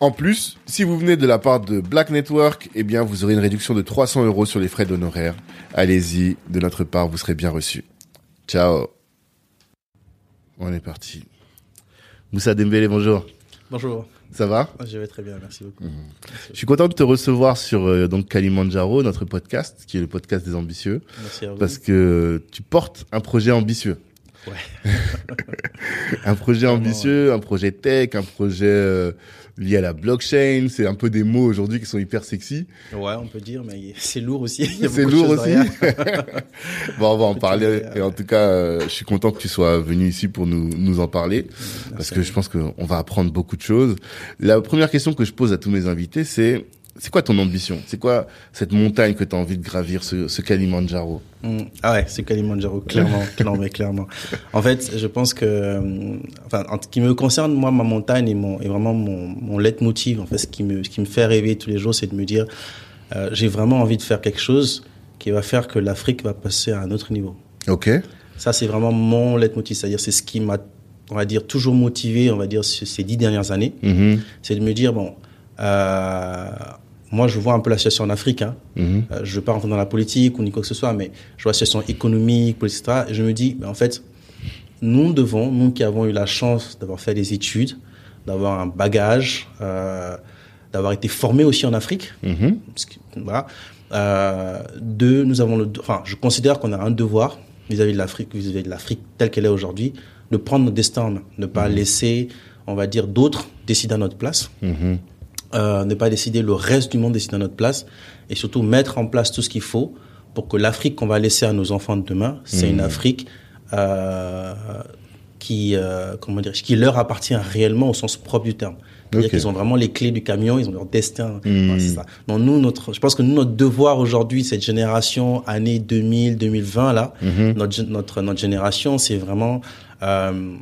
En plus, si vous venez de la part de Black Network, eh bien, vous aurez une réduction de 300 euros sur les frais d'honoraires. Allez-y, de notre part, vous serez bien reçu. Ciao. On est parti. Moussa Dembélé, bonjour. Bonjour. Ça va? Je vais très bien, merci beaucoup. Mmh. Je suis content de te recevoir sur euh, donc Kalimandjaro, notre podcast, qui est le podcast des ambitieux, Merci à vous. parce que tu portes un projet ambitieux. Ouais. Un projet Vraiment, ambitieux, un projet tech, un projet euh, lié à la blockchain. C'est un peu des mots aujourd'hui qui sont hyper sexy. ouais, on peut dire, mais c'est lourd aussi. C'est lourd aussi. bon, on va en parler. Et en tout cas, euh, je suis content que tu sois venu ici pour nous, nous en parler. parce que je pense qu'on va apprendre beaucoup de choses. La première question que je pose à tous mes invités, c'est c'est quoi ton ambition? C'est quoi cette montagne que tu as envie de gravir, ce, ce Kalimandjaro? Mm. Ah ouais, c'est Kalimandjaro, clairement, clairement, clairement. En fait, je pense que, euh, enfin, en ce qui me concerne, moi, ma montagne est, mon, est vraiment mon, mon leitmotiv. En fait, ce qui me, ce qui me fait rêver tous les jours, c'est de me dire, euh, j'ai vraiment envie de faire quelque chose qui va faire que l'Afrique va passer à un autre niveau. Ok. Ça, c'est vraiment mon leitmotiv. C'est-à-dire, c'est ce qui m'a, on va dire, toujours motivé, on va dire, ces dix dernières années. Mhm. c'est de me dire bon euh, moi je vois un peu la situation en Afrique hein. Mhm. Euh, je veux pas rentrer dans la politique ou ni quoi que ce soit mais je vois la situation économique politique etc. et je me dis ben, en fait nous devons nous qui avons eu la chance d'avoir fait des études d'avoir un bagage euh, d'avoir été formés aussi en Afrique Mhm. parce que, voilà euh, de nous avons le enfin je considère qu'on a un devoir vis-à-vis de l'Afrique vis-à-vis de l'Afrique telle qu'elle est aujourd'hui de prendre notre destin en main ne pas laisser on va dire d'autres décider à notre place Mhm. Euh, ne pas décider le reste du monde décider à notre place et surtout mettre en place tout ce qu'il faut pour que l'Afrique qu'on va laisser à nos enfants de demain, c'est une Afrique euh, qui, euh, comment dire, qui leur appartient réellement au sens propre du terme. C'est-à-dire qu'ils ont vraiment les clés du camion, ils ont leur destin. Ça. Donc nous, notre, je pense que nous, notre devoir aujourd'hui, cette génération, année 2000, 2020 là, Mhm. notre, notre, notre génération, c'est vraiment euh,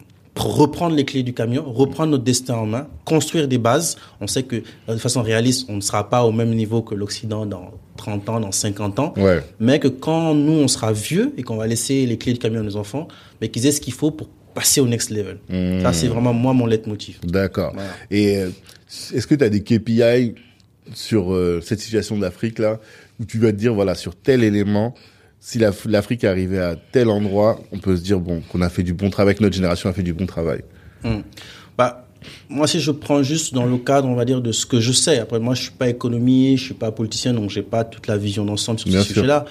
reprendre les clés du camion, reprendre notre destin en main, construire des bases. On sait que euh, de façon réaliste, on ne sera pas au même niveau que l'Occident dans 30 ans, dans 50 ans, Ouais. mais que quand nous, on sera vieux et qu'on va laisser les clés du camion à nos enfants, mais qu'ils aient ce qu'il faut pour passer au next level. Mhm. Ça, c'est vraiment moi mon leitmotiv. D'accord. Voilà. Et euh, est-ce que tu as des KPI sur euh, cette situation d'Afrique là où tu vas te dire voilà sur tel élément si la- l'Afrique est arrivée à tel endroit, on peut se dire bon qu'on a fait du bon travail, que notre génération a fait du bon travail. Hmm. Bah, moi, si je prends juste dans le cadre, on va dire, de ce que je sais. Après, moi, je suis pas économiste, je suis pas politicien, donc j'ai pas toute la vision d'ensemble sur Bien ce sujet-là.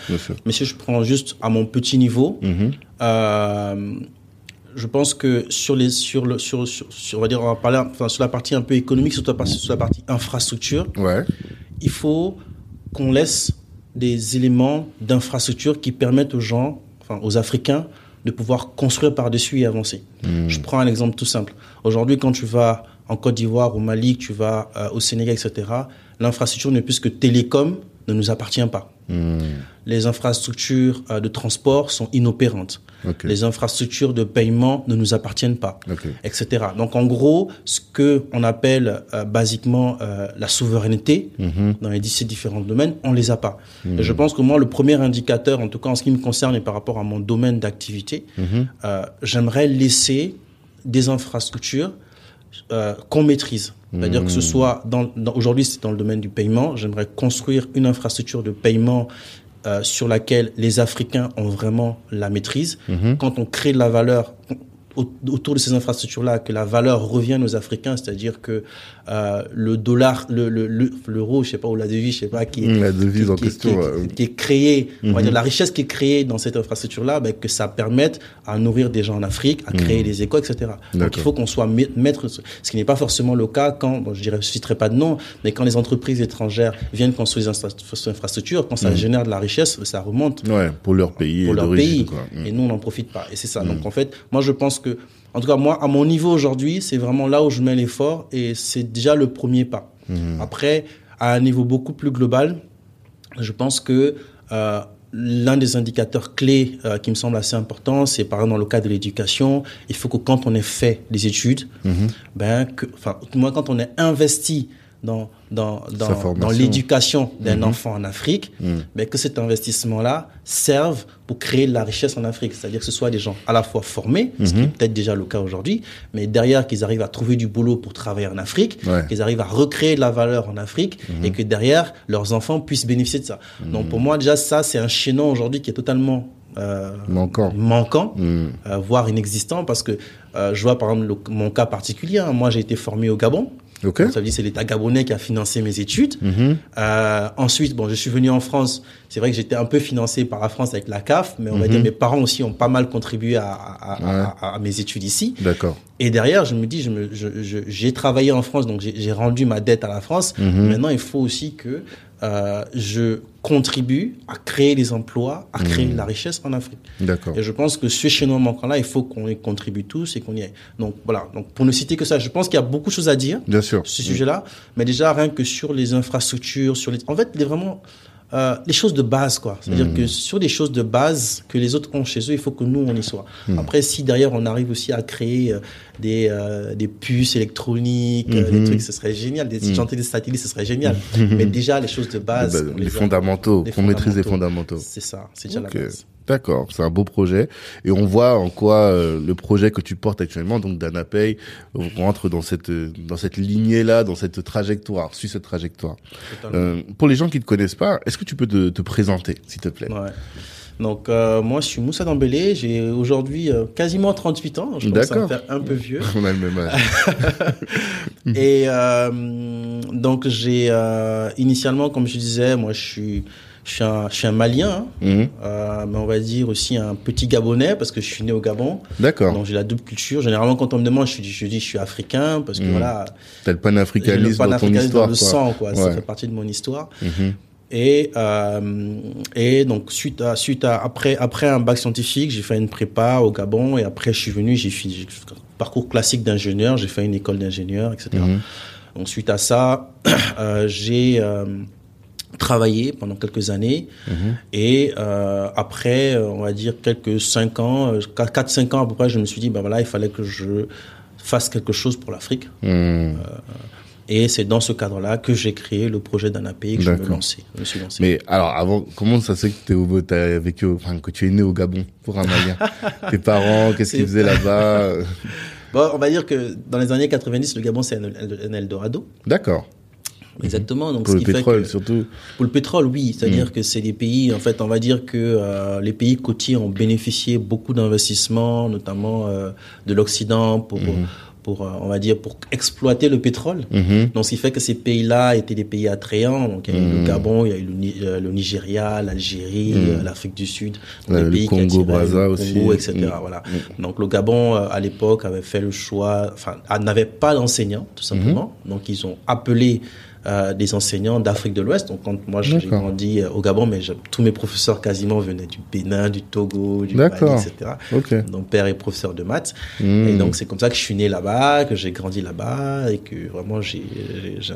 Mais si je prends juste à mon petit niveau, Mhm. euh, je pense que sur les, sur le, sur, sur, sur- on va dire, on va parler, enfin, sur la partie un peu économique, sur la partie, sur la partie infrastructure, Ouais. il faut qu'on laisse des éléments d'infrastructure qui permettent aux gens, enfin, aux Africains, de pouvoir construire par-dessus et avancer. Mhm. Je prends un exemple tout simple. Aujourd'hui, quand tu vas en Côte d'Ivoire, au Mali, tu vas euh, au Sénégal, etc., l'infrastructure n'est plus que télécom ne nous appartient pas. Mhm. Les infrastructures euh, de transport sont inopérantes. Les infrastructures de paiement ne nous appartiennent pas, etc. Donc, en gros, ce que on appelle euh, basiquement euh, la souveraineté Mhm. dans les 17 différents domaines, on les a pas. Et je pense que moi, le premier indicateur, en tout cas en ce qui me concerne et par rapport à mon domaine d'activité, Mhm. euh, j'aimerais laisser des infrastructures euh, qu'on maîtrise. C'est-à-dire que ce soit dans, dans- aujourd'hui c'est dans le domaine du paiement, j'aimerais construire une infrastructure de paiement euh, sur laquelle les Africains ont vraiment la maîtrise. Mhm. Quand on crée de la valeur au- autour de ces infrastructures-là, que la valeur revienne aux Africains, c'est-à-dire que euh, le dollar, le le- le- l'euro, je sais pas, ou la devise, je sais pas, qui est, La devise qui- en qui- question. qui, ouais. qui est créée, on va Mhm. dire la richesse qui est créée dans cette infrastructure-là, ben, que ça permette à nourrir des gens en Afrique, à créer des écoles, etc. Donc Mhm. Il faut qu'on soit ma- maître, ce qui n'est pas forcément le cas quand, bon, je dirais, je citerai pas de nom, mais quand les entreprises étrangères viennent construire des infra- infrastructures, quand ça génère de la richesse, ça remonte Ouais, pour leur pays pour et leur pays. quoi. Et nous, on n'en profite pas. Et c'est ça. Donc, en fait, moi, je pense que, en tout cas, moi, à mon niveau aujourd'hui, c'est vraiment là où je mets l'effort et c'est déjà le premier pas. Mhm. Après, à un niveau beaucoup plus global, je pense que euh, l'un des indicateurs clés euh, qui me semble assez important, c'est par exemple dans le cas de l'éducation, il faut que quand on ait fait des études, Mhm. ben que, enfin, moi quand on est investi dans dans l'éducation d'un Mhm. enfant en Afrique, Mhm. ben que cet investissement-là serve pour créer de la richesse en Afrique, c'est-à-dire que ce soit des gens à la fois formés, ce qui est Mhm. peut-être déjà le cas aujourd'hui, mais derrière qu'ils arrivent à trouver du boulot pour travailler en Afrique, Ouais. qu'ils arrivent à recréer de la valeur en Afrique et que derrière leurs enfants puissent bénéficier de ça. Donc pour moi déjà ça c'est un chaînon aujourd'hui qui est totalement euh, Manquant. manquant, Mm. euh, voire inexistant, parce que euh, je vois par exemple le- mon cas particulier. hein. Moi, j'ai été formé au Gabon. Donc, ça veut dire que c'est l'État gabonais qui a financé mes études. Mhm. Euh, ensuite, bon, je suis venu en France. C'est vrai que j'étais un peu financé par la France avec la CAF, mais on va Mhm. dire mes parents aussi ont pas mal contribué à, à- à- Ouais. à- à mes études ici. D'accord. Et derrière, je me dis, je me, je, je- j'ai travaillé en France, donc j'ai j'ai rendu ma dette à la France. Mhm. Maintenant, il faut aussi que euh, je contribue à créer des emplois, à créer Mhm. de la richesse en Afrique. D'accord. Et je pense que ce chaînon manquant-là, il faut qu'on y contribue tous et qu'on y aille. Donc voilà. Donc pour ne citer que ça, je pense qu'il y a beaucoup de choses à dire Bien sûr. sur ce sujet-là, mais déjà rien que sur les infrastructures, sur les, en fait, les vraiment euh, les choses de base, quoi. C'est-à-dire Mhm. que sur des choses de base que les autres ont chez eux, il faut que nous on y soit. Mhm. Après, si derrière on arrive aussi à créer euh, des euh, des puces électroniques, Mhm. des trucs, ce serait génial. Des Mhm. chanter des satellites, ce serait génial. mais déjà les choses de base, Bah, les fondamentaux, qu'on maîtrise les fondamentaux. C'est ça, c'est déjà Ok. la base. D'accord, c'est un beau projet et on voit en quoi euh, le projet que tu portes actuellement, donc d'Anapay, rentre dans cette dans cette lignée là, dans cette trajectoire, suit cette trajectoire. Euh, pour les gens qui te connaissent pas, est-ce que tu peux te, te présenter, s'il te plaît? Ouais. Donc euh, moi je suis Moussa Dembélé, j'ai aujourd'hui euh, quasiment 38 ans, je commence à me faire un peu vieux. On a le même âge. Et euh, donc j'ai initialement comme je disais, moi je suis je suis un, je suis un Malien, hein, Mhm. euh, mais on va dire aussi un petit Gabonais parce que je suis né au Gabon. D'accord. Donc j'ai la double culture. Généralement quand on me demande, je, dis- je dis je suis africain parce que Mhm. voilà, T'as le panafricanisme dans ton histoire, dans le quoi. sang, quoi. Ça fait partie de mon histoire. Mhm. Et euh, et donc suite à suite à après après un bac scientifique, j'ai fait une prépa au Gabon et après je suis venu, j'ai fait un parcours classique d'ingénieur, j'ai fait une école d'ingénieur, etc. Donc suite à ça, euh, j'ai travaillé pendant quelques années Mhm. et euh, après euh, on va dire quelques cinq ans, euh, quatre quatre cinq ans à peu près, je me suis dit ben voilà il fallait que je fasse quelque chose pour l'Afrique Mhm. et c'est dans ce cadre-là que j'ai créé le projet d'Anapay que je me lançais, je me suis lancé. Mais alors, avant, comment ça se fait que au, t'as vécu, enfin, que tu es né au Gabon pour un Malien? Tes parents, qu'est-ce qu'ils faisaient là-bas? Bon, on va dire que dans les années 90, le Gabon, c'est un, un Eldorado. D'accord. Exactement. Donc, Pour ce le qui fait pétrole, que- surtout. pour le pétrole, oui. C'est-à-dire que c'est des pays, en fait, on va dire que euh, les pays côtiers ont bénéficié beaucoup d'investissements, notamment euh, de l'Occident, pour, pour euh, on va dire, pour exploiter le pétrole. Mhm. Donc, ce qui fait que ces pays-là étaient des pays attrayants. Donc, il y a eu Mhm. le Gabon, il y a eu le, euh, le Nigeria, l'Algérie, Mhm. euh, l'Afrique du Sud. Donc, le pays Congo, Brazza le aussi. Congo, etc. Mhm. Voilà. Donc, le Gabon, à l'époque, avait fait le choix, enfin, n'avait pas d'enseignants, tout simplement. Mhm. Donc, ils ont appelé euh, des enseignants d'Afrique de l'Ouest. Donc, quand moi, j'ai grandi euh, au Gabon, mais je- tous mes professeurs quasiment venaient du Bénin, du Togo, du Mali, etc. Ok. Mon père est professeur de maths. Mhm. Et donc, c'est comme ça que je suis né là-bas, que j'ai grandi là-bas et que vraiment, j'ai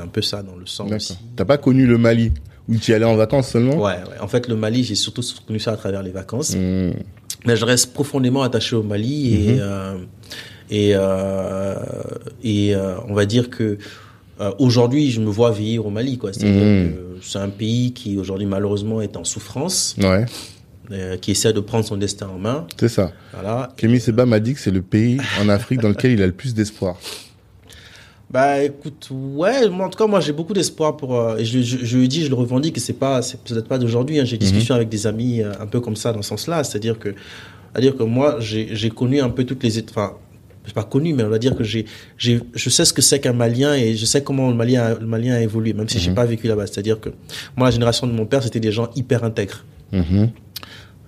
un peu ça dans le sang aussi. T'as pas connu le Mali où tu y allais en vacances seulement? Ouais, ouais. En fait, le Mali, j'ai surtout connu ça à travers les vacances. Mhm. Mais je reste profondément attaché au Mali et, euh, et, euh, et euh, on va dire que euh, aujourd'hui, je me vois vieillir au Mali. quoi. C'est-à-dire Mhm. que c'est un pays qui aujourd'hui, malheureusement, est en souffrance, Ouais, euh, qui essaie de prendre son destin en main. c'est ça. Voilà. Kémy Seba m'a dit que c'est le pays en Afrique dans lequel il a le plus d'espoir. Bah écoute, ouais, moi, en tout cas, moi j'ai beaucoup d'espoir pour. euh, et je, je, je le dis, je le revendique, et c'est pas, c'est peut-être pas d'aujourd'hui. Hein, j'ai Mhm. discussion avec des amis euh, un peu comme ça dans ce sens-là, c'est-à-dire que, que moi j'ai connu un peu toutes les, enfin, j'ai pas connu, mais on va dire que j'ai, j'ai, je sais ce que c'est qu'un Malien et je sais comment le Malien, a, le Malien a évolué, même si Mhm. j'ai pas vécu là-bas. C'est-à-dire que moi, la génération de mon père, c'était des gens hyper intègres. Mhm.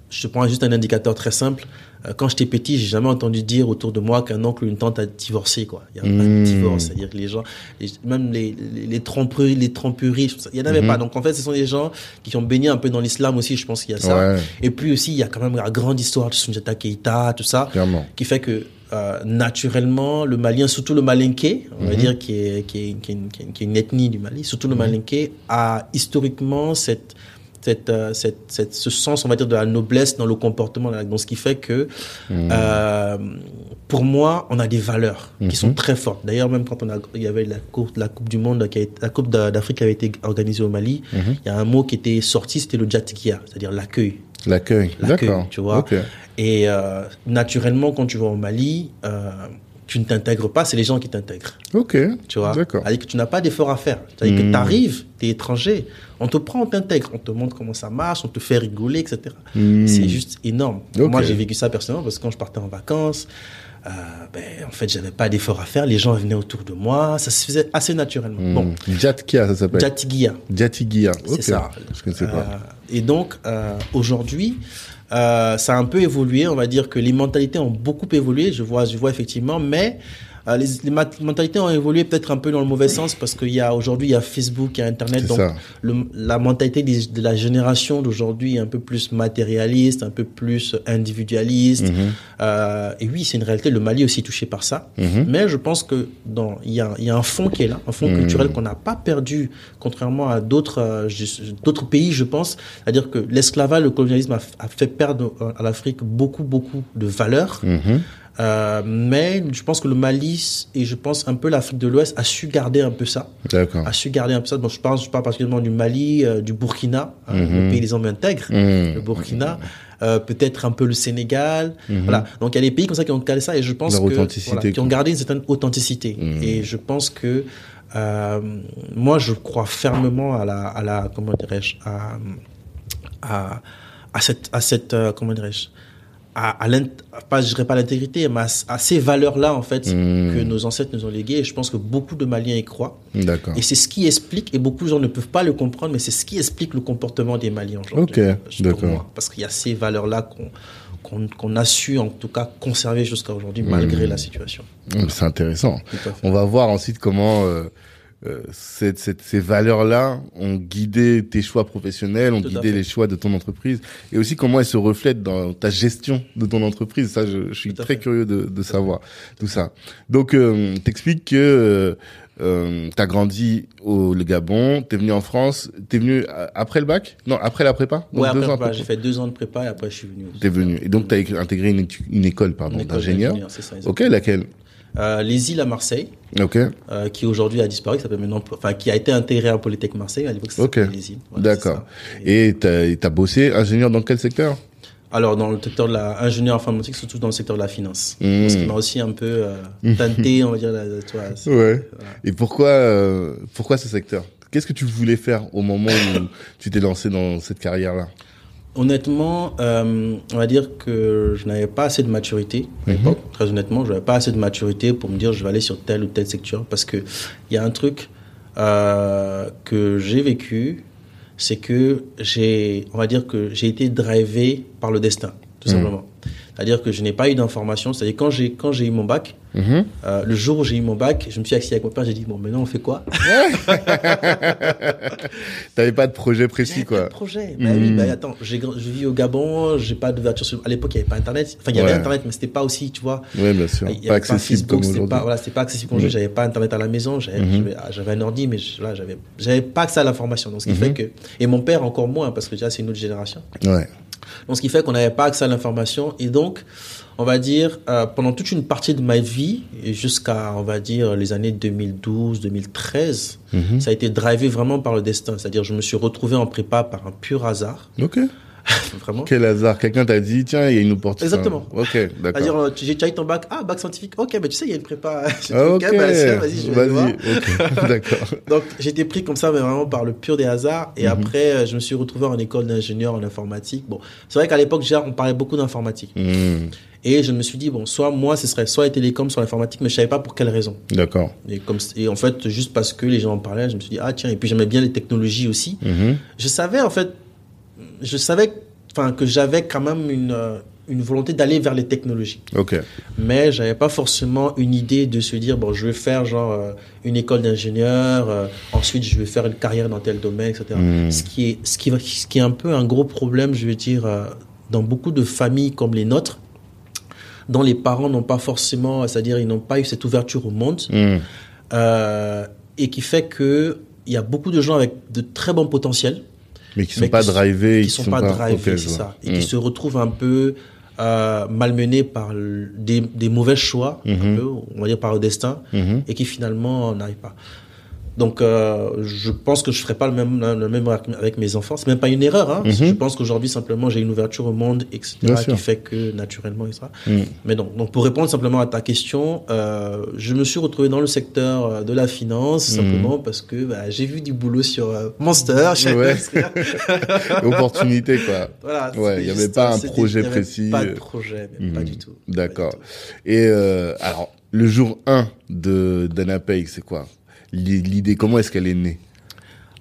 Je te prends juste un indicateur très simple. Euh, Quand j'étais petit, j'ai jamais entendu dire autour de moi qu'un oncle ou une tante a divorcé, quoi. Il y a pas de Mmh. divorce. C'est-à-dire que les gens, les- même les, les, les tromperies, les tromperies, il y en avait Mhm. pas. Donc, en fait, ce sont des gens qui ont baigné un peu dans l'islam aussi. Je pense qu'il y a ça. Ouais, Et puis aussi, il y a quand même la grande histoire de Sunjata Keita, tout ça clairement. qui fait que euh, naturellement le malien surtout le malinké on va Mhm. dire qui est, qui, est, qui, est une, qui est une- ethnie du Mali surtout le malinké a historiquement cette cette, euh, cette, cette, ce sens, on va dire, de la noblesse dans le comportement. Donc, ce qui fait que, Mhm. euh, pour moi, on a des valeurs Mhm. qui sont très fortes. D'ailleurs, même quand on a, il y avait la coupe, la coupe du monde, qui a été- la coupe d'A- d'Afrique qui avait été organisée au Mali, Mhm. il y a un mot qui était sorti, c'était le jatikia, c'est-à-dire l'accueil. L'accueil. D'accord. tu vois. Et euh, naturellement, quand tu vas au Mali, euh, tu ne t'intègres pas, c'est les gens qui t'intègrent. Ok. Tu vois D'accord. C'est-à-dire que tu n'as pas d'effort à faire. C'est-à-dire que Hmm. tu arrives, tu es étranger, on te prend, on t'intègre, on te montre comment ça marche, on te fait rigoler, etc. Hmm. C'est juste énorme. Moi, j'ai vécu ça personnellement parce que quand je partais en vacances, euh, ben, en fait, j'avais pas d'effort à faire. Les gens venaient autour de moi. Ça se faisait assez naturellement. Hmm. Bon, Jatkia, ça s'appelle. Jatigia. Jatigia. C'est ça. Je connaissais pas. Et donc, euh, aujourd'hui, euh, ça a un peu évolué. On va dire que les mentalités ont beaucoup évolué. Je vois, je vois effectivement, mais euh, les, mentalités ont évolué peut-être un peu dans le mauvais sens parce qu'il y a aujourd'hui, il y a Facebook, il y a Internet. Donc, le, la mentalité des- de la génération d'aujourd'hui est un peu plus matérialiste, un peu plus individualiste. Mhm. Euh, et oui, c'est une réalité. Le Mali est aussi touché par ça. Mhm. Mais je pense que dans il y a, il y a un fond qui est là, un fond Mhm. culturel qu'on n'a pas perdu, contrairement à d'autres euh, d'autres pays, je pense. C'est-à-dire que l'esclavage, le colonialisme a, fait perdre à l'Afrique beaucoup beaucoup de valeurs. Euh, mais je pense que le Mali et je pense un peu l'Afrique de l'Ouest a su garder un peu ça, D'accord. a su garder un peu ça. Donc je pense, je parle particulièrement du Mali, euh, du Burkina, hein, Mhm. le pays des hommes intègres Mhm. le Burkina, euh, peut-être un peu le Sénégal. Mhm. Voilà. Donc il y a des pays comme ça qui ont gardé ça et je pense que voilà, qui ont gardé une certaine authenticité. Mhm. Et je pense que euh, moi je crois fermement à la à la comment dirais-je à à à cette à cette euh, comment dirais-je à, pas je dirais pas l'intégrité mais à, à ces valeurs là en fait Mhm. que nos ancêtres nous ont léguées et je pense que beaucoup de Maliens y croient et c'est ce qui explique, et beaucoup de gens ne peuvent pas le comprendre, mais c'est ce qui explique le comportement des Maliens aujourd'hui. Ok, d'accord. Parce qu'il y a ces valeurs-là qu'on qu'on qu'on a su, en tout cas, conserver jusqu'à aujourd'hui, malgré la situation. C'est intéressant. On va voir ensuite comment euh, euh, cette, cette- ces valeurs-là ont guidé tes choix professionnels, ont Tout guidé les choix de ton entreprise, et aussi comment elles se reflètent dans ta gestion de ton entreprise. Ça, je, je suis très fait. curieux de, de savoir tout ça. Donc, euh, t'expliques que euh, euh, t'as grandi au le Gabon, t'es venu en France, t'es venu après le bac? Non, après la prépa? Donc Ouais, deux après, ans bah, après. j'ai fait deux ans de prépa et après je suis venu. T'es venu. Et donc, t'as intégré une, école, pardon, d'ingénieur. Ok, laquelle? Euh, les îles à Marseille, Ok, euh, qui aujourd'hui a disparu, qui maintenant, enfin, qui a été intégré à Polytechnique Marseille. À l'époque, ça Ok. s'appelait les îles. Voilà, d'accord. Et- et t'as bossé ingénieur dans quel secteur? Alors, dans le secteur de la ingénieur informatique, surtout dans le secteur de la finance. Mmh. Ce qui m'a aussi un peu euh, teinté, on va dire, la, tu vois, c'est- Ouais. Et pourquoi, euh, pourquoi ce secteur? Qu'est-ce que tu voulais faire au moment où tu t'es lancé dans cette carrière-là? Honnêtement, euh, on va dire que je n'avais pas assez de maturité à Mhm. l'époque. Très honnêtement, je n'avais pas assez de maturité pour me dire je vais aller sur tel ou tel secteur parce que il y a un truc euh, que j'ai vécu, c'est que j'ai, on va dire que j'ai été drivé par le destin, tout Mhm. simplement. C'est-à-dire que je n'ai pas eu d'informations. C'est-à-dire quand j'ai quand j'ai eu mon bac, Mhm. euh, le jour où j'ai eu mon bac, je me suis assis avec mon père, j'ai dit bon maintenant on fait quoi? T'avais pas de projet précis, J'avais pas quoi. de projet. Bah oui, Mhm. bah attends, je vis au Gabon, j'ai pas d'ouverture sur... À l'époque, il n'y avait pas Internet. Enfin, il y avait Ouais. Internet, mais c'était pas aussi, tu vois. Ouais, bien sûr. Il y Pas accessible Facebook, comme aujourd'hui. pas, voilà, c'était pas accessible comme aujourd'hui. J'avais pas Internet à la maison, j'avais, Mhm. ah, un ordi, mais là, j'avais, j'avais pas accès à l'information. Donc, ce qui fait que, et mon père encore moins, parce que déjà, c'est une autre génération. Ouais. Donc, ce qui fait qu'on n'avait pas accès à l'information. Et donc, on va dire, euh, pendant toute une partie de ma vie, jusqu'à, on va dire, les années 2012, 2013, Mhm. ça a été drivé vraiment par le destin. C'est-à-dire, je me suis retrouvé en prépa par un pur hasard. Ok. Vraiment. Quel hasard. Quelqu'un t'a dit, tiens, il y a une opportunité. Exactement. Ok, d'accord. C'est-à-dire, euh, tu- j'ai eu ton bac. Ah, bac scientifique. Ok, mais tu sais, il y a une prépa. Ah, ok. bah, tiens, vas-y, je vais aller voir. ok. D'accord. Donc, j'étais pris comme ça, mais vraiment par le pur des hasards. Et Mhm. après, euh, je me suis retrouvé en école d'ingénieur en informatique. Bon, c'est vrai qu'à l'époque, déjà, on parlait beaucoup d'informatique. Hmm, Et je me suis dit, bon, soit moi, ce serait soit les télécoms, soit l'informatique, mais je savais pas pour quelle raison. D'accord. Et, comme, et en fait, juste parce que les gens en parlaient, je me suis dit, ah tiens, et puis j'aimais bien les technologies aussi. Mhm. Je savais, en fait, je savais enfin, que j'avais quand même une, euh, une volonté d'aller vers les technologies. Ok. Mais j'avais pas forcément une idée de se dire, bon, je vais faire genre euh, une école d'ingénieur, euh, ensuite je vais faire une carrière dans tel domaine, etc. Hmm. Ce, qui est, ce, qui ce qui est un peu un gros problème, je veux dire, euh, dans beaucoup de familles comme les nôtres, dont les parents n'ont pas forcément, c'est-à-dire ils n'ont pas eu cette ouverture au monde, Hmm. et qui fait que il y a beaucoup de gens avec de très bons potentiels Mais qui sont Mais pas qui sont- drivés. qui sont pas drivés, Ok, je c'est ça, et Hmm. qui se retrouvent un peu euh, malmenés par le- des, des mauvais choix, un Mhm. peu, on va dire par le destin, Mhm. et qui finalement n'arrivent pas. Donc, euh, je pense que je ferai pas le même, le même avec- mes enfants. C'est même pas une erreur. Hein, Mhm. Je pense qu'aujourd'hui, simplement, j'ai une ouverture au monde, etc., Bien sûr. qui fait que naturellement, sera. Hmm. Mais non. Donc, pour répondre simplement à ta question, euh, je me suis retrouvé dans le secteur euh, de la finance, Mhm. simplement parce que bah, j'ai vu du boulot sur euh, Monster. chez Ouais. Opportunité, quoi. Voilà, Ouais, il y avait pas un projet précis, Pas de projet, mais pas Mhm. du tout. D'accord. Et alors, le jour 1 de d'Anapay, c'est quoi? L'idée, comment est-ce qu'elle est née?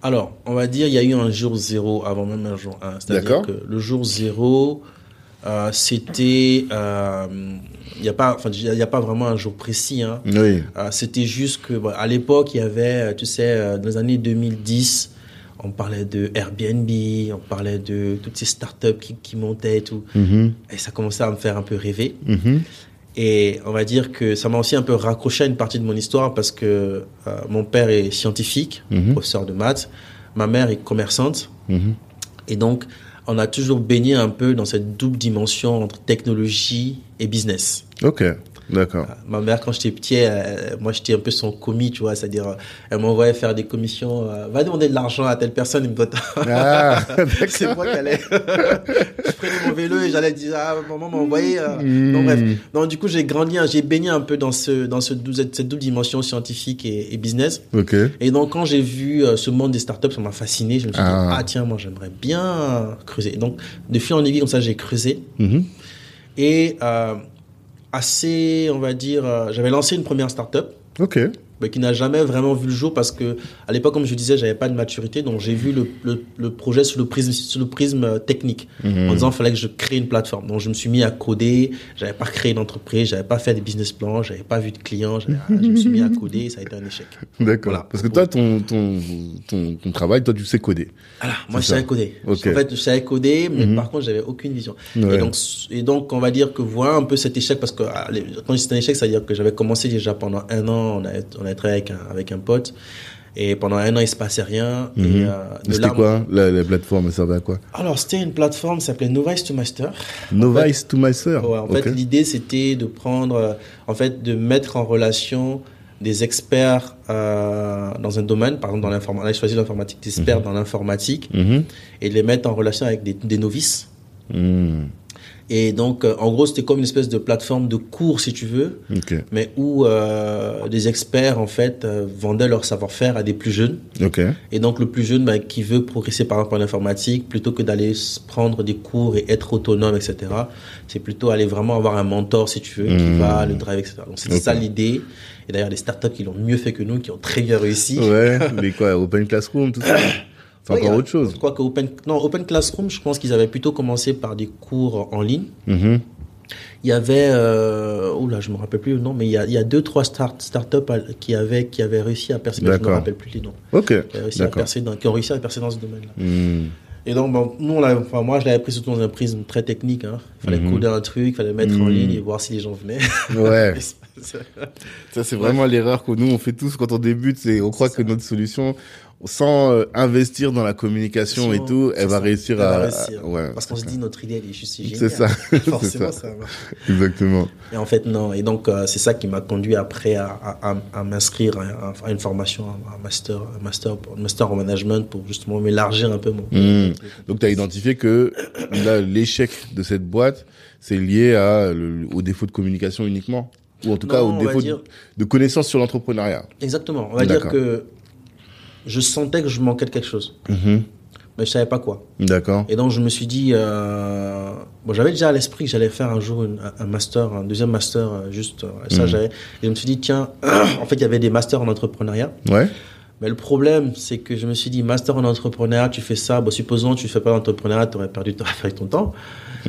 Alors, on va dire, il y a eu un jour zéro avant même un jour 1. C'est-à-dire D'accord. que le jour zéro, euh, c'était... euh, Il n'y a, pas- enfin, il a pas vraiment un jour précis. Hein. Oui. Euh, c'était juste que, à l'époque, il y avait, tu sais, euh, dans les années 2010, on parlait de Airbnb, on parlait de toutes ces startups qui, qui montaient et tout. Mhm. Et ça commençait à me faire un peu rêver. Mhm. Et on va dire que ça m'a aussi un peu raccroché à une partie de mon histoire parce que euh, mon père est scientifique, Mhm. professeur de maths, ma mère est commerçante. Mhm. Et donc, on a toujours baigné un peu dans cette double dimension entre technologie et business. Ok, d'accord. Ma mère, quand j'étais petit, elle- moi j'étais un peu son commis, tu vois, c'est-à-dire, elle m'envoyait faire des commissions, euh, va demander de l'argent à telle personne, il me doit. Ah, C'est moi qui allais. je prenais mon vélo et j'allais dire, ah, maman m'a envoyé. euh. Hmm. Donc, bref. Donc, du coup, j'ai grandi, hein, j'ai baigné un peu dans, ce, dans ce, dou- cette double dimension scientifique et, et business. Ok. Et donc, quand j'ai vu euh, ce monde des startups, ça m'a fasciné. Je me suis Ah. dit, ah, tiens, moi, j'aimerais bien creuser. Donc, de fil en aiguille, comme ça, j'ai creusé. Mhm. Et euh, assez, on va dire, euh, j'avais lancé une première startup Ok. Mais qui n'a jamais vraiment vu le jour parce que à l'époque, comme je disais, j'avais pas de maturité, donc j'ai vu le, le, le projet sous le prisme, sous le prisme euh, technique, Mhm. en disant qu'il fallait que je crée une plateforme. Donc je me suis mis à coder, j'avais pas créé d'entreprise, j'avais pas fait des business plans, j'avais pas vu de clients, je me suis mis à coder, et ça a été un échec. D'accord. Voilà. Parce que toi, ton, ton, ton, ton travail, toi, tu sais coder. Voilà, moi je savais coder. En fait, je savais coder, mais Mhm. par contre, j'avais aucune vision. Ouais. Et donc, et donc, on va dire que voilà un peu cet échec parce que ah, quand c'est un échec, c'est-à-dire que j'avais commencé déjà pendant un an, on a, on travaillé avec un, avec un pote, et pendant un an, il se passait rien. Mhm. Euh, de C'était là, quoi la, la plateforme Elle servait à quoi? Alors, c'était une plateforme qui s'appelait Novice to Master. Novice to. Ouais, en fait, l'idée, c'était de prendre, euh, en fait, de mettre en relation des experts euh, dans un domaine, par exemple dans l'informatique, on a choisi l'informatique, des experts dans l'informatique, Mhm. et de les mettre en relation avec des, des novices. Et donc, euh, en gros, c'était comme une espèce de plateforme de cours, si tu veux, Ok. mais où euh, des experts, en fait, euh, vendaient leur savoir-faire à des plus jeunes. Ok. Et donc, le plus jeune, bah, qui veut progresser, par exemple, en informatique, plutôt que d'aller prendre des cours et être autonome, etc., c'est plutôt aller vraiment avoir un mentor, si tu veux, qui Mhm. va le drive, etc. Donc, c'était Ok. ça l'idée. Et d'ailleurs, des startups qui l'ont mieux fait que nous, qui ont très bien réussi. Ouais. Mais quoi Open Classroom, tout ça C'est Ouais, encore a- autre chose. Je crois que Open, non, Open Classroom, je pense qu'ils avaient plutôt commencé par des cours en ligne. Mhm. Il y avait, euh, oula, je me rappelle plus le nom, mais il y a, il y a deux, trois start, startups à- qui avaient, qui avaient réussi à percer, mais je me D'accord. rappelle plus les noms, Ok. qui, avaient réussi à D'accord. percer dans, qui ont réussi à percer dans ce domaine-là. Mhm. Et donc, nous, on l'a- enfin, moi, je l'avais pris surtout dans un prisme très technique. Hein. Il fallait Mhm. coder un truc, il fallait mettre en Mhm. ligne et voir si les gens venaient. Ouais. Ça, c'est vraiment l'erreur que nous, on fait tous quand on débute. C'est, on croit que notre solution, sans euh, investir dans la communication et tout, elle va réussir Elle va à, réussir. à- ouais. Parce qu'on se dit, notre idée, elle est juste géniale. C'est ça, Forcément, ça. ça va. Exactement. Et en fait, non. Et donc, euh, c'est ça qui m'a conduit après à, à, à- à m'inscrire à, à une formation, un master, un master, un master en management pour justement m'élargir un peu mon. Hmm. Donc, tu as identifié que là, l'échec de cette boîte, c'est lié à le- au défaut de communication uniquement? Ou en tout Non, cas au va défaut de, dire- de connaissance sur l'entrepreneuriat? Exactement. On va dire que je sentais que je manquais de quelque chose, Mhm. mais je savais pas quoi. D'accord. Et donc, je me suis dit, euh, bon, j'avais déjà à l'esprit que j'allais faire un jour une- un master, un deuxième master, euh, juste, euh, ça, Mhm. j'avais. Et je me suis dit, tiens, en fait, il y avait des masters en entrepreneuriat. Ouais. Mais le problème, c'est que je me suis dit, master en entrepreneuriat, tu fais ça, bon, supposons tu fais pas d'entrepreneuriat, tu aurais perdu t'aurais perdu ton temps.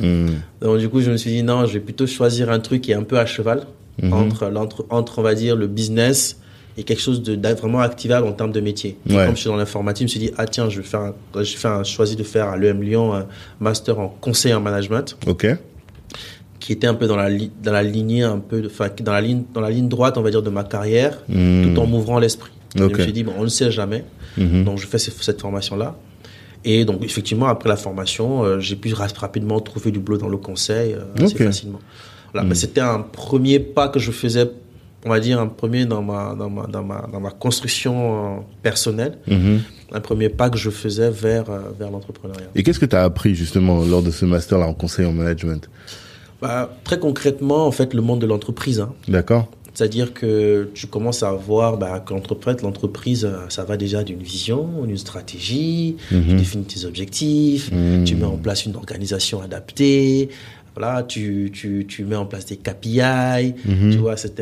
Hmm. Donc, du coup, je me suis dit, non, je vais plutôt choisir un truc qui est un peu à cheval Mhm. entre, l'entre- entre, on va dire, le business et quelque chose de vraiment activable en termes de métier. Ouais. Comme je suis dans l'informatique, je me suis dit, ah tiens, je vais faire un, un, choisi de faire à l'EM Lyon un master en conseil en management, Ok. qui était un peu dans la, dans la lignée, un peu, enfin, dans la ligne, dans la ligne droite, on va dire, de ma carrière, Hmm. tout en m'ouvrant l'esprit. Et Ok. Je me suis dit, bon, on ne sait jamais. Mhm. Donc, je fais ce- cette formation-là. Et donc, effectivement, après la formation, euh, j'ai pu ra- rapidement trouver du boulot dans le conseil euh, assez facilement. Voilà, Mm. mais c'était un premier pas que je faisais, on va dire, un premier dans ma, dans ma, dans ma, dans ma construction euh, personnelle, Mhm. un premier pas que je faisais vers, euh, vers l'entrepreneuriat. Et qu'est-ce que tu as appris justement lors de ce master-là en conseil en management? Bah, très concrètement, en fait, le monde de l'entreprise. hein. D'accord C'est-à-dire que tu commences à voir bah, que l'entreprise, euh, ça va déjà d'une vision, d'une stratégie, tu Mhm. définis tes objectifs, Mhm. tu mets en place une organisation adaptée, voilà, tu, tu, tu mets en place des KPI, Mhm. tu vois, etc.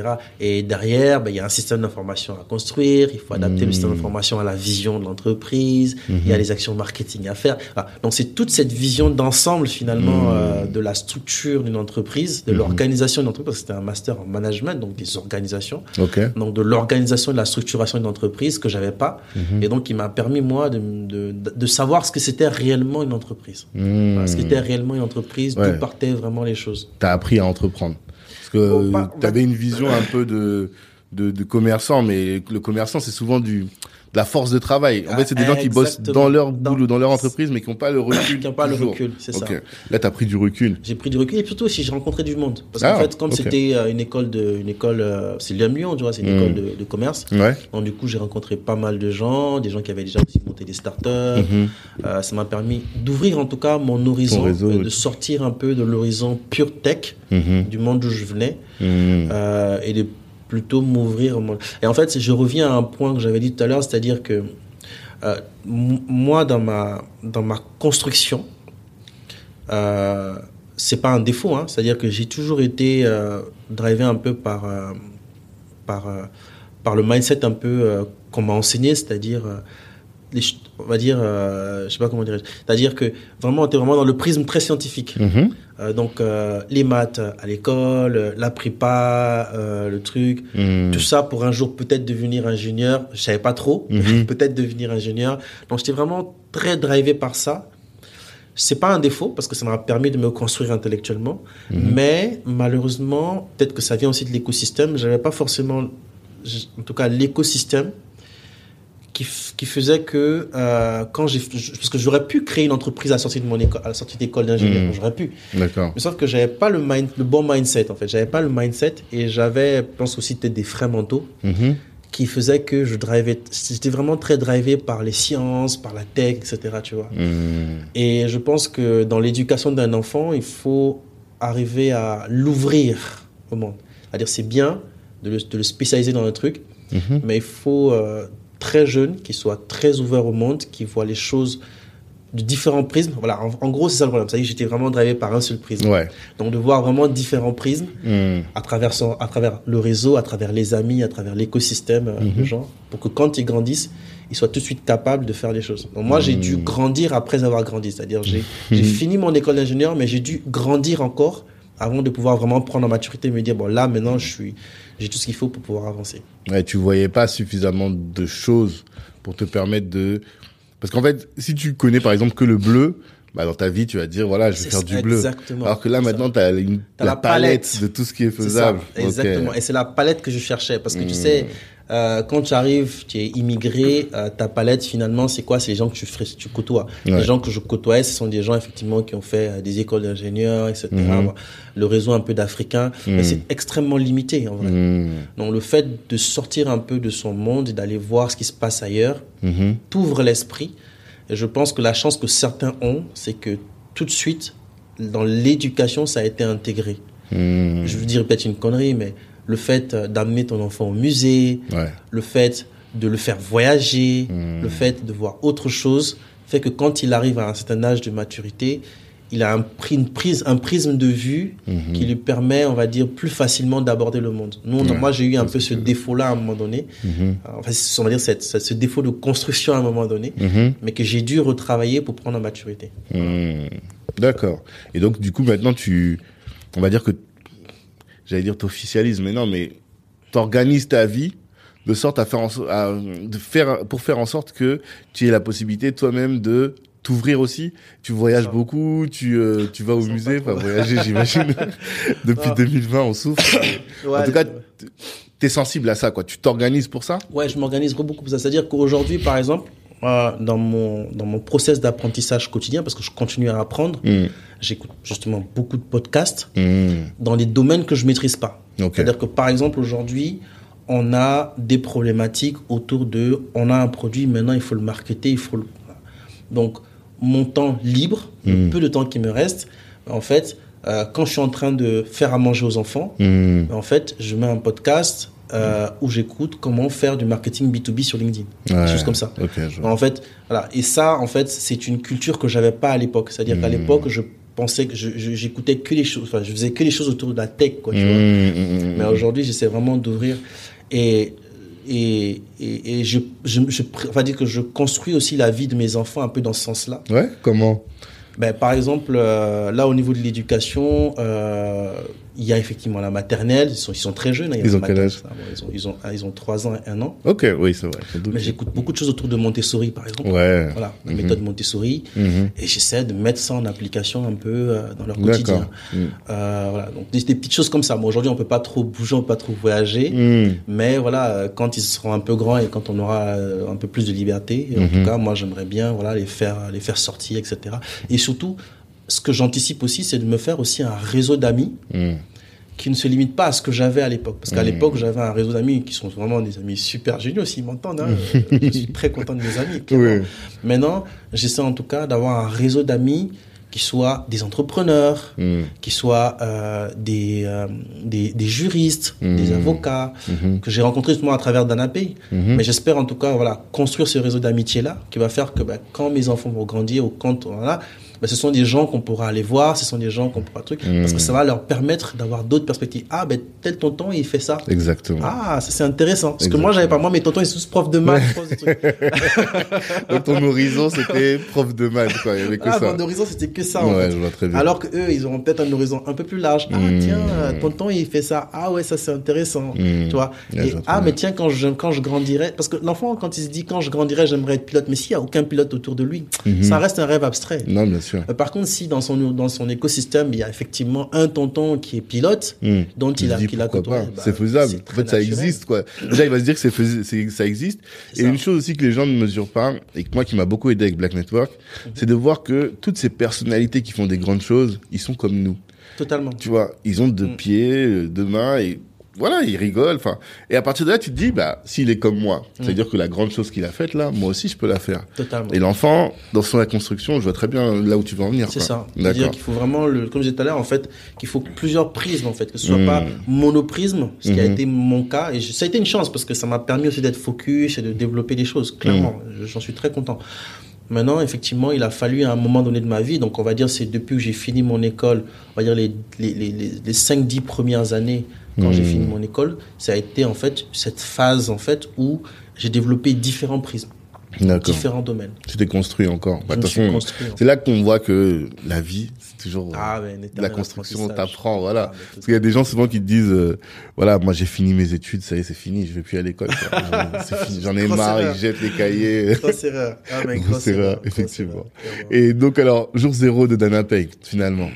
Et derrière, bah, il y a un système d'information à construire, il faut adapter le Mhm. système d'information à la vision de l'entreprise, il y a les actions marketing à faire. Voilà. Donc c'est toute cette vision d'ensemble finalement Mhm. euh, de la structure d'une entreprise, de Mhm. l'organisation d'une entreprise, parce que c'était un master en management, donc des organisations donc de l'organisation et de la structuration d'une entreprise que j'avais pas Mhm. et donc il m'a permis moi de, de, de savoir ce que c'était réellement une entreprise. Voilà, ce qu'était réellement une entreprise Ouais. d'où partaient vraiment les choses T'as appris à entreprendre. Parce que Bon, bah, tu avais une vision un peu de, de, de commerçant, mais le commerçant, c'est souvent du, de la force de travail. En Ah, fait, c'est des gens qui bossent dans leur boulot, dans leur entreprise, mais qui n'ont pas le recul. qui n'ont pas le toujours. recul c'est ça Ok. Là, t'as pris du recul. j'ai pris du recul et surtout aussi j'ai rencontré du monde parce Ah, qu'en fait comme c'était euh, une école de une école euh, c'est Lyon tu vois c'est une Mm. école de, de commerce Ouais. donc du coup j'ai rencontré pas mal de gens des gens qui avaient déjà aussi monté des startups Mhm. Euh, ça m'a permis d'ouvrir en tout cas mon horizon réseau, euh, de sortir un peu de l'horizon pure tech Mhm. du monde d'où je venais Mhm. euh, et de plutôt m'ouvrir. Et en fait, je reviens à un point que j'avais dit tout à l'heure, c'est-à-dire que euh, moi, dans ma, dans ma construction, euh, c'est pas un défaut, hein, c'est-à-dire que j'ai toujours été euh, drivé un peu par, euh, par, par le mindset un peu qu'on m'a enseigné, c'est-à-dire. on va dire, je sais pas comment dire, c'est-à-dire que vraiment, on était vraiment dans le prisme très scientifique. Mhm. Euh, donc euh, les maths à l'école, la prépa, euh, le truc, Mhm. tout ça pour un jour peut-être devenir ingénieur. Je savais pas trop, Mhm. peut-être devenir ingénieur. Donc j'étais vraiment très drivé par ça. C'est pas un défaut parce que ça m'a permis de me construire intellectuellement, Mhm. mais malheureusement, peut-être que ça vient aussi de l'écosystème. J'avais pas forcément, en tout cas, l'écosystème qui, faisait que euh, quand j'ai, parce que j'aurais pu créer une entreprise à la sortie de mon école, à la sortie d'école d'ingénieur, Mhm. j'aurais pu. D'accord. Mais sauf que j'avais pas le mind, le bon mindset en fait. J'avais pas le mindset et j'avais, je pense aussi peut-être des freins mentaux Mhm. qui faisaient que je drivais. J'étais vraiment très drivé par les sciences, par la tech, etc. Tu vois. Mhm. Et je pense que dans l'éducation d'un enfant, il faut arriver à l'ouvrir au monde. C'est-à-dire c'est bien de le, de le spécialiser dans un truc, mais il faut euh, très jeune qu'il soit très ouvert au monde, qu'il voit les choses de différents prismes. Voilà, en, en gros, c'est ça le problème. C'est-à-dire que j'étais vraiment drivé par un seul prisme. Ouais. Donc de voir vraiment différents prismes Mhm. à travers, son, à travers le réseau, à travers les amis, à travers l'écosystème euh, de Mhm. gens, pour que quand ils grandissent, ils soient tout de suite capables de faire les choses. Donc moi, j'ai dû Mhm. grandir après avoir grandi. C'est-à-dire j'ai j'ai fini mon école d'ingénieur, mais j'ai dû grandir encore avant de pouvoir vraiment prendre en maturité et me dire, bon là, maintenant, je suis j'ai tout ce qu'il faut pour pouvoir avancer. Ouais, tu voyais pas suffisamment de choses pour te permettre de parce qu'en fait si tu connais par exemple que le bleu bah dans ta vie tu vas dire voilà je vais faire ça, du bleu exactement. alors que là maintenant tu as une la, la palette. palette. de tout ce qui est faisable ça, exactement. Et c'est la palette que je cherchais. Parce que tu Hmm. sais, euh, quand tu arrives, tu es immigré, euh, ta palette finalement, c'est quoi? C'est les gens que tu, tu côtoies. Les gens que je côtoyais, ce sont des gens effectivement qui ont fait euh, des écoles d'ingénieurs, etc. Mhm. Le réseau un peu d'Africains, mais mhm. c'est extrêmement limité en vrai. Mhm. Donc le fait de sortir un peu de son monde et d'aller voir ce qui se passe ailleurs, t'ouvre l'esprit. Et je pense que la chance que certains ont, c'est que tout de suite, dans l'éducation, ça a été intégré. Je veux dire peut-être une connerie, mais le fait d'amener ton enfant au musée, le fait de le faire voyager, hmm. le fait de voir autre chose, fait que quand il arrive à un certain âge de maturité, il a un, une prise, un prisme de vue hmm. qui lui permet, on va dire, plus facilement d'aborder le monde. Nous, moi, j'ai eu un peu ce défaut-là à un moment donné. Hmm. Enfin, on va dire cette, ce défaut de construction à un moment donné, mais que j'ai dû retravailler pour prendre en maturité. D'accord. Et donc, du coup, maintenant, tu, on va dire que j'allais dire t'officialises, mais non, mais t'organises ta vie de sorte à faire, en, à, de faire pour faire en sorte que tu aies la possibilité toi-même de t'ouvrir aussi. Tu voyages beaucoup, tu euh, tu vas au musée, enfin voyager, j'imagine. Depuis 2020, on souffre. en tout cas, t'es sensible à ça, quoi. Tu t'organises pour ça? Ouais, je m'organise beaucoup pour ça. C'est-à-dire qu'aujourd'hui, par exemple, dans mon dans mon process d'apprentissage quotidien parce que je continue à apprendre. Hmm. J'écoute justement beaucoup de podcasts hmm. dans les domaines que je maîtrise pas. C'est-à-dire que par exemple aujourd'hui, on a des problématiques autour de on a un produit maintenant il faut le marketer, il faut le donc mon temps libre, le hmm. peu de temps qui me reste, en fait, euh, quand je suis en train de faire à manger aux enfants, en fait, je mets un podcast euh, où j'écoute comment faire du marketing B2B sur LinkedIn. des choses comme ça. en fait, voilà. Et ça, en fait, c'est une culture que j'avais pas à l'époque. C'est-à-dire qu'à hmm. l'époque, je pensais que j'écoutais que les choses, enfin, je faisais que les choses autour de la tech, quoi, tu vois. Hmm, hmm, Mais aujourd'hui, j'essaie vraiment d'ouvrir. Et, et, et, je, je, je, dire que je construis aussi la vie de mes enfants un peu dans ce sens-là. Ouais, comment? Ben, Par exemple, euh, là, au niveau de l'éducation, euh, il y a effectivement la maternelle, ils sont, ils sont très jeunes. Hein, ils ont quel âge ils, ont, ils, ont, ils ont 3 ans et 1 an. Ok, oui, c'est vrai. Mais j'écoute beaucoup de choses autour de Montessori, par exemple. Ouais. Voilà, la mhm. méthode Montessori. Mhm. Et j'essaie de mettre ça en application un peu euh, dans leur quotidien. Mhm. Euh, voilà, donc des, petites choses comme ça. Moi, aujourd'hui, on peut pas trop bouger, on peut pas trop voyager. Mais voilà, euh, quand ils seront un peu grands et quand on aura un peu plus de liberté, en tout cas, moi, j'aimerais bien voilà, les, faire, les faire sortir, etc. Et surtout, ce que j'anticipe aussi, c'est de me faire aussi un réseau d'amis hmm. qui ne se limite pas à ce que j'avais à l'époque. Parce qu'à hmm. l'époque, j'avais un réseau d'amis qui sont vraiment des amis super géniaux, s'ils m'entendent. Hein. je suis très content de mes amis. Maintenant, j'essaie en tout cas d'avoir un réseau d'amis qui soient des entrepreneurs, hmm. qui soient euh, des, euh, des, des, juristes, des avocats, que j'ai rencontrés justement à travers Danapay. Mais j'espère en tout cas voilà, construire ce réseau d'amitié-là qui va faire que ben, quand mes enfants vont grandir ou quand voilà, ben, ce sont des gens qu'on pourra aller voir, ce sont des gens qu'on pourra truc, parce que ça va leur permettre d'avoir d'autres perspectives. Ah, ben, tel tonton, il fait ça. Exactement. Ah, c'est intéressant. Parce que moi, j'avais pas, moi, mes tontons, ils sont tous profs de maths, Donc, ton horizon, c'était prof de maths, quoi. Il y avait que ah, ça. mon horizon, c'était que ça, en ouais, Je vois très bien. Alors que eux, ils auront peut-être un horizon un peu plus large. Ah, mmh. tiens, tonton, il fait ça. Ah, ouais, ça c'est intéressant. Mmh. Tu vois. Et, ah, mais tiens, quand je, quand je grandirai, parce que l'enfant, quand il se dit, quand je grandirai, j'aimerais être pilote, mais s'il y a aucun pilote autour de lui, mmh. ça reste un rêve abstrait. Non, bien sûr. Euh, par contre, si dans son, dans son écosystème, il y a effectivement un tonton qui est pilote, hmm. dont il, a, qu'il a côtoyé. Bah, c'est faisable. En fait, ça existe, quoi. Déjà, il va se dire que c'est ça existe. Et une chose aussi que les gens ne mesurent pas, et que moi qui m'a beaucoup aidé avec Black Network, mhm. c'est de voir que toutes ces personnalités qui font des grandes choses, ils sont comme nous. Totalement. Tu vois, ils ont deux hmm. pieds, deux mains, et voilà, il rigole. Enfin, et à partir de là, tu te dis, bah, s'il est comme moi, mm. c'est-à-dire que la grande chose qu'il a faite là, moi aussi, je peux la faire. Totalement. Et l'enfant, dans son construction, je vois très bien là où tu veux en venir. C'est ça. C'est-à-dire qu'il faut vraiment, le, comme je disais tout à l'heure, en fait, qu'il faut plusieurs prismes, en fait, que ce soit pas mm. monoprisme, ce qui a mm-hmm. été mon cas, et ça a été une chance parce que ça m'a permis aussi d'être focus et de développer des choses. Clairement, mm. j'en suis très content. Maintenant, effectivement, il a fallu à un moment donné de ma vie, donc on va dire c'est depuis que j'ai fini mon école, on va dire les, les, les, les 5-10 premières années, quand j'ai hmm. fini mon école, ça a été en fait cette phase en fait où j'ai développé différents prismes. Différents domaines. Tu t'es construit encore. Bah, c'est là qu'on voit que la vie, c'est toujours ah, la construction, t'apprend, voilà. Ah, Parce qu'il y a des gens souvent qui te disent, euh, voilà, moi j'ai fini mes études, ça y est, c'est fini, je vais plus à l'école. J'en ai marre, ils jettent les cahiers. Grosse erreur. Ah, mais grosse, erreur, effectivement. Et donc alors, jour zéro de Dana Pay, finalement.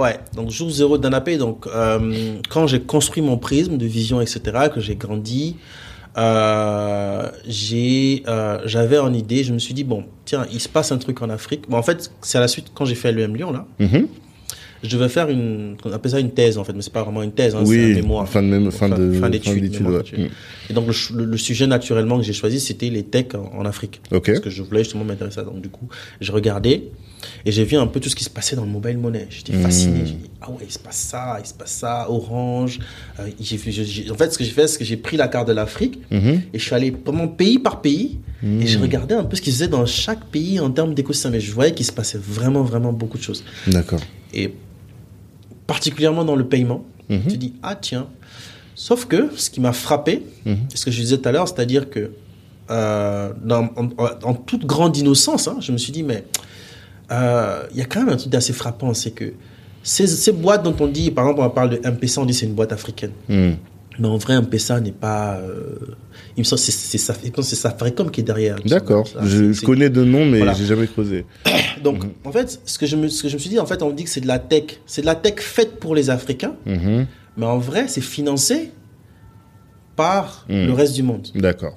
Ouais, donc jour zéro d'Anapay, donc euh, quand j'ai construit mon prisme de vision, etc., que j'ai grandi, euh, euh, j'avais en idée, je me suis dit, bon, tiens, il se passe un truc en Afrique. Bon, en fait, c'est à la suite, quand j'ai fait l'EM Lyon, là, Mhm. Je devais faire une, on appelle ça une thèse, en fait, mais c'est pas vraiment une thèse, hein, c'est Oui, un mémoire. fin de même- fin de- fin d'études. ouais. Mm. Et donc, le, sujet, naturellement, que j'ai choisi, c'était les techs en, en Afrique. Parce que je voulais justement m'intéresser à ça. Donc, du coup, j'ai regardé et j'ai vu un peu tout ce qui se passait dans le mobile money. J'étais fasciné. Mm. J'ai dit, ah ouais, il se passe ça, il se passe ça, Orange. Euh, j'ai j'ai- j'ai- en fait, ce que j'ai fait, c'est que j'ai pris la carte de l'Afrique Mhm. et je suis allé vraiment pays par pays et je regardais un peu ce qui se faisait dans chaque pays en termes d'écosystème. Et je voyais qu'il se passait vraiment, vraiment beaucoup de choses. D'accord. Et particulièrement dans le paiement, Mhm. tu dis, ah tiens. Sauf que ce qui m'a frappé, Mhm. ce que je disais tout à l'heure, c'est-à-dire que euh, dans, en, en toute grande innocence, hein, je me suis dit, mais euh, il y a quand même un truc d'assez frappant, c'est que ces, ces boîtes dont on dit, par exemple, on parle de M-Pesa, on dit c'est une boîte africaine. Mm. Mais en vrai, M-Pesa n'est pas. euh, il me semble que c'est- Safaricom qui est derrière. D'accord. Je, connais de nom, mais Voilà. j'ai jamais creusé. Donc, en fait, ce que, je me, ce que je me suis dit, en fait, on dit que c'est de la tech. C'est de la tech faite pour les Africains, Mhm. mais en vrai, c'est financé par Mm. le reste du monde. D'accord.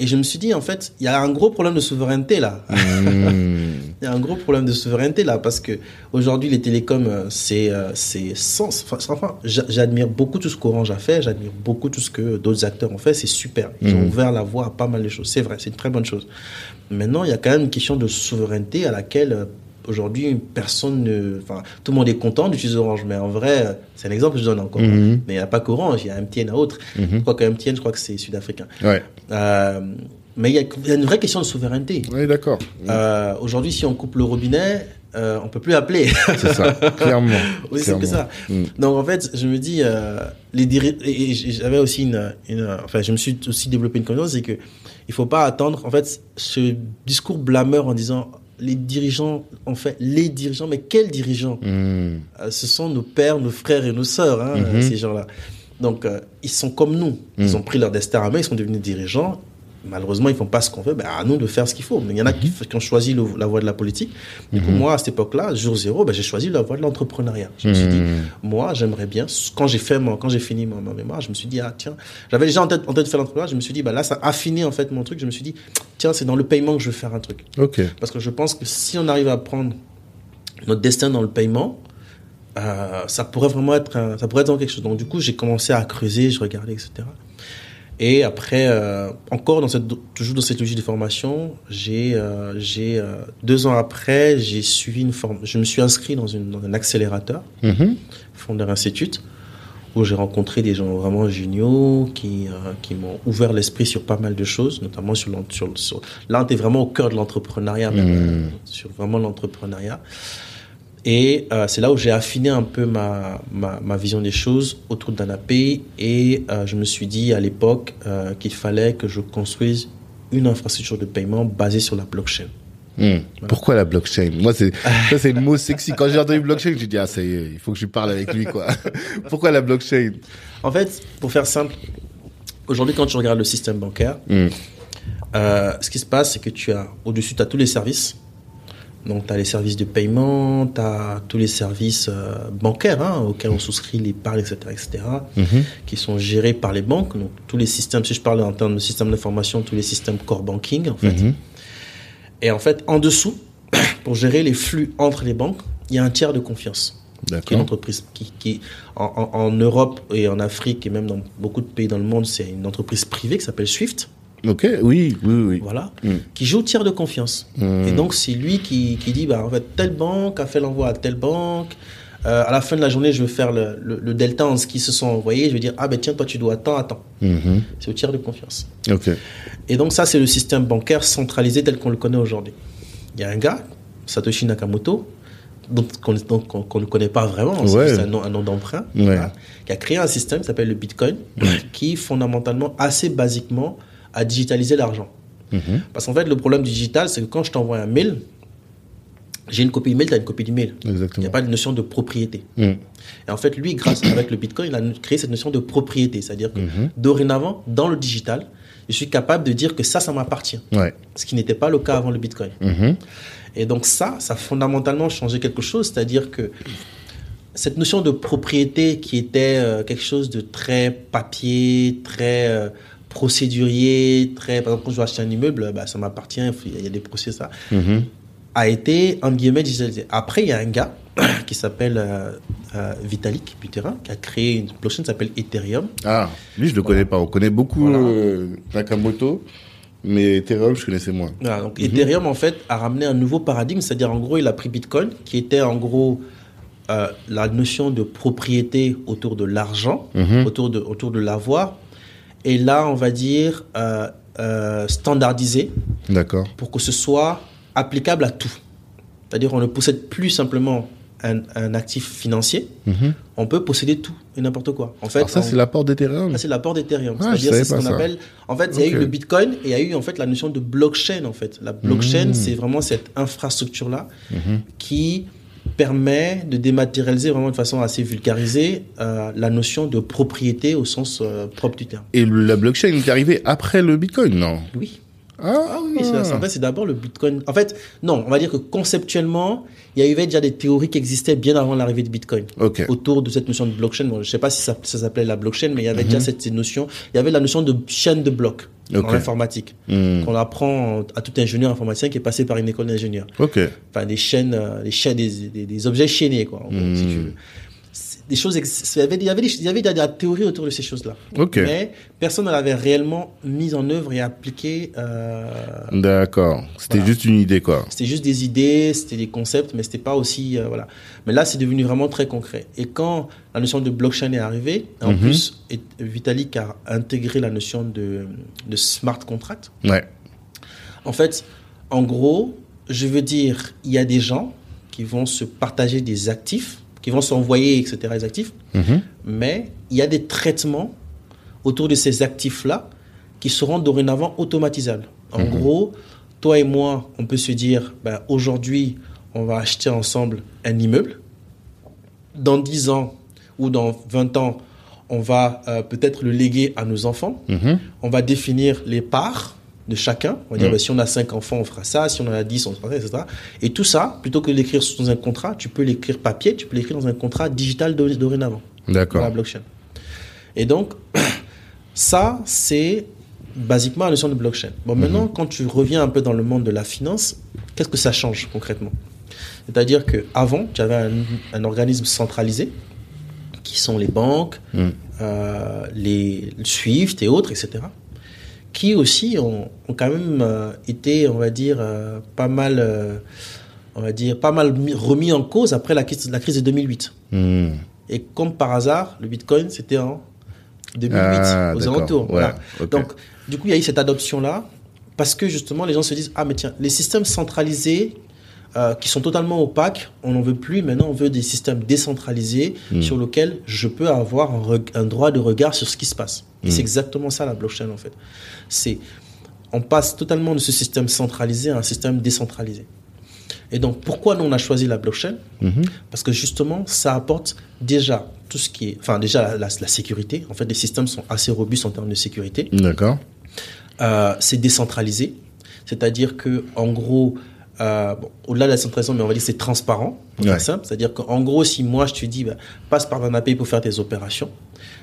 Et je me suis dit, en fait, il y a un gros problème de souveraineté là. Mm. Il y a un gros problème de souveraineté là parce que aujourd'hui les télécoms euh, c'est euh, c'est sans enfin, enfin, j'a- j'admire beaucoup tout ce qu'Orange a fait, j'admire beaucoup tout ce que d'autres acteurs ont fait, c'est super. Ils ont Mhm. ouvert la voie à pas mal de choses, c'est vrai, c'est une très bonne chose. Maintenant, il y a quand même une question de souveraineté à laquelle euh, aujourd'hui personne ne enfin tout le monde est content d'utiliser Orange mais en vrai, c'est un exemple que je donne encore. Mhm. Mais il n'y a pas qu'Orange, il y a MTN à autre. Je Mhm. crois que MTN, je crois que c'est sud-africain. Ouais. Euh, mais il y, a- il y a une vraie question de souveraineté. Oui, d'accord. Euh, Aujourd'hui, si on coupe le robinet, euh, on peut plus appeler. C'est ça. Clairement. Aussi simple que ça. Mm. Donc en fait, je me dis, euh, les et et j'avais aussi une, une, enfin, je me suis aussi développé une connaissance, c'est que il faut pas attendre. En fait, ce discours blâmeur en disant les dirigeants, en fait, les dirigeants, mais quels dirigeants Mm. Euh, Ce sont nos pères, nos frères et nos sœurs, hein, Mhm. ces gens-là. Donc euh, ils sont comme nous. Ils Mhm. ont pris leur destin à main, ils sont devenus dirigeants. Malheureusement, ils font pas ce qu'on veut. Ben, à nous de faire ce qu'il faut. Mais il y en a qui, qui ont choisi le- la voie de la politique. Du coup, Mhm. moi, à cette époque-là, jour zéro, ben, j'ai choisi la voie de l'entrepreneuriat. Je me suis dit, Mm. moi, j'aimerais bien, quand j'ai fait mon, quand j'ai fini ma, ma mémoire, je me suis dit, ah, tiens, j'avais déjà en tête, en tête de faire l'entrepreneuriat, je me suis dit, bah, là, ça a affiné, en fait, mon truc. Je me suis dit, tiens, c'est dans le paiement que je veux faire un truc. Parce que je pense que si on arrive à prendre notre destin dans le paiement, euh, ça pourrait vraiment être, un- ça pourrait être quelque chose. Donc, du coup, j'ai commencé à creuser, je regardais, etc. Et après, euh, encore dans cette, toujours dans cette logique de formation, j'ai, euh, j'ai euh, deux ans après, j'ai suivi une forme, je me suis inscrit dans, une, dans un accélérateur, Mhm. Founder Institute, où j'ai rencontré des gens vraiment géniaux qui, euh, qui m'ont ouvert l'esprit sur pas mal de choses, notamment sur, sur, sur là, on était vraiment au cœur de l'entrepreneuriat, Mhm. sur vraiment l'entrepreneuriat. Et euh, c'est là où j'ai affiné un peu ma, ma, ma vision des choses autour d'Anapé. Et euh, je me suis dit à l'époque euh, qu'il fallait que je construise une infrastructure de paiement basée sur la blockchain. Mm. Pourquoi la blockchain? Moi, c'est ça, c'est le mot sexy. Quand j'ai entendu blockchain, j'ai dit ah ça y est, il faut que je parle avec lui quoi. Pourquoi la blockchain? En fait, pour faire simple, aujourd'hui, quand tu regardes le système bancaire, Mm. Euh, ce qui se passe, c'est que tu as au-dessus, tu as tous les services. Donc, tu as les services de paiement, tu as tous les services euh, bancaires hein, auxquels on souscrit l'épargne, etc., etc., qui sont gérés par les banques. Donc, tous les systèmes, si je parle en termes de système d'information, tous les systèmes core banking, en fait. Mhm. Et en fait, en dessous, pour gérer les flux entre les banques, il y a un tiers de confiance qui est une entreprise qui, qui en, en- en Europe et en Afrique et même dans beaucoup de pays dans le monde, c'est une entreprise privée qui s'appelle Swift, Ok. Oui, oui, oui. voilà, Mm. qui joue au tiers de confiance. Mm. Et donc c'est lui qui, qui dit bah en fait telle banque a fait l'envoi à telle banque. Euh, à la fin de la journée, je veux faire le, le, le delta en ce qu'ils se sont envoyés. Je veux dire ah ben tiens toi tu dois à tant. Mhm. C'est au tiers de confiance. Ok. Et donc ça c'est le système bancaire centralisé tel qu'on le connaît aujourd'hui. Il y a un gars Satoshi Nakamoto dont qu'on ne connaît pas vraiment, c'est Ouais. un nom, un nom d'emprunt, Ouais. voilà, qui a créé un système qui s'appelle le Bitcoin, qui fondamentalement, assez basiquement, a digitalisé l'argent. Mhm. Parce qu'en fait, le problème du digital, c'est que quand je t'envoie un mail, j'ai une copie email, tu as une copie d'email. Il n'y Exactement. a pas de notion de propriété. Mm. Et en fait, lui, grâce avec le Bitcoin, il a créé cette notion de propriété. C'est-à-dire que Mhm. dorénavant, dans le digital, je suis capable de dire que ça, ça m'appartient. Ouais. Ce qui n'était pas le cas avant le Bitcoin. Mhm. Et donc ça, ça a fondamentalement changé quelque chose. C'est-à-dire que cette notion de propriété qui était euh, quelque chose de très papier, très euh, procédurier, très par exemple quand je dois acheter un immeuble, bah, ça m'appartient, il y a des procès ça, Mhm. a été en guillemets digitalisé. Après il y a un gars qui s'appelle euh, euh, Vitalik Buterin qui a créé une blockchain qui s'appelle Ethereum. Ah, lui, je le connais pas. On connaît beaucoup Voilà. euh, Nakamoto, mais Ethereum, je connaissais moins. Voilà, donc Ethereum en fait a ramené un nouveau paradigme, c'est-à-dire en gros il a pris Bitcoin qui était en gros euh, la notion de propriété autour de l'argent, Mhm. autour de autour de l'avoir, et là on va dire euh, euh, standardisé D'accord. pour que ce soit applicable à tout. C'est-à-dire on ne possède plus simplement un, un actif financier, Mhm. on peut posséder tout et n'importe quoi. En fait, Alors ça, c'est l'apport d'Ethereum. ça, c'est l'apport d'Ethereum. Ah, je C'est-à-dire, c'est ce qu'on ça. appelle. En fait, il y a eu le Bitcoin et il y a eu en fait la notion de blockchain. En fait, la blockchain, Mhm. c'est vraiment cette infrastructure-là Mhm. qui permet de dématérialiser vraiment de façon assez vulgarisée euh, la notion de propriété au sens euh, propre du terme. Et la blockchain est arrivée après le Bitcoin, non? Oui. Ah, Ah oui, c'est- d'abord le Bitcoin. En fait, non, on va dire que conceptuellement, il y avait déjà des théories qui existaient bien avant l'arrivée de Bitcoin. Autour de cette notion de blockchain. Bon, je ne sais pas si ça, ça s'appelait la blockchain, mais il y avait Mhm. déjà cette notion. Il y avait la notion de chaîne de blocs Ok. dans l'informatique Hmm. qu'on apprend à tout ingénieur informaticien qui est passé par une école d'ingénieur. Enfin, des chaînes, euh, des chaînes, des, des, des objets chaînés, quoi. en gros, si Mhm. tu veux. Des choses, il y avait, il y avait, des- il y avait de la théorie autour de ces choses-là. Mais personne ne l'avait réellement mise en œuvre et appliquée. euh, D'accord. C'était Voilà. juste une idée, quoi. c'était juste des idées, c'était des concepts, mais c'était pas aussi euh, voilà. Mais là, c'est devenu vraiment très concret. Et quand la notion de blockchain est arrivée, en Mhm. plus, et- Vitalik a intégré la notion de, de smart contract. Ouais. En fait, en gros, je veux dire, il y a des gens qui vont se partager des actifs, qui vont s'envoyer, etc., les actifs, Mhm. mais il y a des traitements autour de ces actifs-là qui seront dorénavant automatisables. En Mhm. gros, toi et moi, on peut se dire, ben, aujourd'hui, on va acheter ensemble un immeuble. Dans 10 ans ou dans 20 ans, on va euh, peut-être le léguer à nos enfants. Mhm. On va définir les parts de chacun. On va dire, Mhm. ben, si on a 5 enfants, on fera ça. Si on en a 10, on fera ça, etc. Et tout ça, plutôt que de l'écrire dans un contrat, tu peux l'écrire papier, tu peux l'écrire dans un contrat digital dor- dorénavant dans la D'accord. blockchain. Et donc, ça, c'est basiquement la notion de blockchain. Bon, maintenant, quand tu reviens un peu dans le monde de la finance, qu'est-ce que ça change concrètement? C'est-à-dire qu'avant, tu avais un, un organisme centralisé, qui sont les banques, Mm. euh, les Swift et autres, etc., qui aussi ont, ont quand même euh, été, on va dire, euh, pas mal, euh, on va dire, pas mal mis- remis en cause après la crise, la crise de 2008. Hmm. Et comme par hasard, le Bitcoin, c'était en 2008, Ah, aux alentours. Ouais, Voilà. ok. Donc, du coup, il y a eu cette adoption-là, parce que justement, les gens se disent, ah, mais tiens, les systèmes centralisés, euh, qui sont totalement opaques, on n'en veut plus. Maintenant, on veut des systèmes décentralisés Hmm. sur lesquels je peux avoir un, droit de regard sur ce qui se passe. Et Mm. c'est exactement ça, la blockchain, en fait. C'est, on passe totalement de ce système centralisé à un système décentralisé. Et donc, pourquoi nous, on a choisi la blockchain? Mhm. parce que justement, ça apporte déjà tout ce qui est, enfin déjà la, la- la sécurité. En fait, les systèmes sont assez robustes en termes de sécurité. D'accord. Euh, c'est décentralisé, c'est-à-dire que en gros, euh, bon, au-delà de la centralisation, mais on va dire que c'est transparent, faire Ouais. simple. C'est-à-dire qu'en gros, si moi je te dis, bah, passe par un API pour faire tes opérations,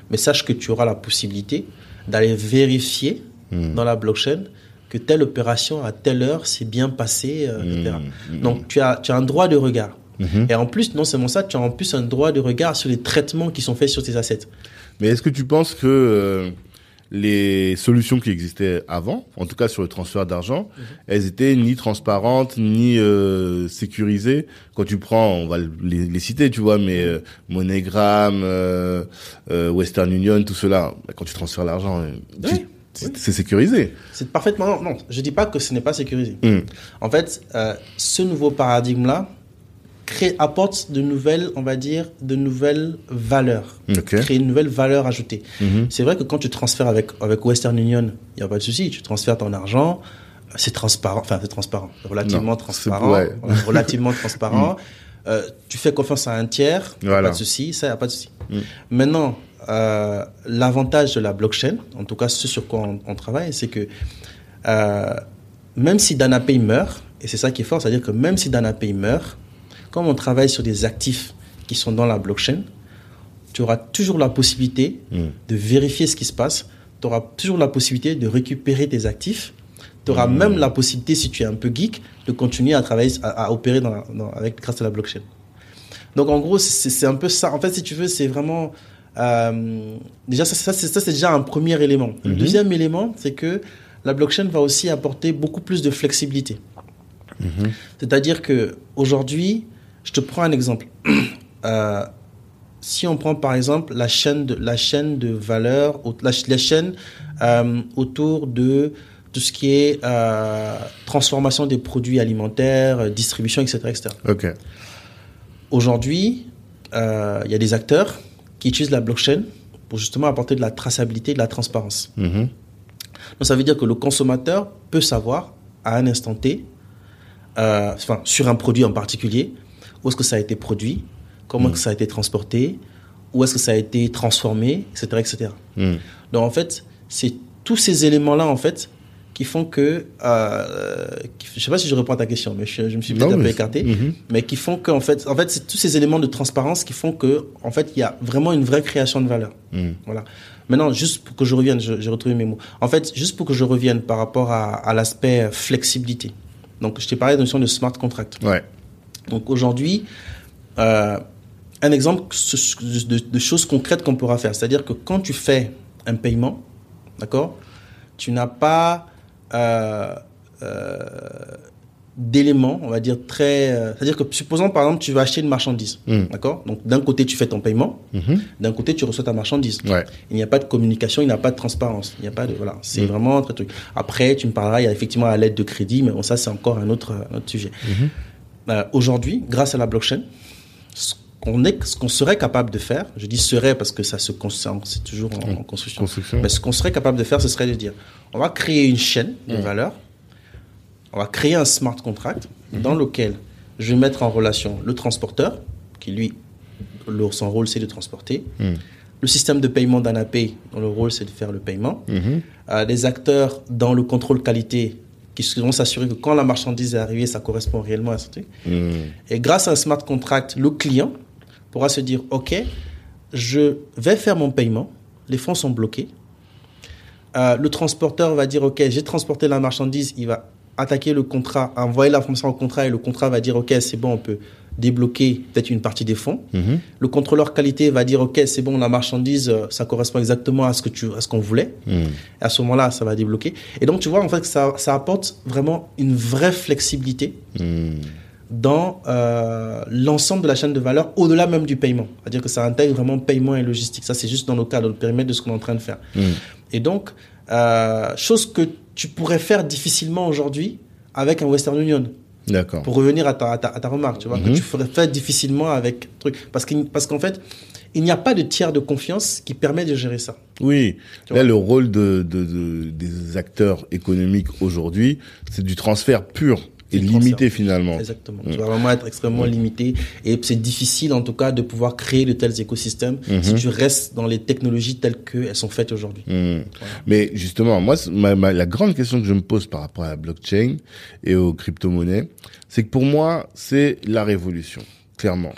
mais sache que tu auras la possibilité d'aller vérifier Hmm. dans la blockchain que telle opération à telle heure s'est bien passée, euh, etc. Hmm. Donc tu as, tu as un droit de regard. Mhm. Et en plus, non seulement ça, tu as en plus un droit de regard sur les traitements qui sont faits sur tes assets. Mais est-ce que tu penses que euh, les solutions qui existaient avant, en tout cas sur le transfert d'argent, Mhm. elles étaient ni transparentes ni euh, sécurisées Quand tu prends, on va les, les citer, tu vois, mais euh, MoneyGram, euh, euh, Western Union, tout cela, bah, quand tu transfères l'argent, euh, Oui, c'est oui. sécurisé. C'est parfaitement. Non, non, je dis pas que ce n'est pas sécurisé. Hmm. En fait, euh, ce nouveau paradigme-là crée, apporte de nouvelles, on va dire, de nouvelles valeurs. Ok. Crée une nouvelle valeur ajoutée. Mhm. C'est vrai que quand tu transfères avec, avec Western Union, il n'y a pas de souci. Tu transfères ton argent, euh, c'est transparent. Enfin, c'est transparent. Relativement Non, transparent. ouais. Relativement transparent. Euh, tu fais confiance à un tiers, Voilà. pas de souci. Ça, il n'y a pas de souci. Mm. Maintenant, euh, l'avantage de la blockchain, en tout cas ce sur quoi on, on travaille, c'est que euh, même si DanaPay meurt, et c'est ça qui est fort, c'est-à-dire que même si DanaPay meurt, comme on travaille sur des actifs qui sont dans la blockchain, tu auras toujours la possibilité Hmm. de vérifier ce qui se passe. Tu auras toujours la possibilité de récupérer tes actifs. Tu auras même la possibilité, si tu es un peu geek, de continuer à travailler, à, à opérer dans la- dans- avec, grâce à la blockchain. Donc en gros, c'est un peu ça. En fait, si tu veux, c'est vraiment... euh, déjà, ça, ça, c'est déjà un premier élément. Le deuxième élément, c'est que la blockchain va aussi apporter beaucoup plus de flexibilité. C'est-à-dire que aujourd'hui, je te prends un exemple. Euh, si on prend par exemple la chaîne de, la chaîne de valeur, la, la chaîne euh, autour de tout ce qui est euh, transformation des produits alimentaires, distribution, etc. etc. Ok. Aujourd'hui, il y a des acteurs qui utilisent la blockchain pour justement apporter de la traçabilité, de la transparence. Mhm. Donc ça veut dire que le consommateur peut savoir à un instant T, enfin sur un produit en particulier, où est-ce que ça a été produit, comment est-ce que ça a été transporté, où est-ce que ça a été transformé, etc., etc. Mhm. Donc en fait, c'est tous ces éléments-là en fait qui font que, euh, qui- je sais pas si je réponds à ta question, mais je, je me suis peut-être un peu écarté, Mhm. mais qui font qu'en fait, en fait, c'est tous ces éléments de transparence qui font que, en fait, il y a vraiment une vraie création de valeur. Mhm. Voilà. Maintenant, juste pour que je revienne, j'ai retrouvé mes mots. En fait, juste pour que je revienne par rapport à, à l'aspect flexibilité. Donc, je t'ai parlé de la notion de smart contract. Ouais. Donc, aujourd'hui, euh, un exemple de, choses concrètes qu'on pourra faire. C'est-à-dire que quand tu fais un paiement, d'accord, tu n'as pas euh, euh, d'éléments, on va dire très. C'est-à-dire que supposons par exemple tu vas acheter une marchandise, Mm. d'accord. Donc d'un côté tu fais ton paiement, Mhm. d'un côté tu reçois ta marchandise. Ouais. Il n'y a pas de communication, il n'y a pas de transparence. Il n'y a pas de voilà, c'est Mm. vraiment un très truc. Après, tu me parleras, il y a effectivement la lettre de crédit, mais bon, ça c'est encore un autre, un autre sujet. Euh, Aujourd'hui, grâce à la blockchain, ce qu'on qu'on serait capable de faire, je dis serait parce que ça se c'est toujours en, en construction. Construction. Mais ce qu'on serait capable de faire, ce serait de dire, on va créer une chaîne de valeur, on va créer un smart contract dans lequel je vais mettre en relation le transporteur, qui lui, son rôle c'est de transporter, Mhm. le système de paiement d'ANAPay, dont le rôle c'est de faire le paiement, Mhm. euh, les acteurs dans le contrôle qualité qui vont s'assurer que quand la marchandise est arrivée, ça correspond réellement à ce truc. Mhm. Et grâce à un smart contract, le client pourra se dire, OK, je vais faire mon paiement, les fonds sont bloqués. Euh, le transporteur va dire, OK, j'ai transporté la marchandise, il va attaquer le contrat, envoyer l'information au contrat et le contrat va dire, OK, c'est bon, on peut débloquer peut-être une partie des fonds. Mhm. Le contrôleur qualité va dire, OK, c'est bon, la marchandise, euh, ça correspond exactement à ce que tu, à ce qu'on voulait. Mhm. À ce moment-là, ça va débloquer. Et donc, tu vois, en fait, que ça, ça apporte vraiment une vraie flexibilité Mhm. dans euh, l'ensemble de la chaîne de valeur, au-delà même du paiement. C'est-à-dire que ça intègre vraiment paiement et logistique. Ça, c'est juste dans le cadre, dans le périmètre de ce qu'on est en train de faire. Et donc, euh, chose que tu pourrais faire difficilement aujourd'hui avec un Western Union. D'accord. Pour revenir à ta, à ta, à ta remarque, tu vois, que Mhm. tu ferais faire difficilement avec truc. Parce qu'en parce qu'en fait, il n'y a pas de tiers de confiance qui permet de gérer ça. Oui, Tu là vois. le rôle de, de, de- des acteurs économiques aujourd'hui, c'est du transfert pur et Du limité finalement. Exactement. Tu vas vraiment être extrêmement limité et c'est difficile en tout cas de pouvoir créer de tels écosystèmes si tu restes dans les technologies telles qu'elles sont faites aujourd'hui. Hmm. Mais justement, moi, ma, ma- la grande question que je me pose par rapport à la blockchain et aux crypto-monnaies, c'est que pour moi, c'est la révolution, clairement.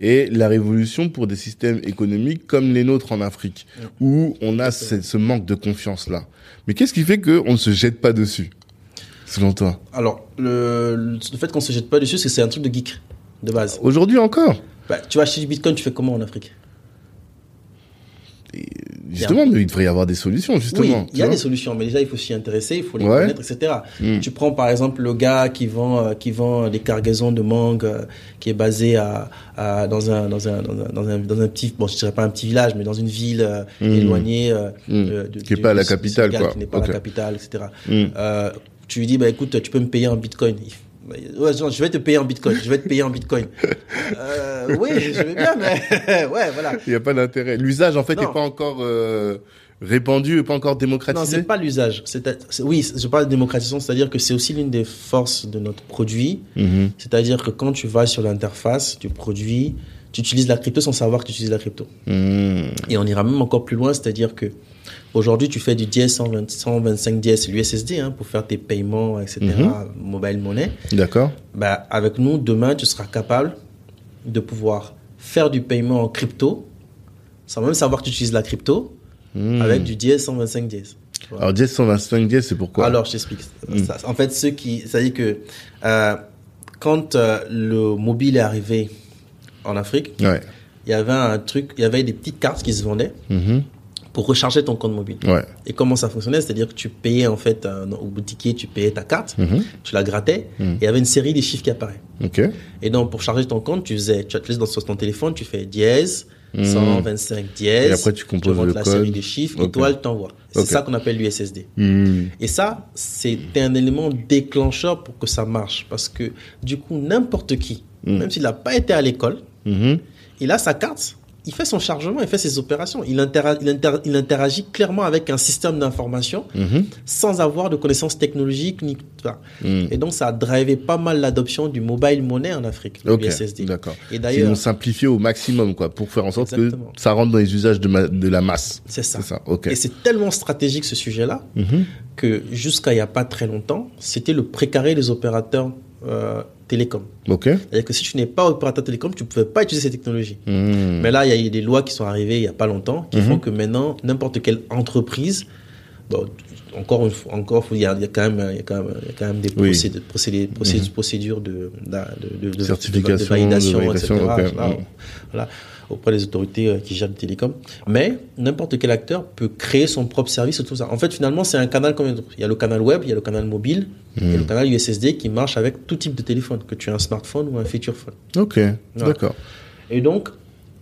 Et la révolution pour des systèmes économiques comme les nôtres en Afrique, où on a ce, ce manque de confiance-là. Mais qu'est-ce qui fait qu'on ne se jette pas dessus, selon toi Alors, le, le fait qu'on se jette pas dessus, c'est que c'est un truc de geek de base. Aujourd'hui encore Bah, tu vas acheter du bitcoin, tu fais comment en Afrique? Justement, mais il devrait y avoir des solutions, justement. Oui, il y a des solutions, mais déjà il faut s'y intéresser, il faut les Ouais. connaître, etc. Mm. Tu prends par exemple le gars qui vend euh, qui vend des cargaisons de mangue, euh, qui est basé à, à- dans un dans un dans un dans un dans un petit bon je dirais pas un petit village, mais dans une ville euh, Mm. éloignée euh, Mm. euh, de- Qui est du- pas à la capitale, quoi. qui n'est pas la capitale, etc. Tu lui dis bah écoute, tu peux me payer en bitcoin. Bah, Ouais, genre, je vais te payer en bitcoin. Je vais te payer en bitcoin. Euh, oui, je vais bien, mais ouais, voilà. Il n'y a pas d'intérêt. L'usage, en fait, n'est Non. pas encore euh, répandu et pas encore Non, démocratisé. c'est pas l'usage. Oui, je parle de démocratisation, c'est-à-dire que c'est aussi l'une des forces de notre produit. Mhm. C'est-à-dire que quand tu vas sur l'interface du produit, tu utilises la crypto sans savoir que tu utilises la crypto. Mhm. Et on ira même encore plus loin, c'est-à-dire que aujourd'hui, tu fais du DS 120 125 DS, l'USSD, hein, pour faire tes paiements, etc., mobile money. D'accord. Bah, avec nous, demain, tu seras capable de pouvoir faire du paiement en crypto, sans même savoir que tu utilises la crypto, Hmm. avec du dièse 125 dièse. Tu vois. Alors, dièse 125 dièse, c'est pourquoi? Alors, je t'explique. Hmm. Ça, En fait, ceux qui, c'est-à-dire que euh, quand euh, le mobile est arrivé en Afrique, Ouais. il y avait un truc, il y avait des petites cartes qui se vendaient Mhm. Pour recharger ton compte mobile. Ouais. Et comment ça fonctionnait C'est-à-dire que tu payais en fait un- au boutiquier, tu payais ta carte, Mhm. tu la grattais, Mhm. et il y avait une série des chiffres qui apparaient. Ok. Et donc pour charger ton compte, tu faisais, tu utilises dans sur ton téléphone, tu fais dièse. Mhm. 125 dièse. Et après, tu composes rentres le la code. série de chiffres, Ok. étoile, t'envoies. C'est ça qu'on appelle l'USSD. Et ça, c'était un élément déclencheur pour que ça marche. Parce que du coup, n'importe qui, même s'il n'a pas été à l'école, Mhm. il a sa carte, il fait son chargement, il fait ses opérations. Il, intera- il, inter- il interagit clairement avec un système d'information Mhm. sans avoir de connaissances technologiques. Ni... enfin. Hmm. Et donc, ça a drivé pas mal l'adoption du mobile money en Afrique, le Ok, USSD. d'accord. Et Ils d'ailleurs, simplifié au maximum, quoi, pour faire en sorte Exactement. que ça rentre dans les usages de, la masse. c'est ça. Ça. Et c'est tellement stratégique ce sujet-là Mhm. que jusqu'à il n'y a pas très longtemps, c'était le précaré des opérateurs euh, télécoms. Ok. C'est-à-dire que si tu n'es pas opérateur télécom, tu ne pouvais pas utiliser ces technologies. Hmm. Mais là, il y a eu des lois qui sont arrivées il n'y a pas longtemps qui Mhm. font que maintenant, n'importe quelle entreprise, bon, encore une fois, encore, il y a, il y a quand même, il y a quand même, il y a quand même des Oui. procédures, procédures, procédures, Mhm. procédures de, de, de, de- Certification, de, validation, etc. ok. Voilà, Mhm. voilà, auprès des autorités euh, qui gèrent le télécom. Mais n'importe quel acteur peut créer son propre service tout ça. En fait, finalement, c'est un canal comme. Il y a le canal web, il y a le canal mobile, Mhm. et le canal USSD qui marche avec tout type de téléphone, que tu aies un smartphone ou un feature phone. Ok, d'accord. Et donc,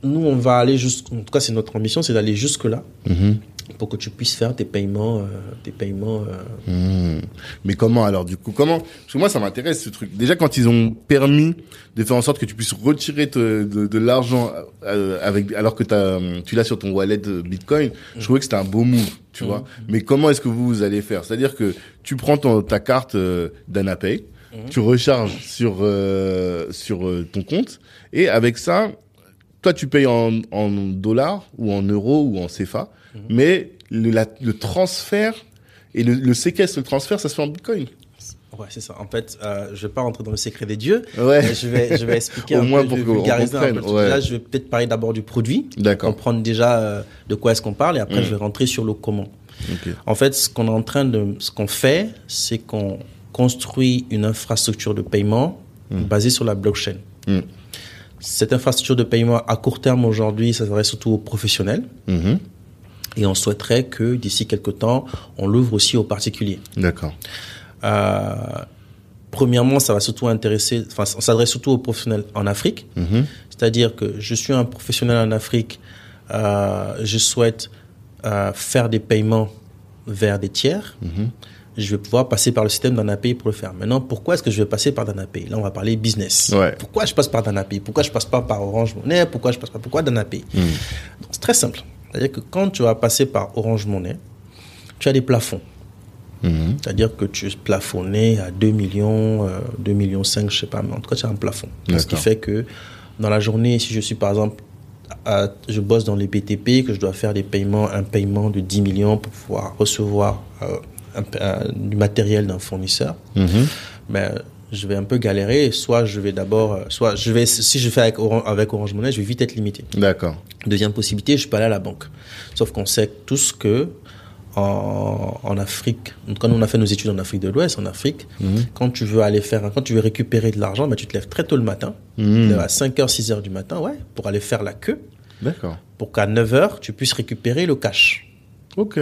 nous, on va aller jusqu'en en tout cas, c'est notre ambition, c'est d'aller jusque-là Mhm. Pour que tu puisses faire tes paiements, euh, tes paiements. euh, Hmm. Mais comment alors du coup comment Parce que moi ça m'intéresse ce truc. Déjà quand ils ont permis de faire en sorte que tu puisses retirer te- de, de l'argent euh, avec alors que t'as, hum, tu l'as sur ton wallet euh, Bitcoin, je trouvais que c'était un beau move, tu vois. Mais comment est-ce que vous, vous allez faire? C'est-à-dire que tu prends ton, ta carte euh, d'AnaPay, tu recharges sur euh, sur euh, ton compte et avec ça toi tu payes en, en dollars ou en euros ou en CFA, mais le, la- le transfert et le, le séquestre, le transfert, ça se fait en Bitcoin. Ouais, c'est ça. En fait, euh, je vais pas rentrer dans le secret des dieux. Ouais. mais je vais, je vais expliquer Au un moins peu, pour je vais vulgariser un peu. ouais. Là, je vais peut-être parler d'abord du produit, D'accord. comprendre déjà euh, de quoi est-ce qu'on parle, et après, Mm. je vais rentrer sur le comment. Ok. En fait, ce qu'on est en train de, ce qu'on fait, c'est qu'on construit une infrastructure de paiement basée sur la blockchain. Mm. Cette infrastructure de paiement à court terme aujourd'hui, ça s'adresse surtout aux professionnels. Mhm. Et on souhaiterait que d'ici quelques temps, on l'ouvre aussi aux particuliers. D'accord. Euh, premièrement, ça va surtout intéresser, enfin, on s'adresse surtout aux professionnels en Afrique. Mhm. C'est-à-dire que je suis un professionnel en Afrique, euh, je souhaite euh, faire des paiements vers des tiers. Mhm. Je vais pouvoir passer par le système d'AnaPay pour le faire. Maintenant, pourquoi est-ce que je vais passer par DanaPay Là, on va parler business. Ouais. Pourquoi je passe par DanaPay Pourquoi je passe pas par Orange Money Pourquoi je passe pas? Pourquoi DanaPay Mhm. Donc, C'est très simple. C'est-à-dire que quand tu vas passer par Orange Money, tu as des plafonds. Mhm. C'est-à-dire que tu es plafonné à 2 millions, euh, 2 millions 5, je sais pas, mais en tout cas, tu as un plafond. Ce qui fait que dans la journée, si je suis par exemple, à- je bosse dans les BTP, que je dois faire des paiements, un paiement de 10 millions pour pouvoir recevoir euh, un pa- un- du matériel d'un fournisseur, Mhm. ben, je vais un peu galérer. Soit je vais d'abord, euh, soit je vais, si je fais avec Orange, avec Orange Money, je vais vite être limité. D'accord. Deuxième possibilité, je peux aller à la banque. Sauf qu'on sait tous que en, en Afrique, quand on a fait nos études en Afrique de l'Ouest, en Afrique, quand tu veux aller faire, quand tu veux récupérer de l'argent, ben, tu te lèves très tôt le matin, Mhm. à 5h, 6h du matin, ouais, pour aller faire la queue, D'accord. pour qu'à 9h, tu puisses récupérer le cash. Ok.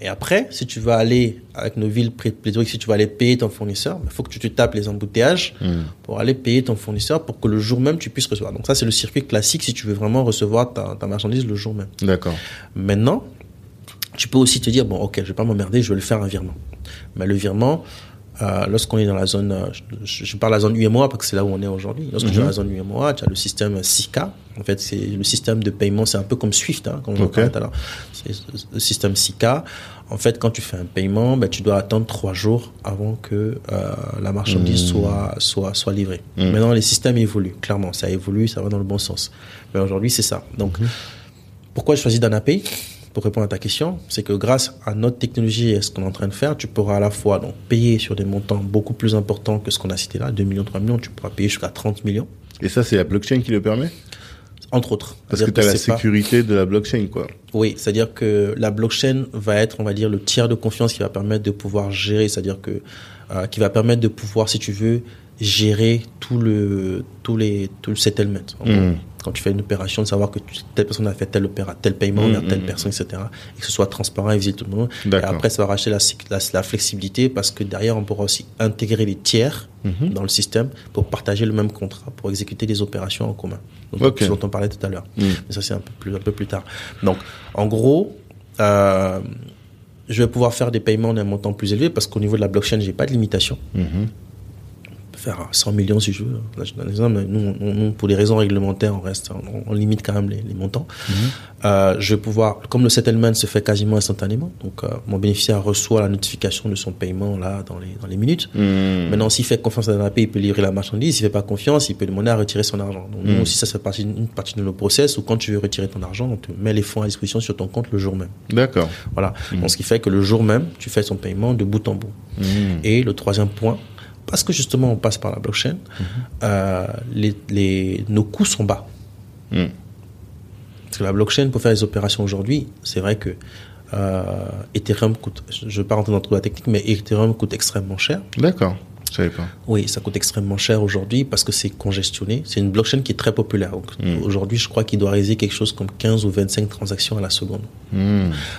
Et après, si tu vas aller, avec nos villes pléthoriques, si tu vas aller payer ton fournisseur, il faut que tu te tapes les embouteillages Mhm. pour aller payer ton fournisseur pour que le jour même, tu puisses recevoir. Donc ça, c'est le circuit classique si tu veux vraiment recevoir ta, ta marchandise le jour même. D'accord. Maintenant, tu peux aussi te dire, bon, ok, je vais pas m'emmerder, je vais le faire un virement. Mais le virement, euh, lorsqu'on est dans la zone, euh, je, je parle de la zone UMOA parce que c'est là où on est aujourd'hui. Lorsque tu es dans la zone UMOA, tu as le système SICA. En fait, c'est le système de paiement, c'est un peu comme SWIFT, hein, comme on en Ok. parlait tout à l'heure. C'est le système SICA. En fait, quand tu fais un paiement, ben, tu dois attendre trois jours avant que euh, la marchandise soit, soit, soit livrée. Maintenant, les systèmes évoluent, clairement. Ça évolue, ça va dans le bon sens. Mais aujourd'hui, c'est ça. Donc, pourquoi je choisis DanaPay Pour répondre à ta question, c'est que grâce à notre technologie et à ce qu'on est en train de faire, tu pourras à la fois donc, payer sur des montants beaucoup plus importants que ce qu'on a cité là, 2 millions, 3 millions, tu pourras payer jusqu'à 30 millions. Et ça, c'est la blockchain qui le permet? Entre autres. Parce que tu as la sécurité de la blockchain, quoi. Oui, c'est-à-dire que la blockchain va être, on va dire, le tiers de confiance qui va permettre de pouvoir gérer, c'est-à-dire que euh, qui va permettre de pouvoir, si tu veux, gérer tout le tout les tout le settlement. Quand tu fais une opération, de savoir que telle personne a fait tel opéra, tel paiement vers telle hmm, hmm, personne, etc. Et que ce soit transparent et visible tout le monde. Et après, ça va racheter la, la, flexibilité parce que derrière, on pourra aussi intégrer les tiers dans le système pour partager le même contrat, pour exécuter des opérations en commun. Donc, okay. dont on parlait tout à l'heure. Mais ça, c'est un peu plus un peu plus tard. Donc, en gros. Euh, je vais pouvoir faire des paiements d'un montant plus élevé parce qu'au niveau de la blockchain, j'ai pas de limitation. Mhm faire 100 millions si je veux. nous, pour des raisons réglementaires, on reste, on, limite quand même les, montants. Mhm. Euh, je vais pouvoir, comme le settlement se fait quasiment instantanément, donc euh, mon bénéficiaire reçoit la notification de son paiement là dans les, dans les minutes. Mhm. Maintenant, s'il fait confiance à la paix, il peut livrer la marchandise. S'il fait pas confiance, il peut demander à retirer son argent. Donc nous mhm. aussi, ça fait partie une partie de nos process où quand tu veux retirer ton argent, on te met les fonds à disposition sur ton compte le jour même. D'accord. Voilà. Donc ce qui fait que le jour même, tu fais son paiement de bout en bout. Et le troisième point, parce que justement on passe par la blockchain, mhm. euh, les, les, nos coûts sont bas. Mhm. Parce que la blockchain, pour faire les opérations aujourd'hui, c'est vrai que euh, Ethereum coûte, je ne vais pas rentrer dans la technique, mais Ethereum coûte extrêmement cher. D'accord. Je savais pas. Oui, ça coûte extrêmement cher aujourd'hui parce que c'est congestionné. C'est une blockchain qui est très populaire. Mhm. Aujourd'hui, je crois qu'il doit réaliser quelque chose comme 15 ou 25 transactions à la seconde.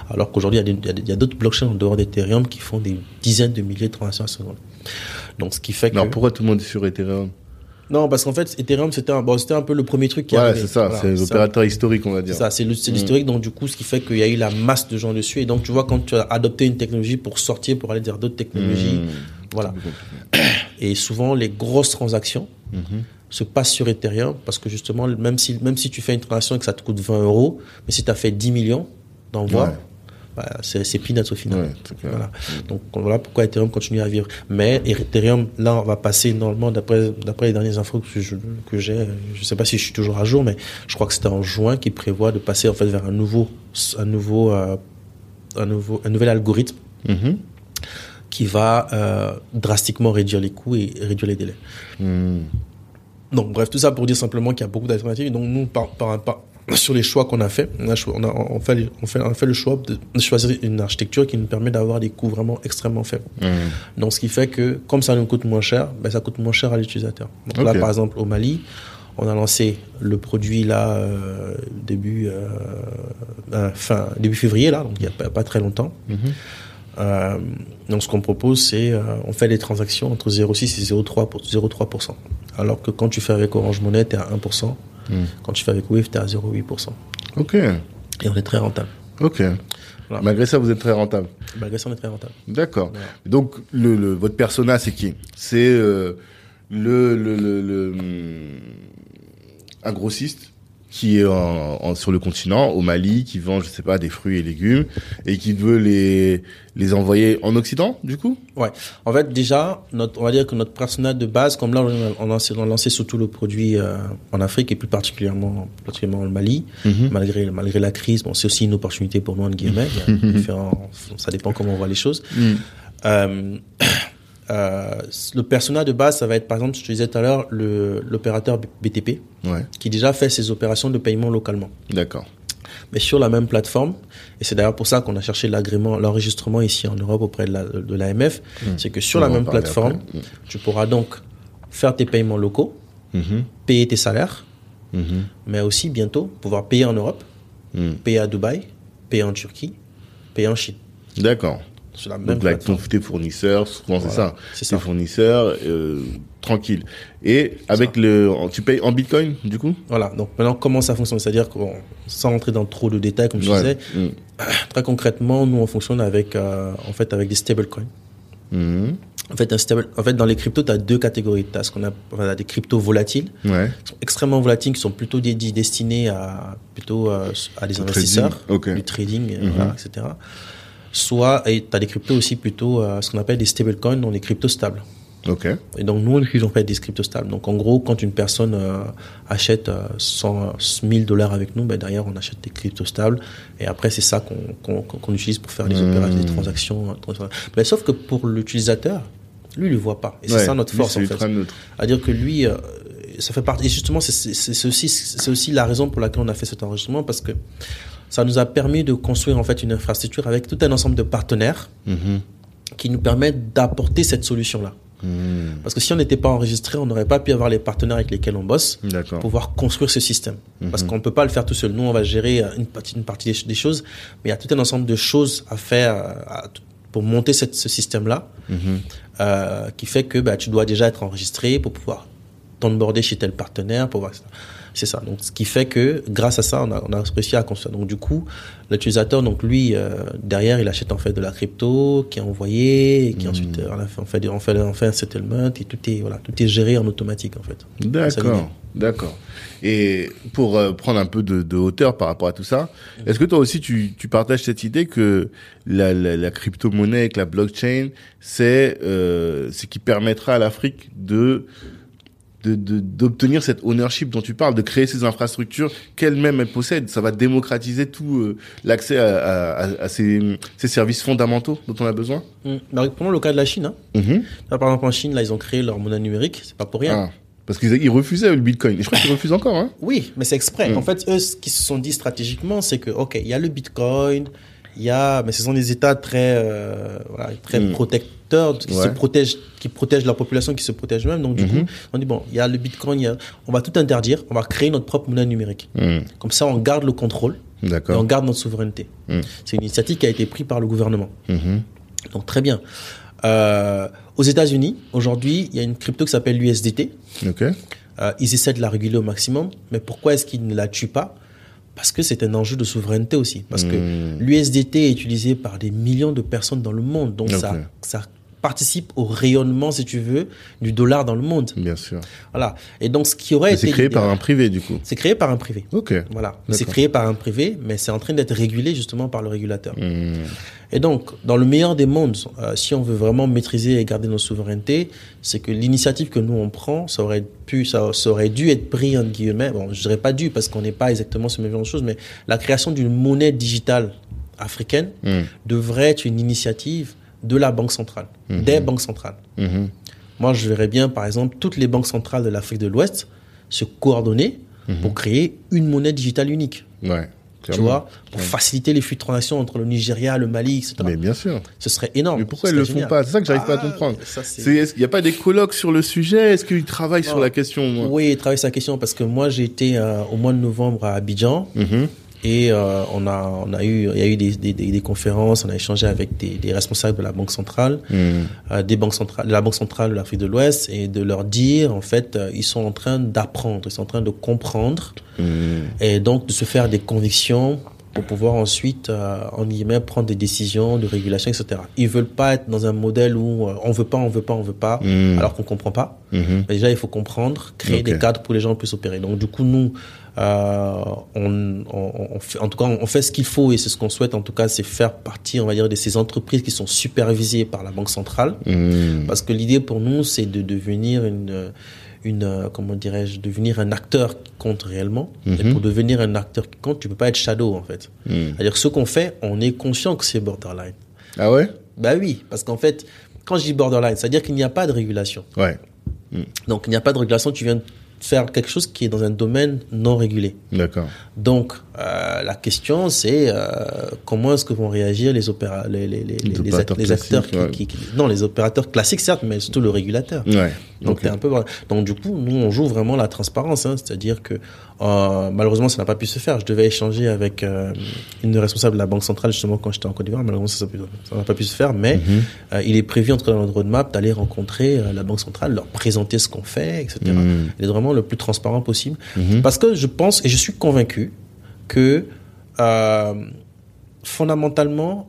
Alors qu'aujourd'hui, il y a d'autres blockchains en dehors d'Ethereum qui font des dizaines de milliers de transactions à la seconde. Donc, ce qui fait que. Alors, pourquoi tout le monde est sur Ethereum? Non, parce qu'en fait, Ethereum, c'était un, bon, c'était un peu le premier truc qui ouais, c'est ça, c'est l'opérateur historique, on va dire. C'est ça, c'est mm. l'historique, donc du coup, ce qui fait qu'il y a eu la masse de gens dessus. Et donc, tu vois, quand tu as adopté une technologie pour sortir, pour aller vers d'autres technologies, mm. Voilà. Et souvent, les grosses transactions mm-hmm. se passent sur Ethereum parce que justement, même si, même si tu fais une transaction et que ça te coûte 20 euros, mais si tu as fait 10 millions d'envois, bah, c'est peanuts au final. voilà. Donc voilà pourquoi Ethereum continue à vivre. Mais Ethereum, là, on va passer normalement, d'après les dernières infos que j'ai, que je ne sais pas si je suis toujours à jour, mais je crois que c'était en juin qu'il prévoit de passer en fait vers un nouveau, un nouveau, euh, un nouveau, un nouvel algorithme. Mm-hmm. Qui va euh, drastiquement réduire les coûts et réduire les délais. Mm. Donc bref, tout ça pour dire simplement qu'il y a beaucoup d'alternatives. Donc nous, par, par, par, sur les choix qu'on a fait. On, a, on, a, on, fait, on, fait, on fait le choix de choisir une architecture qui nous permet d'avoir des coûts vraiment extrêmement faibles. Mmh. Donc, ce qui fait que, comme ça nous coûte moins cher, ben, ça coûte moins cher à l'utilisateur. Donc là, par exemple, au Mali, on a lancé le produit là euh, début euh, fin début février là, donc il n'y a pas, très longtemps. Mmh. Euh, donc ce qu'on propose, c'est euh, on fait des transactions entre 0,6 et 0,3 pour 0,3%. Alors que quand tu fais avec Orange Money, tu es à 1%. Hmm. Quand tu fais avec Wave, tu es à 0,8%. Ok. Et on est très rentable. Ok. Malgré ça, vous êtes très rentable. Malgré ça, on est très rentable. D'accord. Donc, le, votre persona, c'est qui? C'est euh, le, le, le, le, un grossiste qui est en, sur le continent, au Mali, qui vend, je sais pas, des fruits et légumes, et qui veut les les envoyer en Occident, du coup? Ouais. En fait, déjà, notre, on va dire que notre personnel de base, comme là, on a lancé, on a lancé surtout le produit euh, en Afrique et plus particulièrement, particulièrement le Mali, mhm. malgré malgré la crise. Bon, c'est aussi une opportunité pour nous en guillemets. ça dépend comment on voit les choses. Mhm. Euh, euh, le personnel de base, ça va être par exemple, je te disais tout à l'heure, l'opérateur BTP, qui déjà fait ses opérations de paiement localement. D'accord. Mais sur la même plateforme, et c'est d'ailleurs pour ça qu'on a cherché l'agrément, l'enregistrement ici en Europe auprès de l'AMF, hmm. c'est que sur la même plateforme, hmm. tu pourras donc faire tes paiements locaux, hmm. payer tes salaires, mais aussi bientôt pouvoir payer en Europe, payer à Dubaï, payer en Turquie, payer en Chine. D'accord. Donc avec ton, tes fournisseurs, souvent c'est ça, tes fournisseurs, euh, tranquille. Et avec le, tu payes en Bitcoin du coup? Voilà. Donc maintenant comment ça fonctionne? C'est-à-dire qu'on, sans rentrer dans trop de détails comme je disais, mm. très concrètement, nous on fonctionne avec, euh, en fait, avec des stablecoins. Mm. En fait, un stable, en fait, dans les cryptos, tu as deux catégories. Tu as ce qu'on a, des cryptos volatiles, ouais. qui sont extrêmement volatiles, qui sont plutôt destinés à, plutôt, euh, à des investisseurs, du trading, mm-hmm. voilà, etc soit, et tu as des cryptos aussi plutôt euh, ce qu'on appelle des stablecoins, donc des cryptos stables. Ok. Et donc nous, on utilise en fait des cryptos stables. Donc en gros, quand une personne euh, achète 100 euh, 000 dollars avec nous, ben derrière on achète des cryptos stables. Et après c'est ça qu'on utilise pour faire les hmm. opérations, les transactions. Mais sauf que pour l'utilisateur, lui, il le voit pas. Et c'est ça notre force en fait. C'est-à-dire que lui, ça fait partie. Et justement, c'est aussi, c'est aussi la raison pour laquelle on a fait cet enregistrement parce que ça nous a permis de construire en fait une infrastructure avec tout un ensemble de partenaires Mhm. qui nous permettent d'apporter cette solution-là. Mhm. Parce que si on n'était pas enregistré, on n'aurait pas pu avoir les partenaires avec lesquels on bosse pour pouvoir construire ce système. Parce Mhm. qu'on ne peut pas le faire tout seul. Nous, on va gérer euh, une partie, une partie des, des choses, mais il y a tout un ensemble de choses à faire euh, à- pour monter cette, ce système-là, euh, qui fait que bah, tu dois déjà être enregistré pour pouvoir t'onboarder chez tel partenaire, pour voir. C'est ça. Donc, ce qui fait que grâce à ça, on a, on a réussi à construire. Donc, du coup, l'utilisateur, donc lui, euh, derrière, il achète en fait de la crypto qui est envoyée, et qui Mhm. ensuite, euh, on, a fait, on, fait, on, fait, on fait un settlement et tout est, voilà, tout est géré en automatique en fait. D'accord, d'accord. Et pour euh, prendre un peu de, de hauteur par rapport à tout ça, est-ce que toi aussi tu, tu partages cette idée que la, la, la crypto-monnaie avec la blockchain, c'est euh, ce qui permettra à l'Afrique de de- de- d'obtenir cette ownership dont tu parles, de créer ces infrastructures qu'elle-même elle possède. Ça va démocratiser tout euh, l'accès à, à, à- à ces, ces services fondamentaux dont on a besoin. Mm. Bah, prenons le cas de la Chine. Hein. Mhm. Là, par exemple, en Chine, là, ils ont créé leur monnaie numérique. C'est pas pour rien. Ah, parce qu'ils ils refusaient le Bitcoin. Et je crois qu'ils refusent encore. Hein. Oui, mais c'est exprès. Mm. En fait, eux, ce qu'ils se sont dit stratégiquement, c'est que, OK, il y a le Bitcoin, il y a, mais ce sont des États très, euh, voilà, très Mm. protecteurs, qui Ouais. se protègent, qui protègent leur population, qui se protègent eux-mêmes. Donc, du Mhm. coup, on dit, bon, il y a le Bitcoin, il y a, on va tout interdire, on va créer notre propre monnaie numérique. Mhm. Comme ça, on garde le contrôle et on garde notre souveraineté. C'est une initiative qui a été prise par le gouvernement. Donc, très bien. Euh, aux États-Unis, aujourd'hui, il y a une crypto qui s'appelle l'USDT. Euh, ils essaient de la réguler au maximum, mais pourquoi est-ce qu'ils ne la tuent pas? Parce que c'est un enjeu de souveraineté aussi. Parce que Hmm. l'USDT est utilisé par des millions de personnes dans le monde, donc ça, participe au rayonnement, si tu veux, du dollar dans le monde. Bien sûr. Voilà. Et donc, ce qui aurait été C'est créé par un privé, du coup. c'est créé par un privé. Ok. Voilà. C'est créé par un privé, mais c'est en train d'être régulé justement par le régulateur. Hmm. Et donc, dans le meilleur des mondes, euh, si on veut vraiment maîtriser et garder nos souverainetés, c'est que l'initiative que nous on prend, ça aurait pu, ça, ça aurait dû être pris entre guillemets. Bon, je dirais pas dû parce qu'on n'est pas exactement le même genre de choses, mais la création d'une monnaie digitale africaine Hmm. devrait être une initiative de la banque centrale, Mhm. des banques centrales. Mhm. Moi, je verrais bien, par exemple, toutes les banques centrales de l'Afrique de l'Ouest se coordonner pour créer une monnaie digitale unique. Ouais. Tu vois, pour faciliter les flux de transactions entre le Nigeria, le Mali, etc. Mais bien sûr. Ce serait énorme. Mais pourquoi ils le serait font pas? C'est ça que j'arrive pas à Ah, comprendre. qu'il n'y a pas des colloques sur le sujet? Est-ce qu'ils travaillent sur la question Oui, travailler sa question parce que moi j'ai été euh, au mois de novembre à Abidjan Mhm. Et euh, on a on a eu il y a eu des, des, des, des conférences, on a échangé avec des, des responsables de la banque centrale, Mhm. euh, des banques centrales, de la banque centrale de l'Afrique de l'Ouest et de leur dire en fait euh, ils sont en train d'apprendre, ils sont en train de comprendre Mhm. et donc de se faire des convictions pour pouvoir ensuite, euh, en guillemets, prendre des décisions de régulation, etc. Ils veulent pas être dans un modèle où euh, on veut pas, on veut pas, on veut pas, Mhm. alors qu'on comprend pas. Mais déjà, il faut comprendre, créer des cadres pour que les gens puissent opérer. Donc, du coup, nous, euh, on, on, on fait, en tout cas, on fait ce qu'il faut et c'est ce qu'on souhaite, en tout cas, c'est faire partie, on va dire, de ces entreprises qui sont supervisées par la Banque centrale. Mhm. Parce que l'idée pour nous, c'est de devenir une, une euh, comment dirais-je, devenir un acteur qui compte réellement. Et Mhm. pour devenir un acteur qui compte, tu peux pas être shadow, en fait. Mhm. C'est-à-dire ce qu'on fait, on est conscient que c'est borderline. Ah ouais? Bah oui, parce qu'en fait, quand je dis borderline, c'est-à-dire qu'il n'y a pas de régulation. Ouais. Donc, il n'y a pas de régulation, tu viens de faire quelque chose qui est dans un domaine non régulé. D'accord. Donc, euh, la question, c'est euh, comment est-ce que vont réagir les, opéra les, les, les, les, opérateurs les acteurs classiques, ouais. qui, qui- qui- Non, les opérateurs classiques, certes, mais surtout le régulateur. Ouais. Donc, Ok. t'es un peu... Donc, du coup, nous, on joue vraiment la transparence. Hein, C'est-à-dire que, euh, malheureusement, ça n'a pas pu se faire. Je devais échanger avec euh, une responsable de la Banque centrale, justement, quand j'étais en Côte d'Ivoire. Malheureusement, ça n'a pas pu se faire. Mais Mhm. euh, il est prévu, en tout cas, dans notre roadmap, d'aller rencontrer euh, la Banque centrale, leur présenter ce qu'on fait, etc. Mhm. Et d'être vraiment le plus transparent possible. Mhm. Parce que je pense, et je suis convaincu, que fondamentalement,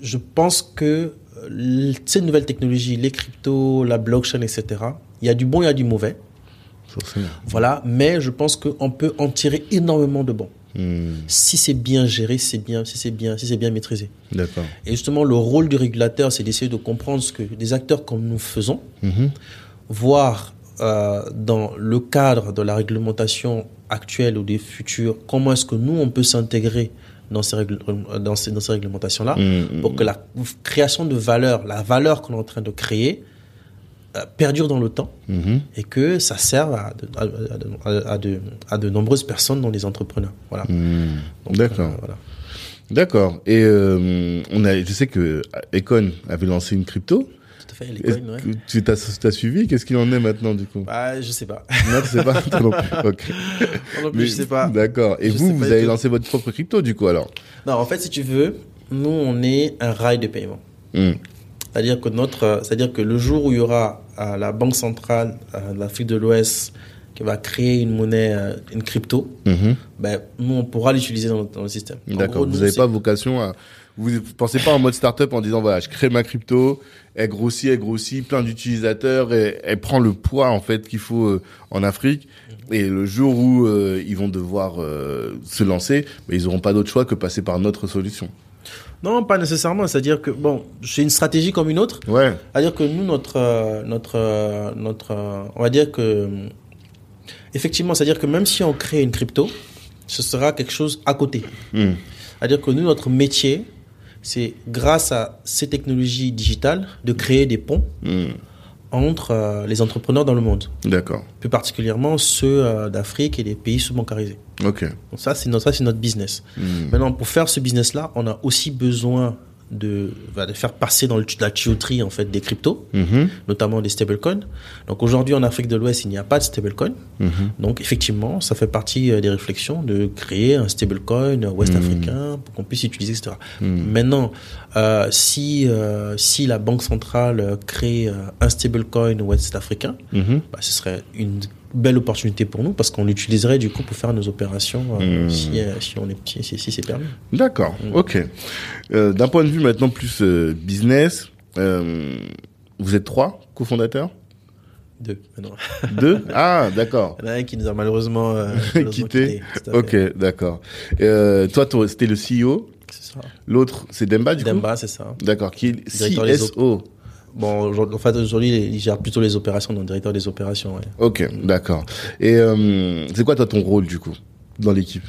je pense que ces nouvelles technologies, les cryptos, la blockchain, etc., il y a du bon, il y a du mauvais. Forcément. Voilà, mais je pense qu'on peut en tirer énormément de bon. Mhm. Si c'est bien géré, c'est bien, si c'est bien, si c'est bien maîtrisé. D'accord. Et justement, le rôle du régulateur, c'est d'essayer de comprendre ce que des acteurs comme nous faisons, Mhm. voir euh, dans le cadre de la réglementation actuelle ou des futures, comment est-ce que nous, on peut s'intégrer dans ces, règles- euh, dans ces, dans ces réglementations-là Mhm. pour que la création de valeur, la valeur qu'on est en train de créer, euh, perdure dans le temps Mhm. et que ça serve à de, à, à- à- à de, à de nombreuses personnes, dont les entrepreneurs. Voilà. D'accord. euh, voilà. D'accord. Et euh, on a, je sais que Econ avait lancé une crypto. À ouais. Tu t'as, suivi? Qu'est-ce qu'il en est maintenant du coup? Bah, je sais pas. Non, tu sais pas? Non plus. Non plus, Mais- je sais pas. D'accord. Et Je vous, vous avez lancé votre propre crypto du coup alors? Non, en fait, si tu veux, nous, on est un rail de paiement. Hmm. C'est-à-dire que notre, euh, c'est-à-dire que le jour où il y aura euh, la banque centrale euh, de l'Afrique de l'Ouest qui va créer une monnaie, euh, une crypto, Mhm. ben nous on pourra l'utiliser dans, dans le système. D'accord. Vous n'avez pas vocation à. Vous pensez pas en mode startup en disant voilà, je crée ma crypto, elle grossit, elle grossit, plein d'utilisateurs, et elle prend le poids en fait qu'il faut euh, en Afrique. Et le jour où euh, ils vont devoir euh, se lancer, ben, ils auront pas d'autre choix que passer par notre solution. Non, pas nécessairement. C'est-à-dire que bon, c'est une stratégie comme une autre. Ouais. C'est-à-dire que nous, notre, notre, notre, on va dire que, effectivement, c'est-à-dire que même si on crée une crypto, ce sera quelque chose à côté. Hmm. C'est-à-dire que nous, notre métier, c'est grâce à ces technologies digitales de créer des ponts Hmm. entre euh, les entrepreneurs dans le monde, D'accord. plus particulièrement ceux euh, d'Afrique et des pays sous-bancarisés. Ok. Donc ça, c'est notre, ça, c'est notre business. Hmm. Maintenant, pour faire ce business-là, on a aussi besoin de, de faire passer dans le, la tuyauterie en fait des cryptos, Mhm. notamment des stablecoins. Donc aujourd'hui, en Afrique de l'Ouest, il n'y a pas de stablecoin. Mhm. Donc effectivement, ça fait partie euh, des réflexions de créer un stablecoin ouest africain pour qu'on puisse l'utiliser, etc. Maintenant, euh, si euh, si la banque centrale crée euh, un stablecoin ouest africain, Mhm. bah, ce serait une belle opportunité pour nous parce qu'on l'utiliserait du coup pour faire nos opérations euh, Mhm. si, si on est si, si, si c'est permis. D'accord. Ok. Euh, D'un point de vue maintenant plus business, vous êtes trois cofondateurs? Deux. maintenant. Deux? Ah, d'accord. Il y en a un qui nous a malheureusement, euh, malheureusement Quitté. Ok, d'accord. Euh, toi, toi, c'était le CEO. C'est ça. L'autre, c'est Demba, du coup Demba, c'est ça. D'accord, qui est Directeur CSO. Bon, en fait, aujourd'hui, il gère plutôt les opérations, donc directeur des opérations. Ouais. Ok, d'accord. Et euh, c'est quoi, toi, ton rôle, du coup, dans l'équipe?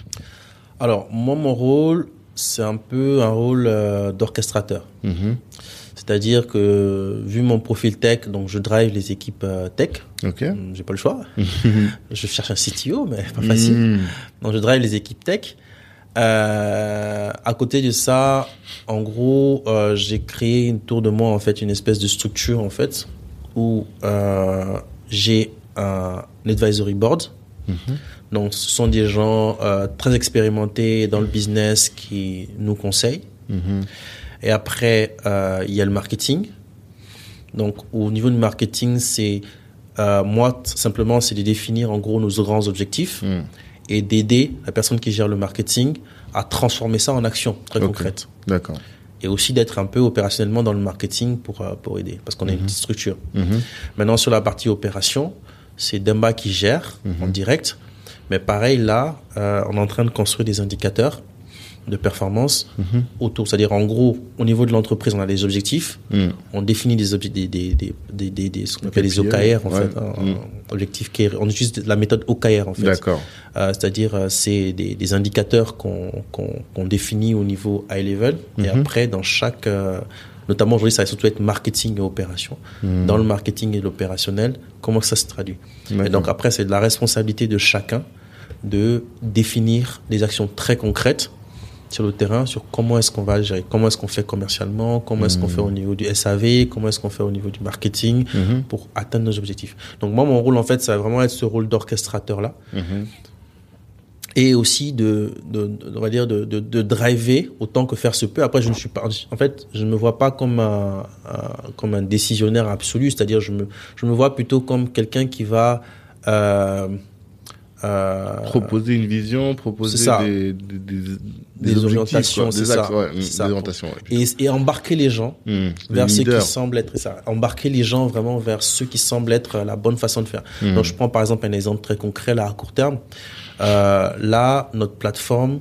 Alors, moi, mon rôle, c'est un peu un rôle euh, d'orchestrateur. Mhm. C'est-à-dire que, vu mon profil tech, donc je drive les équipes euh, tech. Ok. Hum, J'ai pas le choix. je cherche un CTO, mais pas facile. Mhm. Donc, je drive les équipes tech. Euh, à côté de ça, en gros, euh, j'ai créé autour de moi en fait une espèce de structure en fait où euh, j'ai un advisory board. Donc, ce sont des gens euh, très expérimentés dans le business qui nous conseillent. Mhm. Et après, il y a le marketing. Donc, au niveau du marketing, c'est moi simplement, c'est de définir en gros nos grands objectifs Mhm. Et d'aider la personne qui gère le marketing à transformer ça en action très concrète. D'accord. Et aussi d'être un peu opérationnellement dans le marketing pour, euh, pour aider, parce qu'on est une petite structure. Mhm. Maintenant, sur la partie opération, c'est Demba qui gère en direct. Mais pareil, là, euh, on est en train de construire des indicateurs de performance autour. C'est-à-dire, en gros, au niveau de l'entreprise, on a des objectifs. Mhm. On définit des objectifs, des, des, des, des, des, des- ce qu'on appelle des KPI, OKR, en fait. hein, Mm. objectifs care. On utilise la méthode OKR, en fait. D'accord. Euh, C'est-à-dire, euh, c'est des, indicateurs qu'on qu'on définit au niveau high level. Et Mhm. après, dans chaque, euh, notamment aujourd'hui, ça va surtout être marketing et opération. Mhm. Dans le marketing et l'opérationnel, comment ça se traduit? Et donc après, c'est de la responsabilité de chacun de définir des actions très concrètes sur le terrain, sur comment est-ce qu'on va gérer, comment est-ce qu'on fait commercialement, comment est-ce qu'on fait au niveau du SAV, comment est-ce qu'on fait au niveau du marketing Mhm. pour atteindre nos objectifs. Donc moi, mon rôle, en fait, ça va vraiment être ce rôle d'orchestrateur-là Mhm. et aussi de, de, de- on va dire de, de, de driver autant que faire se peut. Après, je ne suis pas, en fait, je ne me vois pas comme un, un- comme un décisionnaire absolu, c'est-à-dire je me, je me vois plutôt comme quelqu'un qui va euh, euh, Proposer une vision, proposer des, des, orientations, c'est ça. ouais, ça. orientations. ouais. et, et embarquer les gens Mm. vers ce qui semble être ça, embarquer les gens vraiment vers ce qui semble être la bonne façon de faire. Mm. Donc je prends par exemple un exemple très concret là à court terme. Euh, là, notre plateforme,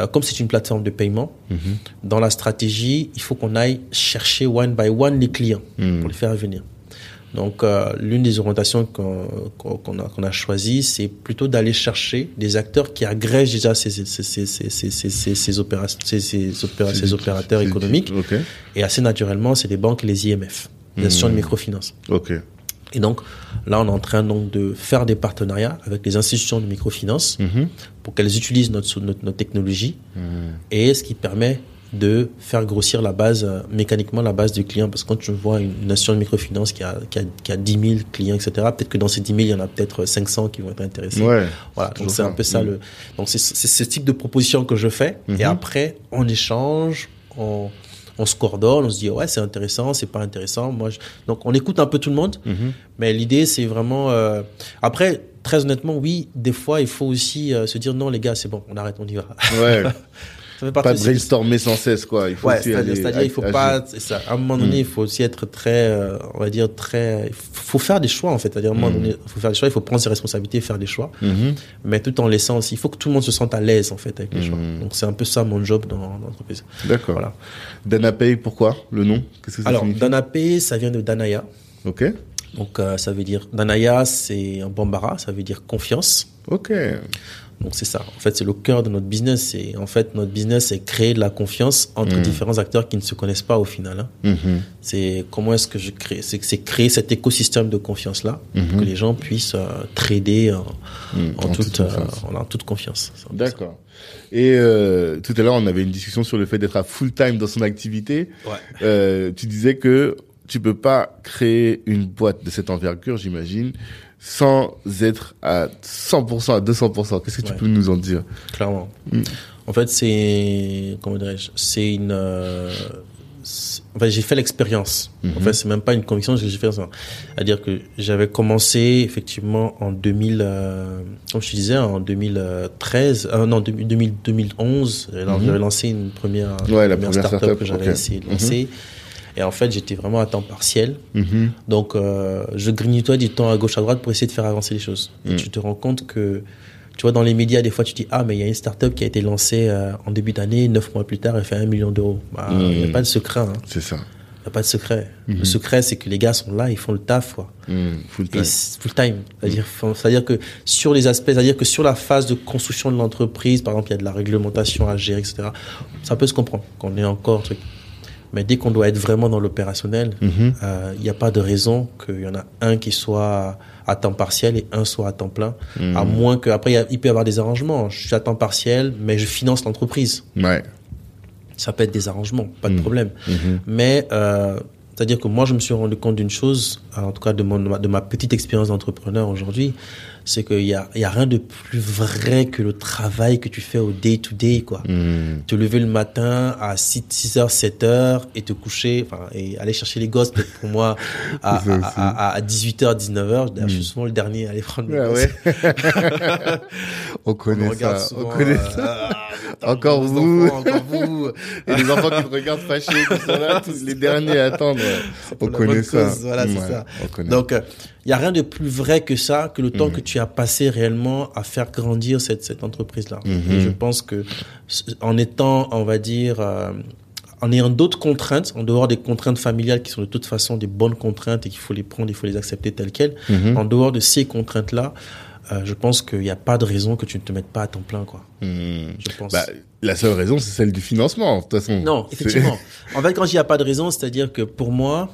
euh, comme c'est une plateforme de paiement, Mhm. dans la stratégie, il faut qu'on aille chercher one by one les clients pour les faire venir. Donc euh, l'une des orientations qu'on a, choisies, c'est plutôt d'aller chercher des acteurs qui agrègent déjà ces, opérateurs économiques. Et assez naturellement, c'est les banques et les IMF, les institutions de microfinance. Et donc là, on est en train donc de faire des partenariats avec les institutions de microfinance pour qu'elles utilisent notre, notre, notre technologie et ce qui permet de faire grossir la base, euh, mécaniquement la base du client. Parce que quand tu vois une, institution de microfinance qui a, qui, a, qui a 10 000 clients, etc., peut-être que dans ces 10 000, il y en a peut-être 500 qui vont être intéressés. Ouais. Voilà, toujours donc c'est un peu ça Mm. le. Donc c'est ce type de proposition que je fais. Mhm. Et après, on échange, on, on se coordonne, on se dit ouais c'est intéressant, c'est pas intéressant. Moi, je... donc on écoute un peu tout le monde. Mhm. Mais l'idée c'est vraiment. euh, Après, très honnêtement, oui, des fois il faut aussi euh, se dire non les gars, c'est bon, on arrête, on y va. Ouais. Fait partie pas de brainstormer sans cesse, quoi. Il faut Ouais, c'est-à-dire, il faut agir. pas, ça. À un moment donné, Mm. il faut aussi être très, euh, on va dire très, il faut faire des choix en fait. C'est-à-dire, à un moment Mm. donné, il faut faire des choix, il faut prendre ses responsabilités, et faire des choix, Mhm. mais tout en laissant aussi, il faut que tout le monde se sente à l'aise en fait avec les Mm. choix. Donc c'est un peu ça mon job dans, dans l'entreprise. D'accord. Voilà. Danapay, pourquoi? Le nom? Qu'est-ce que ça Alors, Danapé, ça vient de Danaya. Ok. Donc euh, ça veut dire Danaya, c'est un bambara, ça veut dire confiance. Ok. Donc c'est ça. En fait, c'est le cœur de notre business. C'est en fait notre business, c'est créer de la confiance entre Mm. différents acteurs qui ne se connaissent pas au final. hein. Mhm. C'est comment est-ce que je crée C'est c'est créer cet écosystème de confiance là pour que les gens puissent euh, trader en, en, En toute, toute euh, confiance. en, en toute confiance. D'accord. Et euh, tout à l'heure, on avait une discussion sur le fait d'être à full time dans son activité. Ouais. Tu disais que tu peux pas créer une boîte de cette envergure, j'imagine, sans être à 100%, à 200%. Qu'est-ce que tu Ouais. peux nous en dire? Clairement. Mm. En fait, c'est comment dirais-je C'est une. euh, en fait, j'ai fait l'expérience. En Mhm. fait, c'est même pas une conviction, j'ai fait ça. C'est-à-dire que j'avais commencé effectivement en 2000, euh, comme je te disais, en 2013, euh, non 2000, 2000, 2011. J'avais Mhm. j'avais lancé une première, Ouais, la première première startup startup, que j'avais ok. essayé de Mhm. lancer. Et en fait, j'étais vraiment à temps partiel. Mhm. Donc, euh, je grignotais du temps à gauche à droite pour essayer de faire avancer les choses. Et Mm. tu te rends compte que, tu vois, dans les médias, des fois, tu dis, ah, mais il y a une startup qui a été lancée euh, en début d'année, neuf mois plus tard, elle fait un million d'euros. Bah, Il n'y Mm. a pas de secret. hein. C'est ça. Il n'y a pas de secret. Mhm. Le secret, c'est que les gars sont là, ils font le taf, quoi. Mhm. Full time. full time. C'est-à-dire, c'est-à-dire que sur les aspects, c'est-à-dire que sur la phase de construction de l'entreprise, par exemple, il y a de la réglementation à gérer, etc. Ça peut se comprendre qu'on est encore truc. Mais dès qu'on doit être vraiment dans l'opérationnel, Mhm. euh, il n'y a pas de raison qu'il y en a un qui soit à temps partiel et un soit à temps plein. Mhm. À moins que, après, il y a- il peut y avoir des arrangements. Je suis à temps partiel, mais je finance l'entreprise. Ouais. Ça peut être des arrangements, pas de Mhm. problème. Mhm. Mais euh, c'est-à-dire que moi, je me suis rendu compte d'une chose, en tout cas de, mon, de ma petite expérience d'entrepreneur aujourd'hui, c'est qu'il y a, y a rien de plus vrai que le travail que tu fais au day-to-day, quoi. Mhm. Te lever le matin à 6, 6h, 7h et te coucher, enfin, et aller chercher les gosses, peut-être pour moi, à, à, à, à 18h, 19h. D'ailleurs, Je Mm. suis souvent le dernier à aller prendre Ouais, gosses. ouais. On connaît ça. souvent, On connaît euh, ça. Ah, Encore vous. enfants, encore vous. Et les enfants qui te regardent fâchés, qui sont là, tous les derniers à attendre. On connaît ça. cause, voilà, c'est Ouais, ça. On connaît. Donc, il y a rien de plus vrai que ça, que le temps Mhm. que tu as passé réellement à faire grandir cette, cette entreprise-là. Mhm. Et je pense que en étant, on va dire, euh, en ayant d'autres contraintes, en dehors des contraintes familiales qui sont de toute façon des bonnes contraintes et qu'il faut les prendre, il faut les accepter telles quelles, Mhm. en dehors de ces contraintes-là, euh, je pense qu'il n'y a pas de raison que tu ne te mettes pas à temps plein, quoi. Mhm. Je pense. Bah, la seule raison, c'est celle du financement, de toute façon. Non, effectivement. en fait, quand il n'y a pas de raison, c'est-à-dire que pour moi,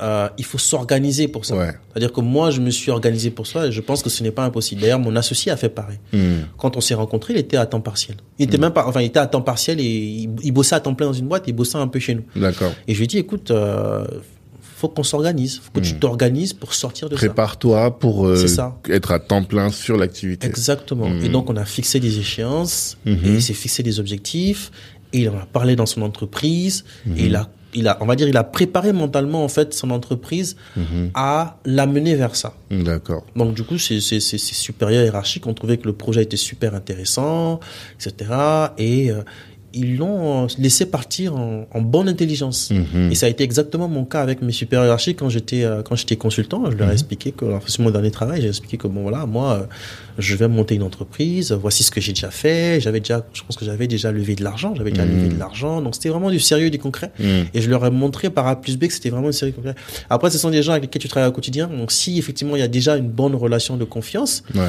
euh, il faut s'organiser pour ça. Ouais. C'est-à-dire que moi, je me suis organisé pour ça et je pense que ce n'est pas impossible. D'ailleurs, mon associé a fait pareil. Mhm. Quand on s'est rencontrés, il était à temps partiel. Il était même pas, enfin, il était à temps partiel et il, il bossait à temps plein dans une boîte il bossait un peu chez nous. D'accord. Et je lui ai dit, écoute, euh, faut qu'on s'organise, faut que tu Mm. t'organises pour sortir de ça. Prépare-toi pour euh, ça. être à temps plein sur l'activité. Exactement. Et donc, on a fixé des échéances, et il s'est fixé des objectifs, et il en a parlé dans son entreprise, et il a, il a, on va dire, il a préparé mentalement, en fait, son entreprise Mhm. à l'amener vers ça. D'accord. Donc, du coup, c'est, c'est, c'est, c'est supérieur hiérarchique. On trouvait que le projet était super intéressant, etc. Et euh, ils l'ont euh, laissé partir en, en bonne intelligence. Mhm. Et ça a été exactement mon cas avec mes supérieurs hiérarchiques quand j'étais euh, quand j'étais consultant. Je leur ai expliqué que, enfin, c'est mon dernier travail, j'ai expliqué que bon voilà, moi, euh, je vais monter une entreprise. Voici ce que j'ai déjà fait. J'avais déjà, je pense que j'avais déjà levé de l'argent. J'avais déjà Mhm. levé de l'argent. Donc c'était vraiment du sérieux, du concret. Mhm. Et je leur ai montré par A plus B que c'était vraiment du sérieux, concret. Après, ce sont des gens avec lesquels tu travailles au quotidien. Donc si effectivement il y a déjà une bonne relation de confiance, Ouais.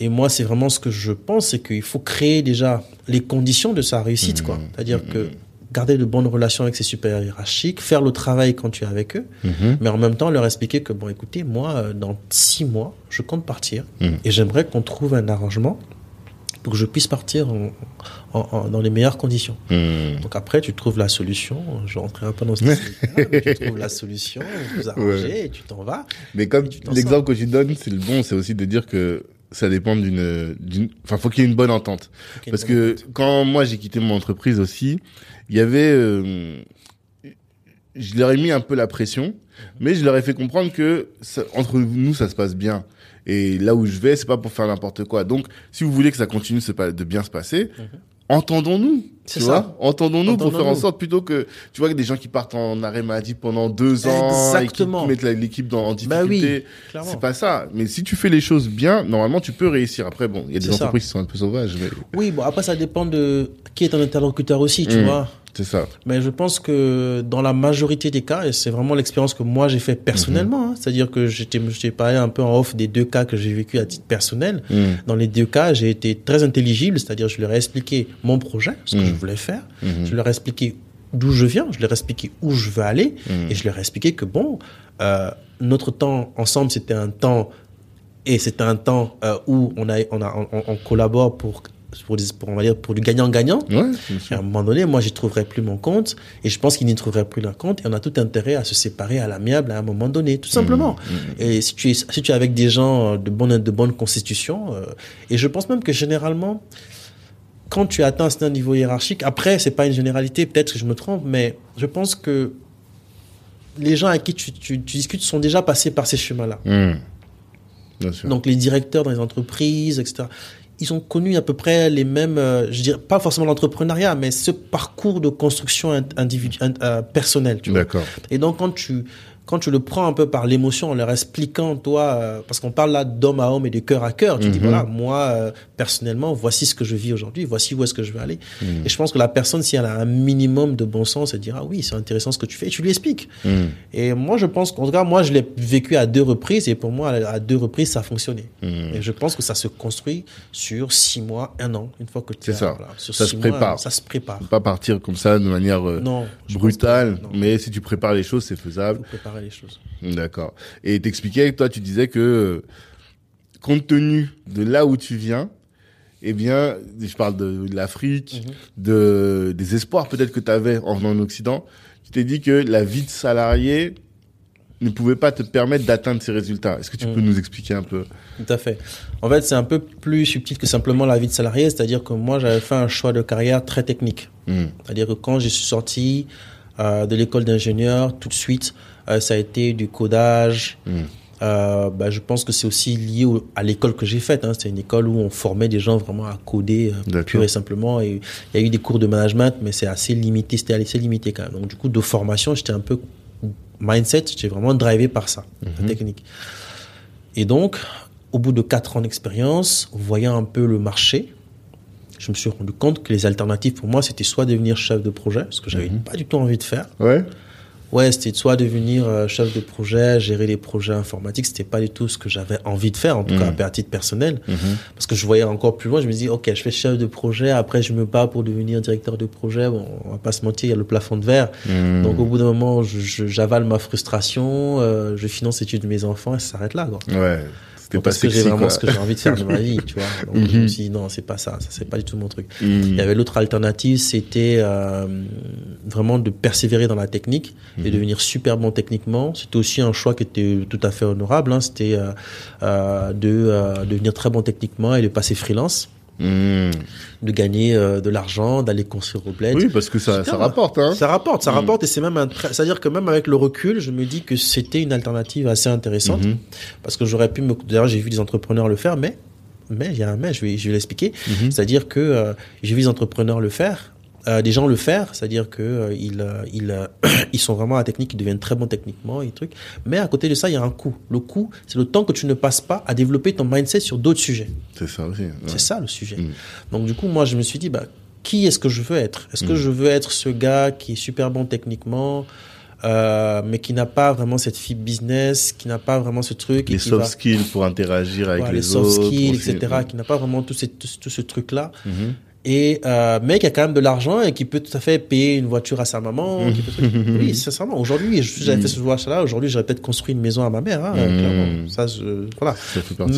Et moi, c'est vraiment ce que je pense, c'est qu'il faut créer déjà les conditions de sa réussite, quoi. C'est-à-dire Mhm. que garder de bonnes relations avec ses supérieurs hiérarchiques, faire le travail quand tu es avec eux, Mhm. mais en même temps leur expliquer que, bon, écoutez, moi, euh, dans six mois, je compte partir et j'aimerais qu'on trouve un arrangement pour que je puisse partir en- en- en- dans les meilleures conditions. Donc après, tu trouves la solution. Je rentrerai un peu dans ce mais tu trouves la solution, vous arrangez Ouais. et tu t'en vas. Mais comme l'exemple que tu donnes, c'est le bon, c'est aussi de dire que ça dépend d'une, d'une, enfin, faut qu'il y ait une bonne entente. Parce que quand moi j'ai quitté mon entreprise aussi, il y avait, euh, je leur ai mis un peu la pression, mais je leur ai fait comprendre que ça- entre nous ça se passe bien. Et là où je vais, c'est pas pour faire n'importe quoi. Donc, si vous voulez que ça continue de, bien se passer, entendons-nous. C'est Tu ça. vois Entendons-nous pour faire en sorte plutôt que tu vois que des gens qui partent en arrêt maladie pendant deux ans Exactement. et qui mettent l'équipe dans, en Bah oui, difficulté. c'est pas ça. Mais si tu fais les choses bien, normalement tu peux réussir. Après, bon, il y a des ça. entreprises qui sont un peu sauvages, mais Oui, bon, après, ça dépend de qui est ton interlocuteur aussi, tu Mm. vois. C'est ça. Mais je pense que dans la majorité des cas, et c'est vraiment l'expérience que moi j'ai fait personnellement, hein, c'est-à-dire que j'étais, j'étais parlé un peu en off des deux cas que j'ai vécu à titre personnel. Mm. Dans les deux cas, j'ai été très intelligible, c'est-à-dire je leur ai expliqué mon projet, ce que Mm. je voulais faire, Mhm. je leur ai expliqué d'où je viens, je leur ai expliqué où je veux aller, et je leur ai expliqué que bon, euh, notre temps ensemble, c'était un temps et c'était un temps euh, où on a, on a, on, on collabore pour, pour, des- pour, on va dire, pour du gagnant-gagnant. Ouais, à un moment donné, moi, j'y trouverai plus mon compte, et je pense qu'il n'y trouverait plus leur compte, et on a tout intérêt à se séparer à l'amiable à un moment donné, tout simplement. Et si tu es, si tu es avec des gens de bonne, de bonne constitution, euh, et je pense même que généralement, quand tu atteins un certain niveau hiérarchique, après, c'est pas une généralité, peut-être que je me trompe, mais je pense que les gens avec qui tu, tu, tu discutes sont déjà passés par ces chemins-là. Donc les directeurs dans les entreprises, etc. Ils ont connu à peu près les mêmes, euh, je dirais pas forcément l'entrepreneuriat, mais ce parcours de construction in- individu, in- euh, personnelle. D'accord. Et donc quand tu quand tu le prends un peu par l'émotion, en leur expliquant, toi, euh, parce qu'on parle là d'homme à homme et de cœur à cœur, tu dis Mhm. voilà, moi euh, personnellement, voici ce que je vis aujourd'hui, voici où est-ce que je veux aller. Mhm. Et je pense que la personne, si elle a un minimum de bon sens, elle dira ah oui, c'est intéressant ce que tu fais, et tu lui expliques. Mm. Et moi, je pense qu'en tout cas, moi, je l'ai vécu à deux reprises, et pour moi, à deux reprises, ça a fonctionné. Et je pense que ça se construit sur six mois, un an, une fois que tu C'est as- ça. voilà, sur Ça six se mois, prépare. ça se prépare. Faut Pas partir comme ça de manière euh, Non. brutale, que- non, mais si tu prépares les choses, c'est faisable. préparer les choses. D'accord. Et t'expliquais, toi, tu disais que compte tenu de là où tu viens, eh bien, je parle de, de l'Afrique, Mhm. de des espoirs peut-être que tu avais en venant en Occident, tu t'es dit que la vie de salarié ne pouvait pas te permettre d'atteindre ces résultats. Est-ce que tu peux Mhm. nous expliquer un peu? Tout à fait. En fait, c'est un peu plus subtil que simplement la vie de salarié, c'est-à-dire que moi, j'avais fait un choix de carrière très technique. Hmm. C'est-à-dire que quand je suis sorti de l'école d'ingénieur, tout de suite, euh, ça a été du codage. Hmm. Euh, bah, je pense que c'est aussi lié au- à l'école que j'ai faite. Hein. C'est une école où on formait des gens vraiment à coder euh, pur et simplement. Et il y a eu des cours de management, mais c'est assez limité. C'était assez limité quand même. Donc du coup, de formation, j'étais un peu mindset. J'étais vraiment drivé par ça, la technique. Et donc, au bout de quatre ans d'expérience, voyant un peu le marché, je me suis rendu compte que les alternatives pour moi, c'était soit devenir chef de projet, ce que j'avais pas du tout envie de faire. Ouais. Ouais, c'était soit devenir euh, chef de projet, gérer les projets informatiques, c'était pas du tout ce que j'avais envie de faire, en tout Mhm. cas à titre personnel, Mhm. parce que je voyais encore plus loin. Je me dis, ok, je fais chef de projet, après je me bats pour devenir directeur de projet. Bon, on va pas se mentir, il y a le plafond de verre. Hmm. Donc au bout d'un moment, j'avale ma frustration, euh, je finance l'étude de mes enfants et ça s'arrête là. Quoi. Ouais. C'était Donc, pas parce que j'ai vraiment quoi. ce que j'ai envie de faire de ma vie, tu vois. Donc je Mhm. me suis dit, non, c'est pas ça, ça c'est pas du tout mon truc. Hmm. Il y avait l'autre alternative, c'était euh, vraiment de persévérer dans la technique et devenir super bon techniquement. C'était aussi un choix qui était tout à fait honorable. Hein. C'était euh, euh, de euh, devenir très bon techniquement et de passer freelance, De gagner euh, de l'argent, d'aller construire au bled. Oui, parce que ça, ça rapporte, hein. Ça rapporte, ça Mhm. rapporte et c'est même un c'est-à-dire que même avec le recul, je me dis que c'était une alternative assez intéressante Mhm. parce que j'aurais pu me d'ailleurs j'ai vu des entrepreneurs le faire mais mais il y a un mais je vais je vais l'expliquer Mhm. c'est-à-dire que euh, j'ai vu des entrepreneurs le faire euh, des gens le faire c'est-à-dire que euh, ils euh, ils ils sont vraiment à la technique ils deviennent très bons techniquement et trucs mais à côté de ça il y a un coût le coût c'est le temps que tu ne passes pas à développer ton mindset sur d'autres sujets C'est ça aussi. ouais. c'est ça le sujet. Mm. Donc du coup, moi, je me suis dit, bah, qui est-ce que je veux être? Est-ce que Mm. je veux être ce gars qui est super bon techniquement, euh, mais qui n'a pas vraiment cette fibre business, qui n'a pas vraiment ce truc, Les et qui soft va- skills pour interagir avec voilà, les, les soft autres. skills, aussi. etc., qui n'a pas vraiment tout, ces- tout, tout ce truc-là. Mhm. Et euh, mais qui a quand même de l'argent et qui peut tout à fait payer une voiture à sa maman. qui peut- oui, sincèrement. Aujourd'hui, j'avais fait ce achat-là. Aujourd'hui, j'aurais peut-être construit une maison à ma mère. Hein, clairement. Ça, je, voilà.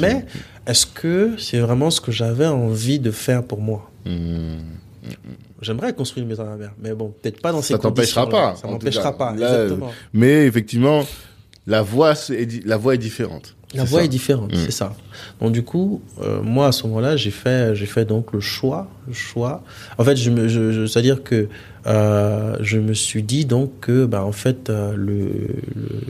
Mais est-ce que c'est vraiment ce que j'avais envie de faire pour moi? Hmm. J'aimerais construire une maison à ma mère, mais bon, peut-être pas dans ces Ça t'empêchera pas. Ça m'empêchera pas, Là, exactement. Mais effectivement, la voie, la voie est différente. La ça. est différente, Mm. c'est ça. Donc du coup, euh, moi à ce moment-là, j'ai fait, j'ai fait donc le choix, le choix. En fait, je me, je, je- c'est-à-dire que euh, je me suis dit donc que, bah en fait, euh, le, le,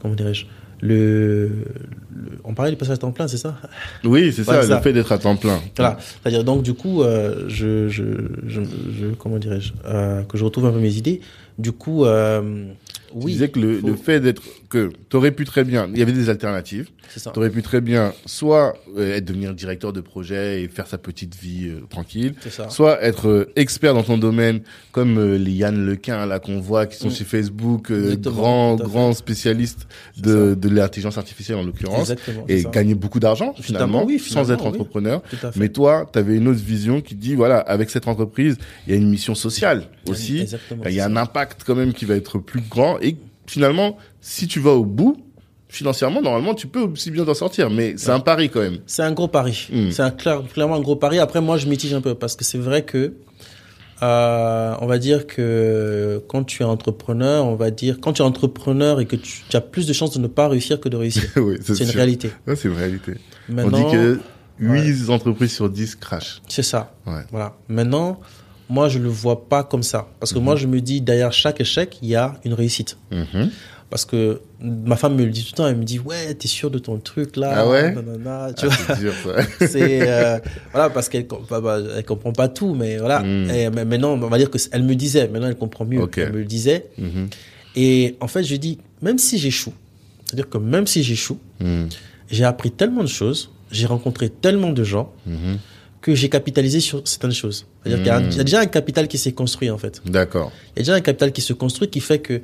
comment dirais-je, le, le- on parlait du passage à temps plein, c'est ça? Oui, c'est ça, c'est le ça. fait d'être à temps plein. Voilà. C'est-à-dire donc du coup, euh, je, je, je, je- comment dirais-je, euh, que je retrouve un peu mes idées. Du coup, euh, Tu oui, disais que le, faut- le fait d'être que t'aurais pu très bien, il y avait des alternatives. c'est ça. T'aurais pu très bien soit euh, être devenir directeur de projet et faire sa petite vie euh, tranquille, ça. soit être euh, expert dans ton domaine comme euh, les Yann Lequin là qu'on voit qui sont Mm. sur Facebook, euh, tout à fait. grands spécialistes de, de l'intelligence artificielle en l'occurrence et gagner beaucoup d'argent finalement, oui, sans finalement, être oui. entrepreneur. Mais toi, tu avais une autre vision qui dit voilà, avec cette entreprise, il y a une mission sociale aussi. Il y a un impact quand même qui va être plus grand et finalement, si tu vas au bout, financièrement, normalement, tu peux aussi bien t'en sortir. Mais c'est un pari quand même. C'est un gros pari. Mm. C'est un, clair- clairement un gros pari. Après, moi, je mitige un peu parce que c'est vrai que, euh, on va dire que quand tu es entrepreneur, on va dire, quand tu es entrepreneur et que tu, tu as plus de chances de ne pas réussir que de réussir. oui, c'est une sûr. réalité. Ouais, c'est une réalité. Maintenant, On dit que 8 entreprises sur 10 crachent. c'est ça. Voilà. Maintenant, moi, je le vois pas comme ça. Parce que Mhm. moi, je me dis, derrière chaque échec, il y a une réussite. Mhm. Parce que ma femme me le dit tout le temps, elle me dit, ouais, t'es sûr de ton truc là? Ah ouais nanana, tu Ah, vois. c'est dur, ça. c'est euh, voilà parce qu'elle bah, bah, elle comprend pas tout mais voilà et mais maintenant on va dire que c- elle me disait maintenant elle comprend mieux elle me le disait Mhm. et en fait je dis même si j'échoue c'est à dire que même si j'échoue Mhm. j'ai appris tellement de choses j'ai rencontré tellement de gens Mhm. que j'ai capitalisé sur certaines choses c'est à dire qu'il y a un- Mm. il y, a déjà un capital qui s'est construit en fait D'accord. il y a déjà un capital qui se construit qui fait que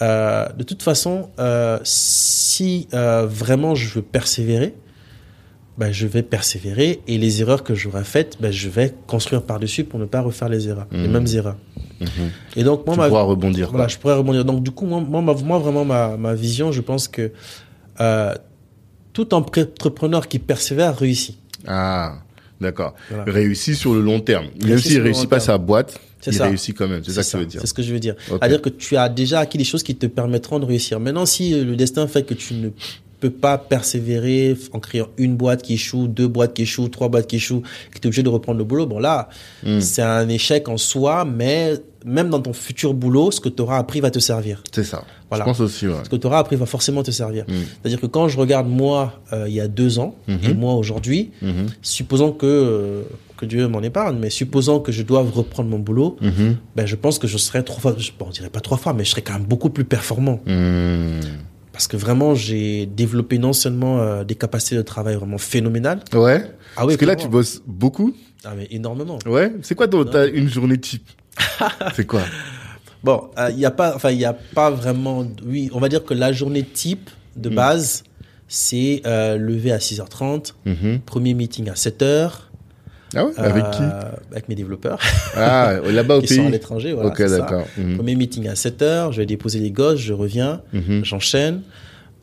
euh, de toute façon euh, si euh, vraiment je veux persévérer ben, je vais persévérer et les erreurs que j'aurai faites, ben, je vais construire par-dessus pour ne pas refaire les erreurs, les Mhm. mêmes erreurs. Mhm. Et donc, moi, tu ma, pourras rebondir. voilà, je pourrais rebondir. Donc, du coup, moi, moi, ma- moi, vraiment, ma, ma vision, je pense que tout entrepreneur qui persévère réussit. Ah, d'accord. Voilà. Réussit sur le long terme. Même s'il réussit pas terme. sa boîte, il ça. réussit quand même. C'est ça que tu veux dire. C'est ce que je veux dire. Ok. C'est-à-dire que tu as déjà acquis des choses qui te permettront de réussir. Maintenant, si euh, le destin fait que tu ne peux pas persévérer en créant une boîte qui échoue, deux boîtes qui échouent, trois boîtes qui échouent, que tu es obligé de reprendre le boulot, bon là, Hmm. c'est un échec en soi, mais même dans ton futur boulot, ce que tu auras appris va te servir. C'est ça. Voilà. Je pense aussi, ouais. Ce que tu auras appris va forcément te servir. Mm. C'est-à-dire que quand je regarde moi, euh, il y a deux ans, Mhm. et moi aujourd'hui, Mhm. supposons que, euh, que Dieu m'en épargne, mais supposons que je doive reprendre mon boulot, Mhm. ben, je pense que je serais trois fois, je, bon, on dirait pas trois fois, mais je serais quand même beaucoup plus performant. Mhm. Parce que vraiment, j'ai développé non seulement euh, des capacités de travail vraiment phénoménales. Ouais. Ah oui, Parce que là, tu bosses beaucoup. Ah, mais énormément. Ouais. C'est quoi ton, t'as une journée type? C'est quoi? Bon, euh, il y a pas, enfin, il y a pas vraiment, oui, on va dire que la journée type de Mm. base, c'est euh, lever à 6h30, Mhm. premier meeting à 7h. Ah ouais? Avec qui? Avec mes développeurs Ah, là-bas au qui sont à pays. l'étranger. Voilà, ok, d'accord. Mhm. Premier meeting à 7h, je vais déposer les gosses, je reviens, Mhm. j'enchaîne.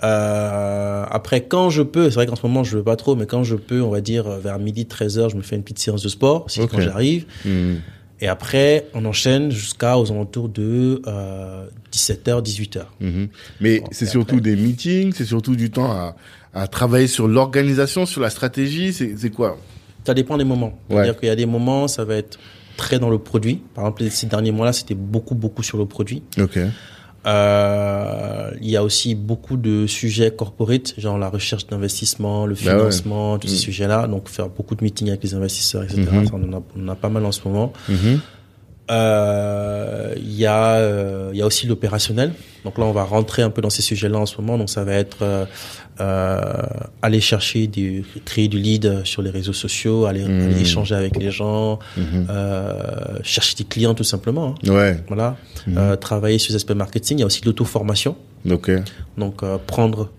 Euh, après, quand je peux, c'est vrai qu'en ce moment je veux pas trop, mais quand je peux, on va dire euh, vers midi 13h, je me fais une petite séance de sport, c'est Ok. quand j'arrive. Mhm. Et après, on enchaîne jusqu'à aux alentours de euh, 17h, 18h. Mhm. Mais Bon, c'est surtout après des meetings, c'est surtout du temps à, à travailler sur l'organisation, sur la stratégie. C'est c'est quoi? Ça dépend des moments. Ouais. C'est-à-dire qu'il y a des moments, ça va être très dans le produit. Par exemple, ces derniers mois-là, c'était beaucoup, beaucoup sur le produit. Ok. Euh, il y a aussi beaucoup de sujets corporate, genre la recherche d'investissement, le Bah ouais. financement, tous ces Mm. sujets-là. Donc, faire beaucoup de meetings avec les investisseurs, etc. Mhm. Ça, on, en a, on en a pas mal en ce moment. Mhm. Euh, Il y a, euh, il y a aussi l'opérationnel. Donc là, on va rentrer un peu dans ces sujets-là en ce moment. Donc ça va être euh, euh, aller chercher du, créer du lead sur les réseaux sociaux, aller, Mhm. aller échanger avec les gens, euh, chercher des clients tout simplement. hein. Ouais. Voilà. Euh, travailler sur les aspects marketing. Il y a aussi l'auto-formation. Ok. Donc euh, prendre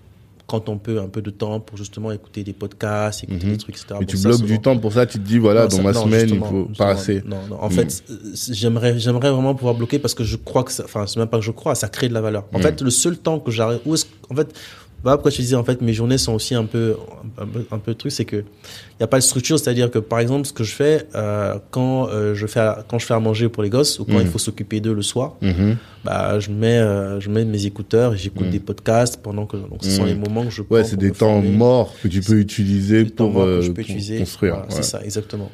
quand on peut un peu de temps pour justement écouter des podcasts, écouter Mhm. des trucs, etc. Et Bon, tu ça, bloques souvent- du temps pour ça, tu te dis, voilà, Non, dans ça- ma non, semaine, il faut pas assez. Non, non. En Mm. fait, euh, j'aimerais, j'aimerais vraiment pouvoir bloquer parce que je crois que ça, enfin, c'est même pas que je crois, ça crée de la valeur. En Mm. fait, le seul temps que j'arrive, où est-ce, en fait, voilà pourquoi je te disais, en fait, mes journées sont aussi un peu, un peu, un peu truc, c'est que il y a pas de structure, c'est-à-dire que, par exemple, ce que je fais, euh, quand euh, je fais, à- quand je fais à manger pour les gosses ou quand il faut s'occuper d'eux le soir, Mhm. bah, je mets, euh, je mets mes écouteurs et j'écoute Mm. des podcasts pendant que, donc, ce sont les moments que je Ouais, c'est des temps former. morts que tu peux utiliser pour, que euh, je peux pour utiliser. construire. Voilà, ouais. C'est ça, exactement.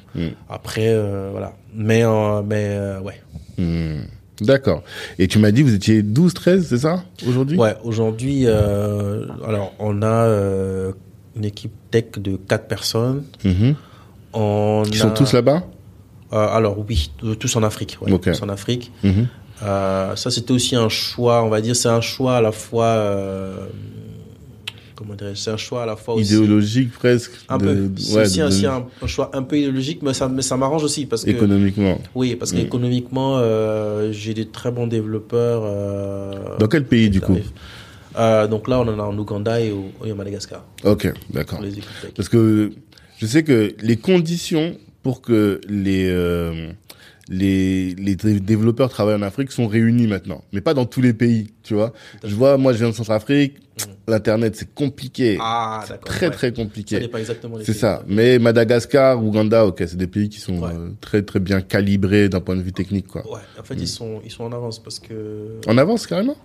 Après, euh, voilà. Mais, euh, mais euh, ouais. D'accord. Et tu m'as dit, vous étiez 12, 13, c'est ça, aujourd'hui? Ouais, aujourd'hui, euh, alors on a euh, une équipe tech de quatre personnes. Mhm. On a- sont tous là-bas? Euh, alors oui, tous en Afrique. Ouais. Tous en Afrique. Mhm. Ça, c'était aussi un choix, on va dire, c'est un choix à la fois. Comment C'est un choix à la fois aussi. Idéologique presque. Un de- peu. C'est ouais, aussi, de- aussi un, un choix un peu idéologique, mais ça, mais ça m'arrange aussi parce que. économiquement. Oui, parce Mm. qu'économiquement, euh, j'ai des très bons développeurs. euh, Dans quel pays, du coup. Euh, donc là, on en a en Ouganda et au, et au Madagascar. Ok, d'accord. Parce que je sais que les conditions pour que les, les, les dé- développeurs travaillent en Afrique sont réunies maintenant. Mais pas dans tous les pays, tu vois. Je vois, moi, je viens de Centrafrique. L'Internet, c'est compliqué. Ah, C'est très, ouais. très compliqué. C'est ça. Mais Madagascar, Ouganda, ok, c'est des pays qui sont Ouais. euh, très très bien calibrés d'un point de vue technique, quoi. Ouais, en fait, ils, sont, ils sont en avance parce que. En avance carrément?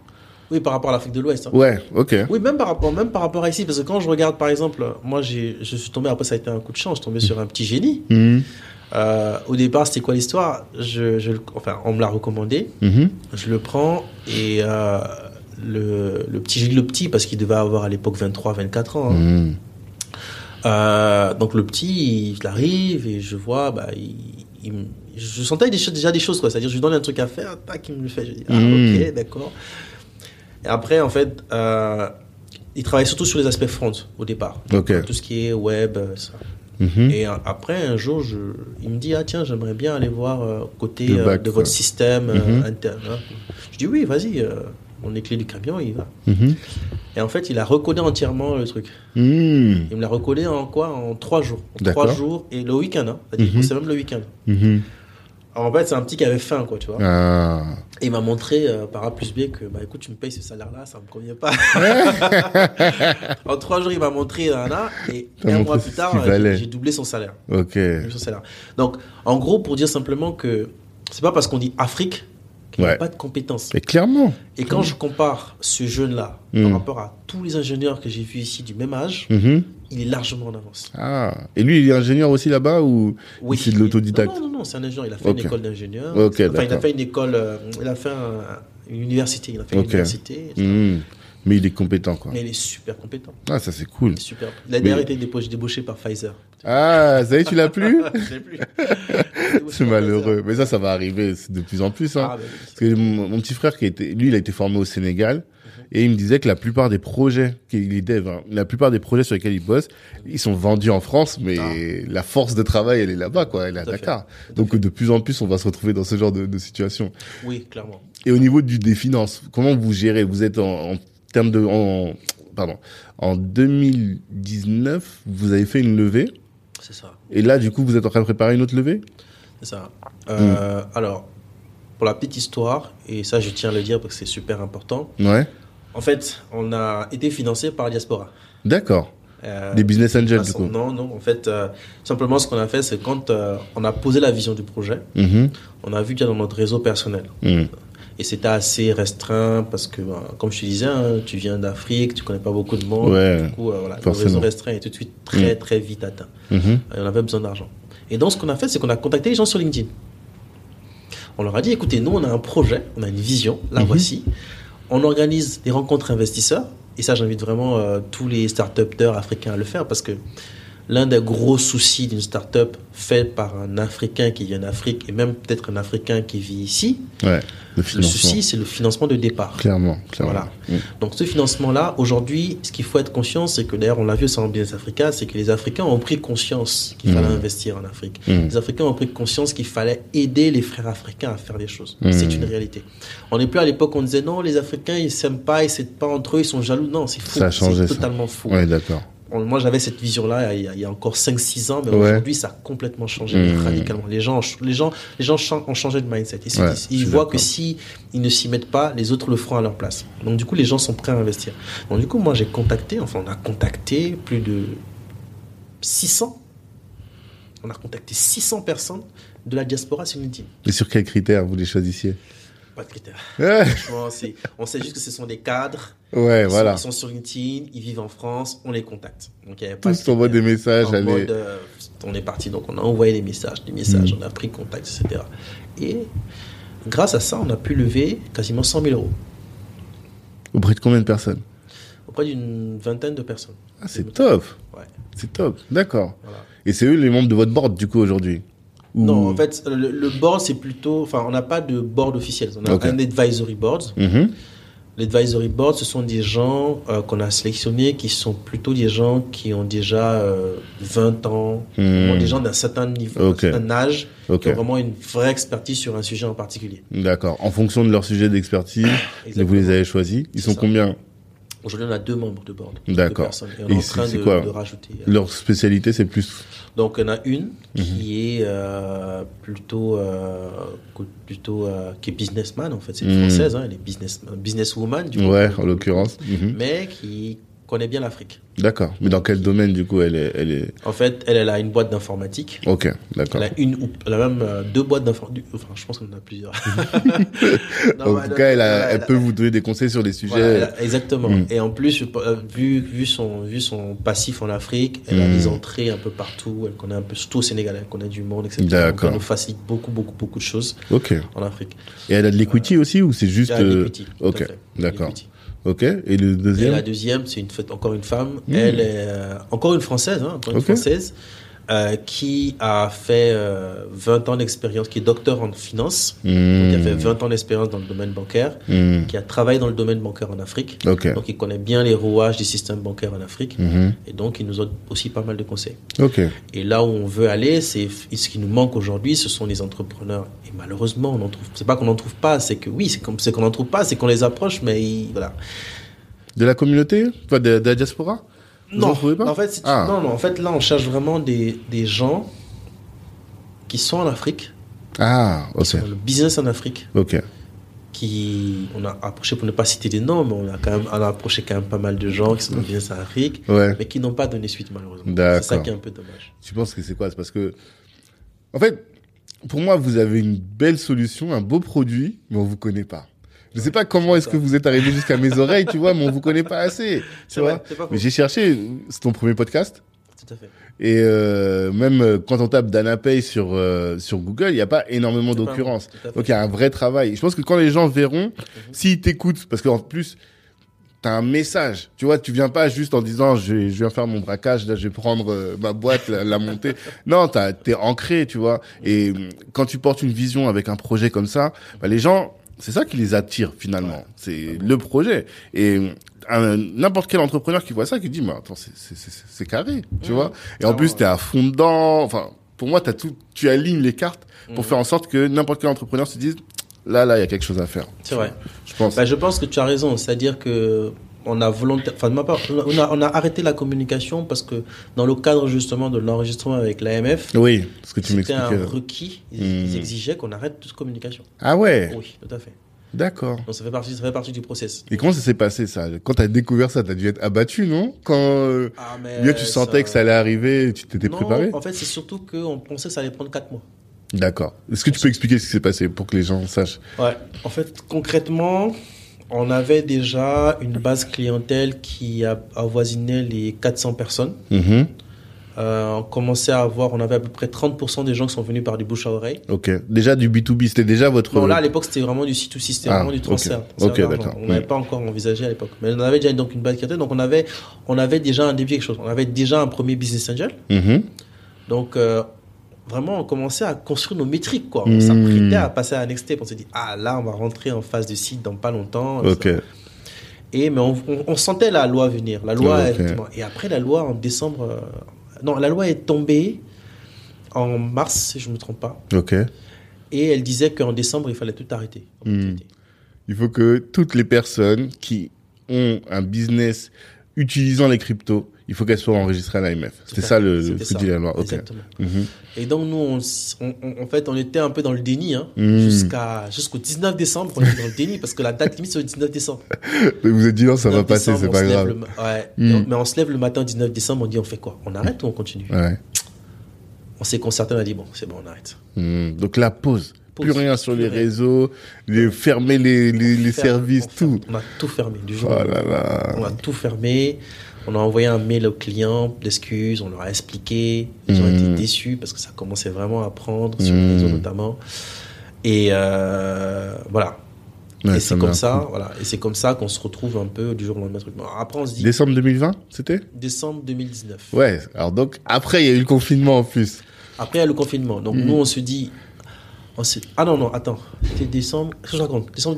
Oui, par rapport à l'Afrique de l'Ouest. hein. Ouais, ok. Oui, même par, rapport, même par rapport à ici, parce que quand je regarde, par exemple, moi, j'ai, je suis tombé, après, ça a été un coup de chance, je suis tombé sur un petit génie. Mhm. Euh, au départ, c'était quoi l'histoire? Je, je, le- Enfin, on me l'a recommandé, Mhm. je le prends et euh, le, le petit, je dis le petit parce qu'il devait avoir à l'époque 23, 24 ans. hein. Mhm. Euh, donc le petit, il arrive et je vois, bah, il, il me- je sentais des choses- déjà des choses, quoi. C'est-à-dire, je lui donne un truc à faire, tac, il me le fait. Je dis, ah, Mm. ok, d'accord. Et après, en fait, il travaille surtout sur les aspects front au départ. Tout ce qui est web, ça. Mhm. Et après, un jour, je, il me dit, ah tiens, j'aimerais bien aller voir euh, côté euh, bac, de votre système euh, Mhm. interne. hein. Je dis, oui, vas-y, on est clé du camion, il va. Mhm. Et en fait, il a recodé entièrement le truc. Mhm. Il me l'a recodé en quoi? En trois jours. En trois jours et le week-end. Hein. C'est-à-dire. C'est même le week-end. Alors, en fait, c'est un petit qui avait faim, quoi, tu vois. Ah. Et il m'a montré euh, par A plus B que, bah écoute, tu me payes ce salaire-là, ça me convient pas. en trois jours, il m'a montré là, là, et un mois plus tard, j'ai doublé son salaire. Ok. Doublé son salaire. Donc, en gros, pour dire simplement que c'est pas parce qu'on dit Afrique qu'il n'y Ouais. a pas de compétences. Mais clairement. Et quand je compare ce jeune-là par rapport à tous les ingénieurs que j'ai vus ici du même âge, Mhm. Il est largement en avance. Ah. Et lui, il est ingénieur aussi là-bas ou Oui. c'est de l'autodidacte Non, non, non, c'est un ingénieur. Il a fait une école d'ingénieur. Enfin, il a fait une école, euh, il a fait un- une université. Il a fait une université. Mhm. Mais il est compétent, quoi. Mais il est super compétent. Ah, ça c'est cool. Il est super. Il a d'ailleurs été débauché, par Pfizer. Ah, ça y est, tu l'as plus Je l'ai plus. C'est malheureux. Mais ça, ça va arriver de plus en plus. Hein. Ah, bah Parce que mon, mon petit frère, qui été, lui, il a été formé au Sénégal. Et il me disait que la plupart des projets, qu'il est dev, hein, la plupart des projets sur lesquels il bosse, ils sont vendus en France, mais Ah. la force de travail, elle est là-bas, quoi. Elle est à Tout à fait. Dakar. Donc, de plus en plus, on va se retrouver dans ce genre de, de situation. Oui, clairement. Et au niveau du, des finances, comment vous gérez? Vous êtes en, en termes de, en, pardon, en 2019, vous avez fait une levée. C'est ça. Et là, du coup, vous êtes en train de préparer une autre levée? C'est ça. Mm. Euh, Alors, pour la petite histoire, et ça, je tiens à le dire parce que c'est super important. Ouais. En fait, on a été financé par diaspora. D'accord. Euh, Des business angels, du coup. Non, non. En fait, euh, simplement, ce qu'on a fait, c'est quand euh, on a posé la vision du projet, Mhm. on a vu qu'il y a dans notre réseau personnel. Mhm. Et c'était assez restreint parce que, ben, comme je te disais, hein, tu viens d'Afrique, tu connais pas beaucoup de monde. Ouais. Du coup, euh, voilà, le réseau restreint est tout de suite très, Mm. très vite atteint. Mhm. Et on avait besoin d'argent. Et donc, ce qu'on a fait, c'est qu'on a contacté les gens sur LinkedIn. On leur a dit, écoutez, nous, on a un projet, on a une vision, la Mhm. voici. On organise des rencontres investisseurs. Et ça, j'invite vraiment euh, tous les start-upers africains à le faire parce que l'un des gros soucis d'une start-up faite par un Africain qui vient d'Afrique et même peut-être un Africain qui vit ici, Ouais. Le souci, c'est le financement de départ. Clairement, clairement. Voilà. Donc ce financement-là, aujourd'hui, ce qu'il faut être conscient, c'est que d'ailleurs on l'a vu au Business Africa, c'est que les Africains ont pris conscience qu'il fallait Mhm. investir en Afrique. Mhm. Les Africains ont pris conscience qu'il fallait aider les frères africains à faire des choses. Mhm. C'est une réalité. On n'est plus à l'époque on disait non, les Africains ils s'aiment pas, ils s'aiment pas entre eux, ils sont jaloux. Non, c'est faux. Ça a changé, C'est ça. totalement faux. Ouais, d'accord. Moi, j'avais cette vision-là il, y a- il y a encore 5-6 ans, mais Ouais. aujourd'hui, ça a complètement changé Mhm. radicalement. Les gens, les gens, les gens ont changé de mindset. Ils, Ouais, voient que si ils ne s'y mettent pas, les autres le feront à leur place. Donc, du coup, les gens sont prêts à investir. Donc, du coup, moi, j'ai contacté, enfin, on a contacté plus de 600. On a contacté 600 personnes de la diaspora sur LinkedIn. Et sur quels critères vous les choisissiez? Pas de critères. On sait juste que ce sont des cadres. Ouais Ils, voilà. sont, ils sont sur LinkedIn, ils vivent en France, on les contacte. Donc, il y avait pas Tous des messages, En allez. mode, euh, on est parti, donc on a envoyé des messages, des messages, Mm. on a pris contact, etc. Et grâce à ça, on a pu lever quasiment 100 000 euros Auprès de combien de personnes? Auprès d'une vingtaine de personnes. Ah, c'est top. Ouais, C'est top. D'accord. voilà. Et c'est eux les membres de votre board, du coup, aujourd'hui? Ou- Non, en fait, le, le board, c'est plutôt. Enfin, on n'a pas de board officiel. On a un advisory board. Mhm. L'advisory board, ce sont des gens euh, qu'on a sélectionnés qui sont plutôt des gens qui ont déjà euh, 20 ans, des gens d'un certain niveau, d'un certain âge, qui ont vraiment une vraie expertise sur un sujet en particulier. D'accord. En fonction de leur sujet d'expertise, vous les avez choisis. Ils sont ça. combien Aujourd'hui, on a deux membres de board. D'accord. Et Et c'est- quoi de rajouter. euh, Leur spécialité, c'est plus. Donc, il y en a une Mhm. qui est euh, plutôt, euh, plutôt euh, qui est businessman, en fait. C'est une Mhm. française, hein, elle est business, businesswoman, du coup. Ouais, en l'occurrence. Mhm. Mais qui connaît bien l'Afrique. D'accord. Mais dans quel domaine, du coup, elle est, elle est... En fait, elle, elle a une boîte d'informatique. Ok, d'accord. Elle a une ou elle a même euh, deux boîtes d'informatique. Enfin, je pense qu'on en a plusieurs. Non, En tout cas, elle, a- elle peut vous donner des conseils sur des sujets. voilà, elle a- exactement. Mm. Et en plus, euh, vu, vu, son, vu son passif en Afrique, elle a des entrées un peu partout. Elle connaît un peu, surtout au Sénégal, elle connaît du monde, etc. D'accord. elle nous facilite beaucoup, beaucoup, beaucoup de choses Ok. en Afrique. Et elle a de l'equity aussi ou c'est juste... y a euh, l'equity, tout ok, d'accord. Ok. Et le Et deuxième la deuxième, c'est une, encore une femme. Mm. Elle est euh, encore une française, hein, encore une française, euh, qui a fait euh, 20 ans d'expérience, qui est docteur en finance, donc qui a fait 20 ans d'expérience dans le domaine bancaire, Hmm. qui a travaillé dans le domaine bancaire en Afrique. Donc, il connaît bien les rouages du système bancaire en Afrique. Mhm. Et donc, il nous donne aussi pas mal de conseils. Et là où on veut aller, c'est ce qui nous manque aujourd'hui, ce sont les entrepreneurs. Et malheureusement, on en trouve. C'est pas qu'on n'en trouve pas, c'est que oui, c'est comme c'est qu'on n'en trouve pas, c'est qu'on les approche, mais ils- voilà. De la communauté Enfin, de, de la diaspora? Non, pas en fait, Ah. non, non, en fait, là, on cherche vraiment des, des gens qui sont en Afrique, Ah, qui ok. le business en Afrique, Ok. qui on a approché pour ne pas citer des noms, mais on a quand même on a approché quand même pas mal de gens qui sont dans le business en Afrique, Ouais. mais qui n'ont pas donné suite malheureusement. D'accord. C'est ça qui est un peu dommage. Tu penses que c'est quoi? C'est parce que, en fait, pour moi, vous avez une belle solution, un beau produit, mais on vous connaît pas. Je sais pas comment est-ce que vous êtes arrivé jusqu'à mes oreilles, tu vois, mais on vous connaît pas assez. Tu vrai, vois pas. Mais j'ai cherché, c'est ton premier podcast. Tout à fait. Et euh, même euh, quand on tape DanaPay sur euh, sur Google, il n'y a pas énormément d'occurrences. Donc il y a un vrai travail. Je pense que quand les gens verront, s'ils t'écoutent, parce qu'en plus, t'as un message. Tu vois, tu viens pas juste en disant je, vais- je viens faire mon braquage, là je vais prendre euh, ma boîte, la, la monter. Non, t'es ancré, tu vois. Et quand tu portes une vision avec un projet comme ça, bah, les gens, c'est ça qui les attire finalement. C'est le projet. Et euh, n'importe quel entrepreneur qui voit ça, qui dit, mais attends, c'est- carré, tu Mhm. vois. Et en plus, t'es à fond dedans. Enfin, pour moi, t'as tout, tu alignes les cartes pour Mhm. faire en sorte que n'importe quel entrepreneur se dise, là, là, il y a quelque chose à faire. C'est vrai. Je pense. Bah, je pense que tu as raison. C'est-à-dire que on a volontaire, enfin de ma part, on a, on a arrêté la communication parce que dans le cadre justement de l'enregistrement avec l'AMF, Oui, ce que tu c'était un requis. Ils, Hmm. ils exigeaient qu'on arrête toute communication. Ah ouais, Oui, tout à fait. d'accord. Donc ça fait partie, ça fait partie du process. Et comment ça s'est passé ça? Quand t'as découvert ça, t'as dû être abattu, non? Quand euh, Ah, tu sentais que ça allait arriver, tu t'étais Non, préparé? En fait, c'est surtout qu'on pensait que ça allait prendre 4 mois. D'accord. Est-ce que tu peux expliquer ce qui s'est passé pour que les gens sachent? Ouais. En fait, concrètement, on avait déjà une base clientèle qui avoisinait les 400 personnes. Mhm. Euh, on commençait à avoir, on avait à peu près 30% des gens qui sont venus par du bouche à oreille. Ok. Déjà du B2B, c'était déjà votre. Non, là, à l'époque, c'était vraiment du C2C, c'était Ah, vraiment du transfert. ok. d'accord. On n'avait pas encore envisagé à l'époque. Mais on avait déjà donc une base clientèle, donc on avait, on avait déjà un début quelque chose. On avait déjà un premier business angel. Mhm. Donc, euh, vraiment, on commençait à construire nos métriques, quoi. On s'apprêtait à passer à un next step. On s'est dit, ah, là, on va rentrer en phase de site dans pas longtemps. Et, mais on, on- on sentait la loi venir. La loi. Et après, la loi, en décembre, euh, non, la loi est tombée en mars, si je ne me trompe pas. Ok. Et elle disait qu'en décembre, il fallait tout arrêter. Hmm. Il faut que toutes les personnes qui ont un business utilisant les cryptos, il faut qu'elles soient enregistrées à l'AMF. C'était ça le, le ça. de la loi. Exactement. Mhm. Et donc, nous, on, en fait, on était un peu dans le déni, hein, jusqu'à, jusqu'au 19 décembre, on était dans le déni, parce que la date limite, c'est le 19 décembre. Mais vous êtes dit non, ça va 19 passer, c'est pas grave. le ouais. On- mais on se lève le matin 19 décembre, on dit, on fait quoi? On arrête ou on continue? Ouais. On s'est concerté, on a dit, bon, c'est bon, on arrête. Hmm. Donc la pause. Plus rien sur les réseaux, les, fermer les, les, les Ferme, services, on tout. On a tout fermé, du jour Oh là là. On a tout fermé. On a envoyé un mail aux clients d'excuses. On leur a expliqué. Ils ont été déçus parce que ça commençait vraiment à prendre sur les réseaux notamment. Et euh, voilà. Ouais, et c'est comme ça, voilà. Et c'est comme ça qu'on se retrouve un peu du jour au lendemain. Après, on se dit Décembre 2020, c'était? Décembre 2019. Ouais. Alors donc, après, il y a eu le confinement en plus. Après, il y a le confinement. Donc, Mm. nous, on se dit. Se- Ah non, non, attends. C'était décembre. Je raconte Décembre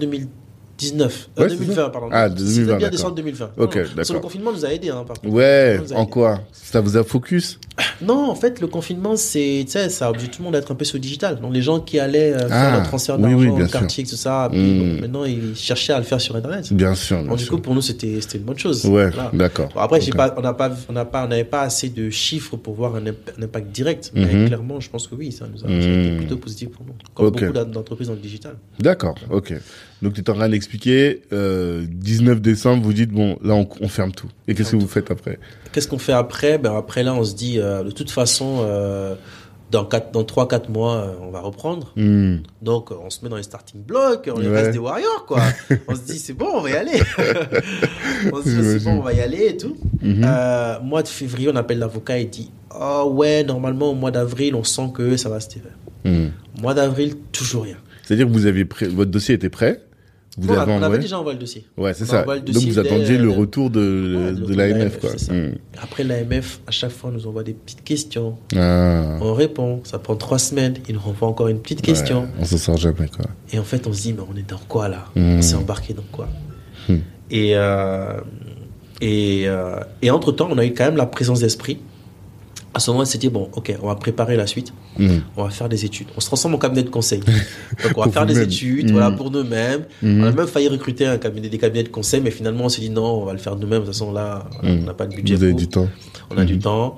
2019. Euh, Ouais, c'est 2020, pardon. Ah, C'était 2020, bien décembre 2020. Ok, d'accord. le confinement nous a aidés, hein, par contre. Ouais, en quoi? Ça vous a focus? Non, en fait, le confinement, c'est, tu sais, ça a obligé tout le monde d'être un peu sur le digital. Donc, les gens qui allaient euh, Ah, faire le transfert oui, d'argent oui, au sûr. quartier, tout ça, puis, Mm. bon, maintenant, ils cherchaient à le faire sur Internet. Bien sûr, bien Donc, du sûr. coup, pour nous, c'était, une bonne chose. Ouais, Voilà. d'accord. Bon, après, pas, on n'a pas, on n'a pas, on n'avait pas assez de chiffres pour voir un, imp- un impact direct. Mhm. Mais clairement, je pense que oui, ça nous a, ça a été Mhm. plutôt positif pour nous. Comme beaucoup d'en- d'entreprises dans le digital. D'accord, ok. Donc tu es en train d'expliquer, euh, 19 décembre, vous dites, bon, là on, on ferme tout. Et qu'est-ce que vous faites après? Qu'est-ce qu'on fait après? Ben après là, on se dit, euh, de toute façon, euh, dans quatre, dans trois, quatre mois, euh, on va reprendre. Hmm, Donc, on se met dans les starting blocks, on Ouais. reste des warriors, quoi. on se dit, c'est bon, on va y aller. on se dit, c'est bon, on va y aller et tout. mhm. Mois de février, on appelle l'avocat et dit, oh ouais, normalement, au mois d'avril, on sent que ça va se tirer. Hmm. Mois d'avril, toujours rien. C'est-à-dire que vous prêt, votre dossier était prêt, vous on, avait déjà envoyé le dossier. Ouais, c'est ça. Donc vous attendiez le retour de, Ouais, l'AMF. Hmm. Après, l'AMF, à chaque fois, nous envoie des petites questions. Ah. On répond, ça prend trois semaines, il nous renvoie encore une petite question. On s'en sort jamais, quoi. Et en fait, on se dit, mais on est dans quoi là? Hmm. On s'est embarqué dans quoi? Hmm. Et, euh, et, euh, et entre-temps, on a eu quand même la présence d'esprit. À ce moment, on s'est dit, bon, ok, on va préparer la suite, Hmm. on va faire des études. On se transforme en cabinet de conseil. Donc, on va faire des études, Hmm. voilà, pour nous-mêmes. Mhm. On a même failli recruter un cabinet, des cabinets de conseil, mais finalement, on s'est dit, non, on va le faire nous-mêmes. De toute façon, là, Hmm. on n'a pas de budget Vous avez pour. du temps. On a du temps.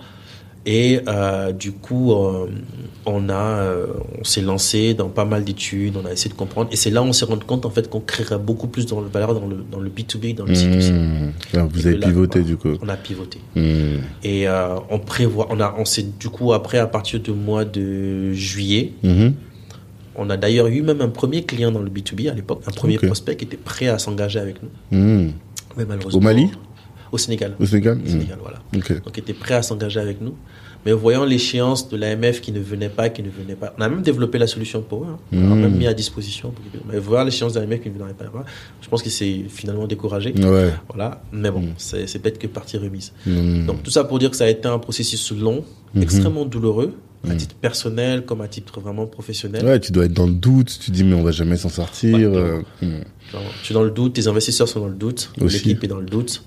Et euh, du coup, euh, on a, euh, on s'est lancé dans pas mal d'études, on a essayé de comprendre. Et c'est là où on s'est rendu compte en fait qu'on créerait beaucoup plus de valeur dans le, dans le B2B, dans le C2C. Hmm. Vous Et avez là, pivoté, du coup. On a pivoté. Hmm. Et on prévoit, on a, on s'est du coup après à partir du mois de juillet, Mhm. on a d'ailleurs eu même un premier client dans le B2B à l'époque, un premier prospect qui était prêt à s'engager avec nous. Hmm. Mais malheureusement, Au Mali? Au Sénégal. Au Sénégal Au Sénégal, voilà. Donc était prêt à s'engager avec nous. Mais voyant l'échéance de l'AMF qui ne venait pas, qui ne venait pas, on a même développé la solution pour eux. hein. On a même mis à disposition. pour Mais voir l'échéance de l'AMF qui ne venait pas, je pense qu'il s'est finalement découragé. Ouais. Voilà. Mais bon, Mm. c'est peut-être que partie remise. Donc tout ça pour dire que ça a été un processus long, extrêmement douloureux, à titre personnel comme à titre vraiment professionnel. Ouais, tu dois être dans le doute, tu dis mais on va jamais s'en sortir. Ouais, euh, tu es dans le doute, tes investisseurs sont dans le doute, l'équipe est dans le doute.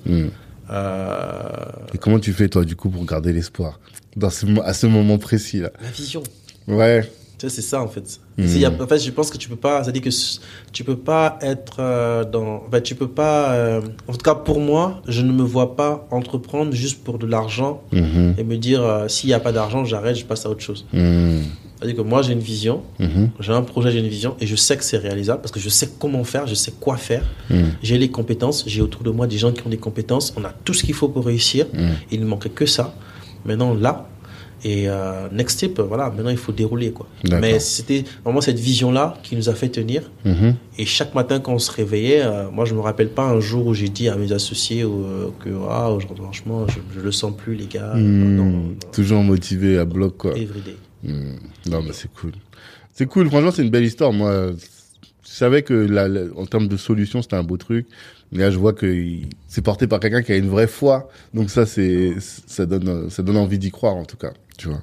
Euh, Et comment tu fais toi du coup pour garder l'espoir dans ce, à ce moment précis là? La vision. Ouais. Tu sais, c'est ça en fait. A- en fait, je pense que tu peux pas. Dit que tu peux pas être euh, dans. En fait, tu peux pas. euh, en tout cas, pour moi, je ne me vois pas entreprendre juste pour de l'argent Mhm. et me dire euh, s'il y a pas d'argent, j'arrête, je passe à autre chose. Hmm. C'est-à-dire que moi, j'ai une vision, Mhm. j'ai un projet, j'ai une vision et je sais que c'est réalisable parce que je sais comment faire, je sais quoi faire. Hmm. J'ai les compétences, j'ai autour de moi des gens qui ont des compétences. On a tout ce qu'il faut pour réussir. Hmm. Il ne manquait que ça. Maintenant, là, Et euh, next step, voilà, maintenant il faut dérouler quoi. Mais c'était vraiment cette vision-là qui nous a fait tenir. Mhm. Et chaque matin quand on se réveillait, euh, moi je me rappelle pas un jour où j'ai dit à mes associés euh, que ah aujourd'hui franchement je, je le sens plus les gars. Non, non, non. Toujours motivé à bloc, quoi. Everyday. Hmm. Non, mais c'est cool. C'est cool, franchement, c'est une belle histoire. Moi, je savais que la, la- en termes de solution, c'était un beau truc. Mais là, je vois que c'est porté par quelqu'un qui a une vraie foi. Donc ça, c'est, ça donne, ça donne envie d'y croire, en tout cas. Tu vois.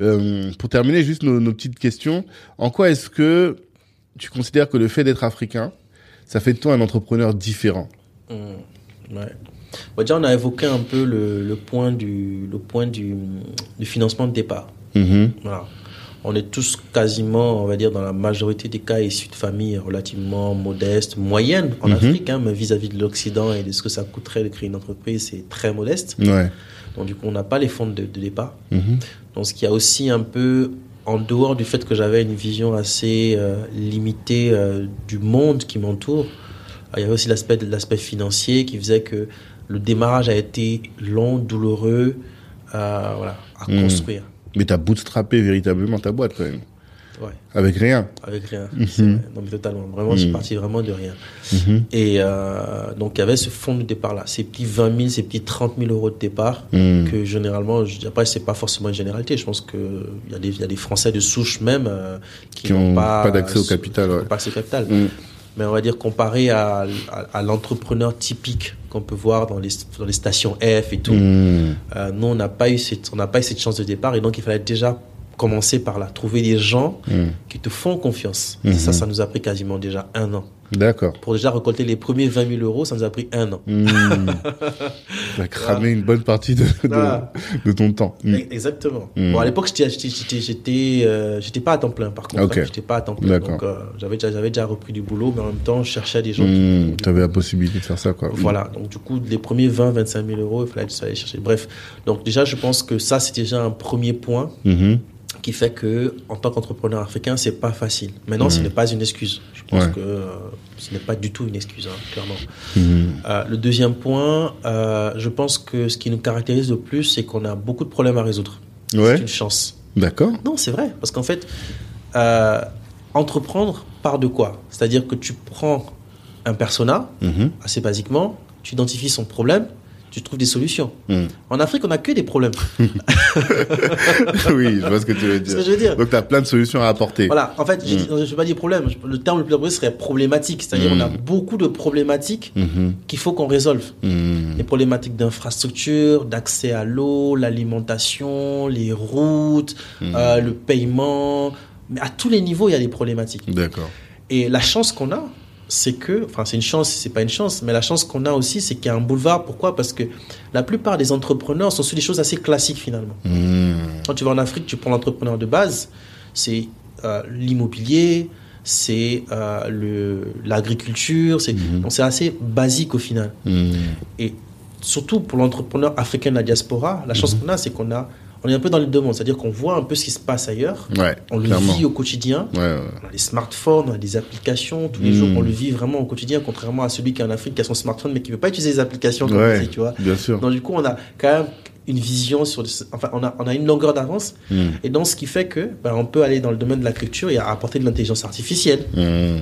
Euh, pour terminer, juste nos, nos petites questions. En quoi est-ce que tu considères que le fait d'être africain, ça fait de toi un entrepreneur différent? Hmm, ouais. Bon, déjà on a évoqué un peu le, le point du le point du, du financement de départ. Mhm. Voilà. On est tous quasiment, on va dire, dans la majorité des cas issus de familles relativement modestes, moyennes en Mhm. Afrique, hein, mais vis-à-vis de l'Occident et de ce que ça coûterait de créer une entreprise, c'est très modeste. Ouais. Donc du coup, on n'a pas les fonds de, de départ. Mhm. Donc ce qui a aussi un peu, en dehors du fait que j'avais une vision assez euh, limitée euh, du monde qui m'entoure, il y avait aussi l'aspect financier qui faisait que le démarrage a été long, douloureux, euh, voilà, à Mhm. construire. Mais t'as bootstrappé véritablement ta boîte, quand même. Ouais. Avec rien. Avec rien. Mhm. Vrai. Non, mais totalement. Vraiment, je suis Mhm. parti vraiment de rien. Mhm. Et euh, donc, il y avait ce fonds de départ-là. Ces petits 20 000, ces petits 30 000 euros de départ, Mhm. que généralement, je, après, c'est pas forcément une généralité. Je pense qu'il y, a des- il y a des Français de souche même euh, qui, Qui n'ont ont pas, pas d'accès au capital, ouais. Pas accès au capital. Mais on va dire, comparé à, à, à l'entrepreneur typique qu'on peut voir dans les, dans les stations F et tout, Mhm. euh, nous, on n'a pas, eu cette- on pas eu cette chance de départ. Et donc, il fallait déjà commencer par là. Trouver des gens Mhm. qui te font confiance. Mhm. Ça, ça nous a pris quasiment déjà un an. D'accord. Pour déjà récolter les premiers 20 000 euros, ça nous a pris un an. Mmh. Tu as cramé une bonne partie de, de ton temps. Mmh. E- Exactement. Mhm. Bon, à l'époque, j'étais, euh, pas à temps plein, par contre. Hein. J'étais pas à temps plein. D'accord. Donc, euh, j'avais déjà, repris du boulot, mais en même temps, je cherchais des gens. Qui- Tu avais la possibilité de faire ça, quoi. Voilà. Donc, du coup, les premiers 20, 25 000 euros, il fallait aller chercher. Bref. Donc, déjà, je pense que ça, c'est déjà un premier point. Qui fait que, en tant qu'entrepreneur africain, c'est pas facile. Maintenant, ce Mhm. n'est pas une excuse. Je pense Ouais. que euh, ce n'est pas du tout une excuse, hein, clairement. Mhm. Euh, le deuxième point, euh, je pense que ce qui nous caractérise le plus, c'est qu'on a beaucoup de problèmes à résoudre. C'est Ouais. une chance. D'accord. Non, c'est vrai. Parce qu'en fait, euh, entreprendre part de quoi? C'est-à-dire que tu prends un persona, Mhm. assez basiquement, tu identifies son problème, tu trouves des solutions. Mhm. En Afrique, on n'a que des problèmes. oui, je vois ce que tu veux C'est ce que dire. je veux dire. Donc, tu as plein de solutions à apporter. Voilà, en fait, je Mm. ne vais pas dire problème. Le terme le plus approprié serait problématique. C'est-à-dire qu'on a beaucoup de problématiques qu'il faut qu'on résolve. Les problématiques d'infrastructure, d'accès à l'eau, l'alimentation, les routes, euh, le paiement. Mais à tous les niveaux, il y a des problématiques. D'accord. Et la chance qu'on a, c'est que, enfin, c'est une chance, c'est pas une chance, mais la chance qu'on a aussi, c'est qu'il y a un boulevard. Pourquoi? Parce que la plupart des entrepreneurs sont sur des choses assez classiques finalement. Mhm. Quand tu vas en Afrique, tu prends l'entrepreneur de base, c'est euh, l'immobilier, c'est euh, le l'agriculture, c'est donc c'est assez basique au final. Mhm. Et surtout pour l'entrepreneur africain de la diaspora, la chance qu'on a, c'est qu'on a on est un peu dans les deux mondes, c'est-à-dire qu'on voit un peu ce qui se passe ailleurs, Ouais, on le clairement. vit au quotidien. Ouais, ouais. On a des smartphones, on a des applications, tous les Mhm. jours on le vit vraiment au quotidien, contrairement à celui qui est en Afrique qui a son smartphone mais qui ne veut pas utiliser les applications comme Ouais, on dit, tu vois. bien sûr. Donc du coup on a quand même une vision sur, enfin on a, on a une longueur d'avance Mhm. et donc ce qui fait que ben, on peut aller dans le domaine de l'agriculture et apporter de l'intelligence artificielle. Mhm.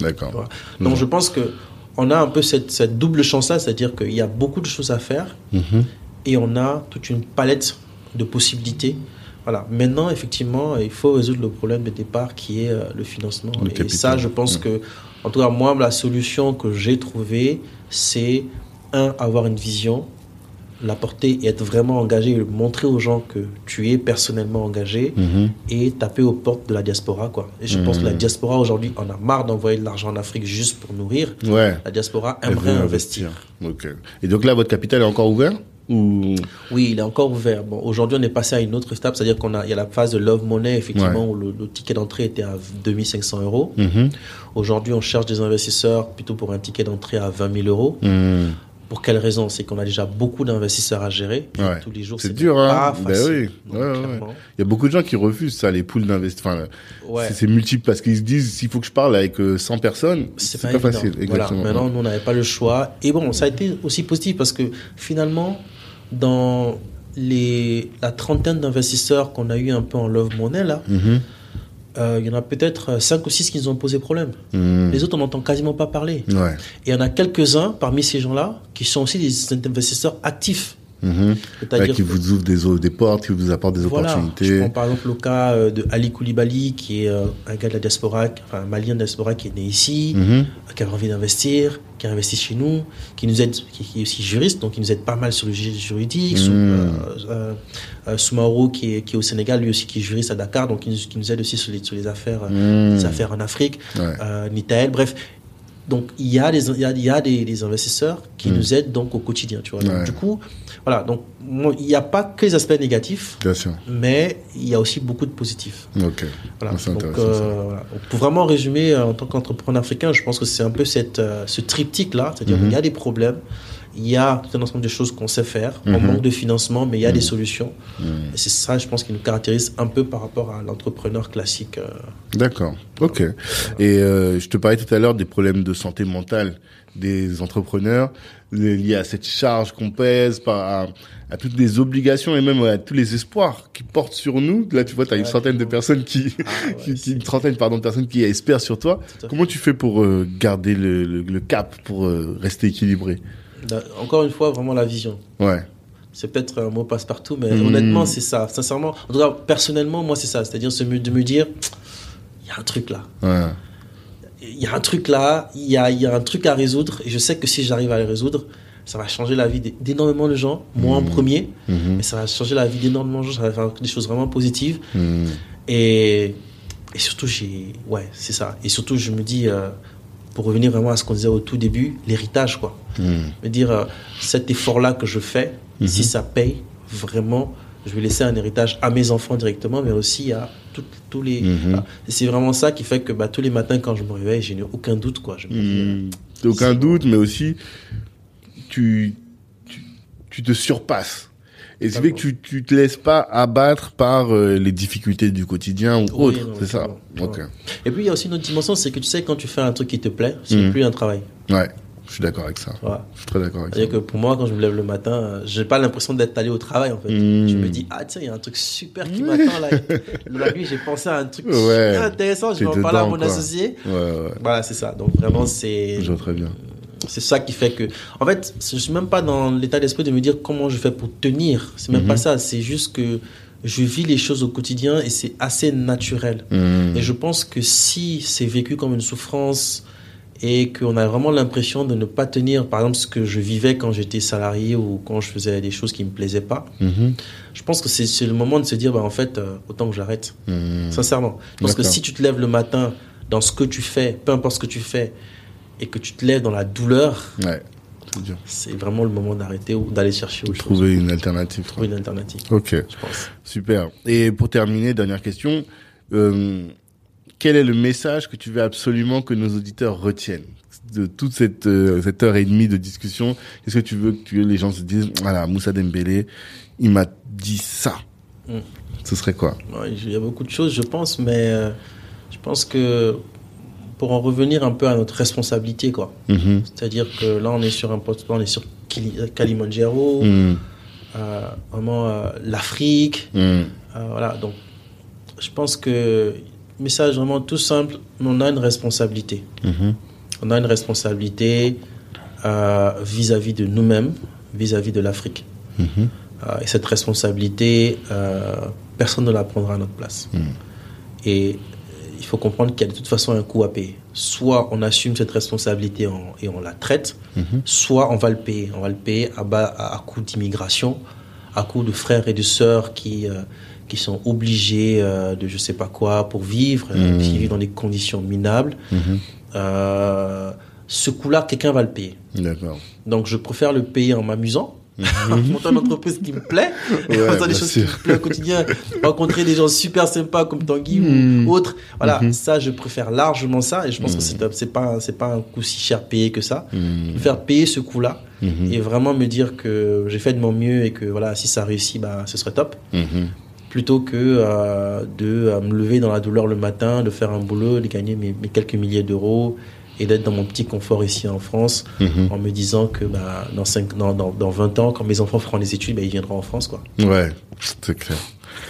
D'accord. Donc je pense que on a un peu cette, cette double chance là, c'est-à-dire qu'il y a beaucoup de choses à faire Mhm. et on a toute une palette de possibilités. Voilà. Maintenant, effectivement, il faut résoudre le problème de départ qui est euh, le financement. Le et ça, je pense que, en tout cas, moi, la solution que j'ai trouvée, c'est un, avoir une vision, l'apporter et être vraiment engagé, montrer aux gens que tu es personnellement engagé Mhm. et taper aux portes de la diaspora. Quoi. Et je pense que la Mm. diaspora, aujourd'hui, on a marre d'envoyer de l'argent en Afrique juste pour nourrir. Ouais. La diaspora aimerait investir. Ok. Et donc là, votre capital est encore ouvert? Ou Oui, il est encore ouvert. Bon, aujourd'hui, on est passé à une autre étape, c'est-à-dire qu'on a, il y a la phase de Love Money, effectivement, où le, le ticket d'entrée était à 2500 euros. Mhm. Aujourd'hui, on cherche des investisseurs plutôt pour un ticket d'entrée à 20 000 euros. Mhm. Pour quelle raison? C'est qu'on a déjà beaucoup d'investisseurs à gérer. Ouais. Tous les jours, C'est dur, hein. Ben facile. oui. Donc, Ouais, ouais, clairement, Il y a beaucoup de gens qui refusent ça, les poules d'investissement. Enfin, c'est- c'est multiple parce qu'ils se disent s'il faut que je parle avec euh, 100 personnes, c'est pas, facile. Voilà. Maintenant, nous, on n'avait pas le choix. Et bon, ça a été aussi positif parce que finalement, dans les, la trentaine d'investisseurs qu'on a eu un peu en Love Money, là, Mhm. euh, il y en a peut-être 5 ou 6 qui nous ont posé problème. Mhm. Les autres, on n'entend quasiment pas parler. Ouais. Et il y en a quelques-uns parmi ces gens-là qui sont aussi des investisseurs actifs. Mhm. Ouais, qui vous ouvrent des, des portes, qui vous apportent des Voilà, je opportunités. prends par exemple le cas euh, de Ali Koulibaly, qui est euh, un gars de la diaspora, enfin un malien de la diaspora qui est né ici, Mhm. qui a envie d'investir, qui a investi chez nous, qui nous aide, qui, qui est aussi juriste, donc qui nous aide pas mal sur le ju- juridique. Mm. euh, euh, euh, Soumaoro, qui est, qui est au Sénégal, lui aussi qui est juriste à Dakar, donc qui nous, qui nous aide aussi sur les, sur les affaires, Mm. les affaires en Afrique. Ouais. Nitael, bref. Donc il y a des, il y a, il y a des, des investisseurs qui Mm. nous aident donc au quotidien, tu vois. Donc, Ouais. du coup, voilà. Donc il n'y a pas que les aspects négatifs mais il y a aussi beaucoup de positifs. Ok. Voilà. Donc, euh, voilà. Donc, pour vraiment résumer, euh, en tant qu'entrepreneur africain, je pense que c'est un peu cette, euh, ce triptyque-là, c'est-à-dire Mhm. il y a des problèmes, il y a tout un ensemble de choses qu'on sait faire, on Mhm. manque de financement, mais il y a des solutions. Mhm. Et c'est ça, je pense, qui nous caractérise un peu par rapport à l'entrepreneur classique. euh. D'accord. Ok. Et euh, je te parlais tout à l'heure des problèmes de santé mentale des entrepreneurs liés à cette charge qu'on pèse, à, à toutes les obligations et même à tous les espoirs qui portent sur nous. Là, tu vois, tu as une centaine de personnes qui, Ah, ouais, qui, une trentaine pardon de personnes qui espèrent sur toi. Comment tu fais pour euh, garder le, le, le cap, pour euh, rester équilibré? Encore une fois, vraiment la vision. Ouais. C'est peut-être un mot passe-partout, mais Mhm. honnêtement, c'est ça. Sincèrement, en tout cas, personnellement, moi, c'est ça. C'est-à-dire de me dire, il y a un truc là. Ouais. il y a un truc là, il y a, il y a un truc à résoudre, et je sais que si j'arrive à le résoudre, ça va changer la vie d'é- d'énormément de gens, moi en Mhm. premier, Mhm. mais ça va changer la vie d'énormément de gens, ça va faire des choses vraiment positives, Mhm. et, et surtout, j'ai, ouais, c'est ça, et surtout, je me dis, euh, pour revenir vraiment à ce qu'on disait au tout début, l'héritage, quoi. Mhm. Me dire, euh, cet effort-là que je fais, Mhm. si ça paye, vraiment, je vais laisser un héritage à mes enfants directement, mais aussi à tous les. Et c'est vraiment ça qui fait que bah, tous les matins, quand je me réveille, j'ai aucun doute, quoi. Je me dis, euh. Aucun doute, mais aussi tu, tu, tu te surpasses. Et c'est fait que tu, tu te laisses pas abattre par euh, les difficultés du quotidien ou Oui, autre, c'est ça. clairement, Ok. clairement. Et puis il y a aussi une autre dimension, c'est que tu sais, quand tu fais un truc qui te plaît, c'est Mhm. plus un travail. Ouais, je suis d'accord avec ça. Je suis très d'accord avec ça. C'est-à-dire que pour moi, quand je me lève le matin, euh, j'ai pas l'impression d'être allé au travail en fait. Mhm. Je me dis, ah tiens, il y a un truc super qui m'attend là. La nuit, j'ai pensé à un truc Ouais. super intéressant, je vais en parler à mon quoi. associé. Ouais, ouais. Voilà, c'est ça. Donc vraiment, c'est. Je vois très bien. C'est ça qui fait que. En fait, je suis même pas dans l'état d'esprit de me dire comment je fais pour tenir. C'est même Mhm. pas ça. C'est juste que je vis les choses au quotidien et c'est assez naturel. Mhm. Et je pense que si c'est vécu comme une souffrance et qu'on a vraiment l'impression de ne pas tenir, par exemple, ce que je vivais quand j'étais salarié ou quand je faisais des choses qui me plaisaient pas, Mhm. je pense que c'est le moment de se dire, bah, en fait, euh, autant que j'arrête. Mhm. Sincèrement. Parce que si tu te lèves le matin dans ce que tu fais, peu importe ce que tu fais, et que tu te lèves dans la douleur, Ouais, c'est vraiment le moment d'arrêter ou d'aller chercher autre chose. Trouver une alternative. Trouver une alternative, Ok, je pense. super. Et pour terminer, dernière question. Euh, quel est le message que tu veux absolument que nos auditeurs retiennent de toute cette, euh, cette heure et demie de discussion? Qu'est-ce que tu veux que les gens se disent Voilà, Moussa Dembélé, il m'a dit ça. Mm. Ce serait quoi? Ouais, Il y a beaucoup de choses, je pense, mais euh, je pense que pour en revenir un peu à notre responsabilité, quoi. Mhm. C'est-à-dire que là, on est sur un poste, on est sur Kili- Kalimandjaro, Mhm. euh, vraiment euh, l'Afrique, Mhm. Euh, voilà, donc je pense que message vraiment tout simple, on a une responsabilité. Mhm. On a une responsabilité euh, vis-à-vis de nous-mêmes, vis-à-vis de l'Afrique. Et cette responsabilité, personne ne la prendra à notre place. Et il faut comprendre qu'il y a de toute façon un coût à payer. Soit on assume cette responsabilité en- et on la traite, Mhm. soit on va le payer. On va le payer à, bas, à, à coût d'immigration, à coût de frères et de sœurs qui, euh, qui sont obligés euh, de je sais pas quoi pour vivre, euh, Mhm. qui vivent dans des conditions minables. Mhm. Euh, ce coût-là, quelqu'un va le payer. D'accord. Donc je préfère le payer en m'amusant, en montant une entreprise qui me plaît. Ouais, faisant des choses sûr. qui me plaisent au quotidien, rencontrer des gens super sympas comme Tanguy ou autres. Voilà, Mhm. ça je préfère largement ça et je pense que c'est un- c'est pas c'est pas un coût si cher payé que ça. Préfère payer ce coût-là et vraiment me dire que j'ai fait de mon mieux et que voilà si ça réussit bah ce serait top plutôt que euh, de euh, me lever dans la douleur le matin, de faire un boulot, de gagner mes, mes quelques milliers d'euros et d'être dans mon petit confort ici en France Mhm. en me disant que bah, dans, 5, dans, dans, dans 20 ans, quand mes enfants feront les études, bah, ils viendront en France. Quoi. Ouais, c'est clair.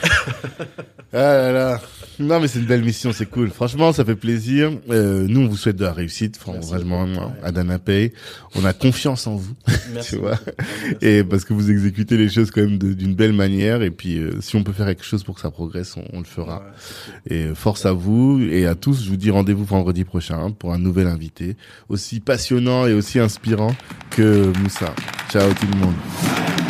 ah là là. Non, mais c'est une belle mission, c'est cool. Franchement, ça fait plaisir. Euh, nous, on vous souhaite de la réussite, franchement, à Dana Pay. On a confiance en vous, Merci tu vois. Merci Et parce que vous exécutez les choses quand même d'une belle manière. Et puis, euh, si on peut faire quelque chose pour que ça progresse, on, on le fera. Ouais. Et euh, force à vous et à tous. Je vous dis rendez-vous vendredi prochain hein, pour un nouvel invité aussi passionnant et aussi inspirant que Moussa. Ciao tout le monde.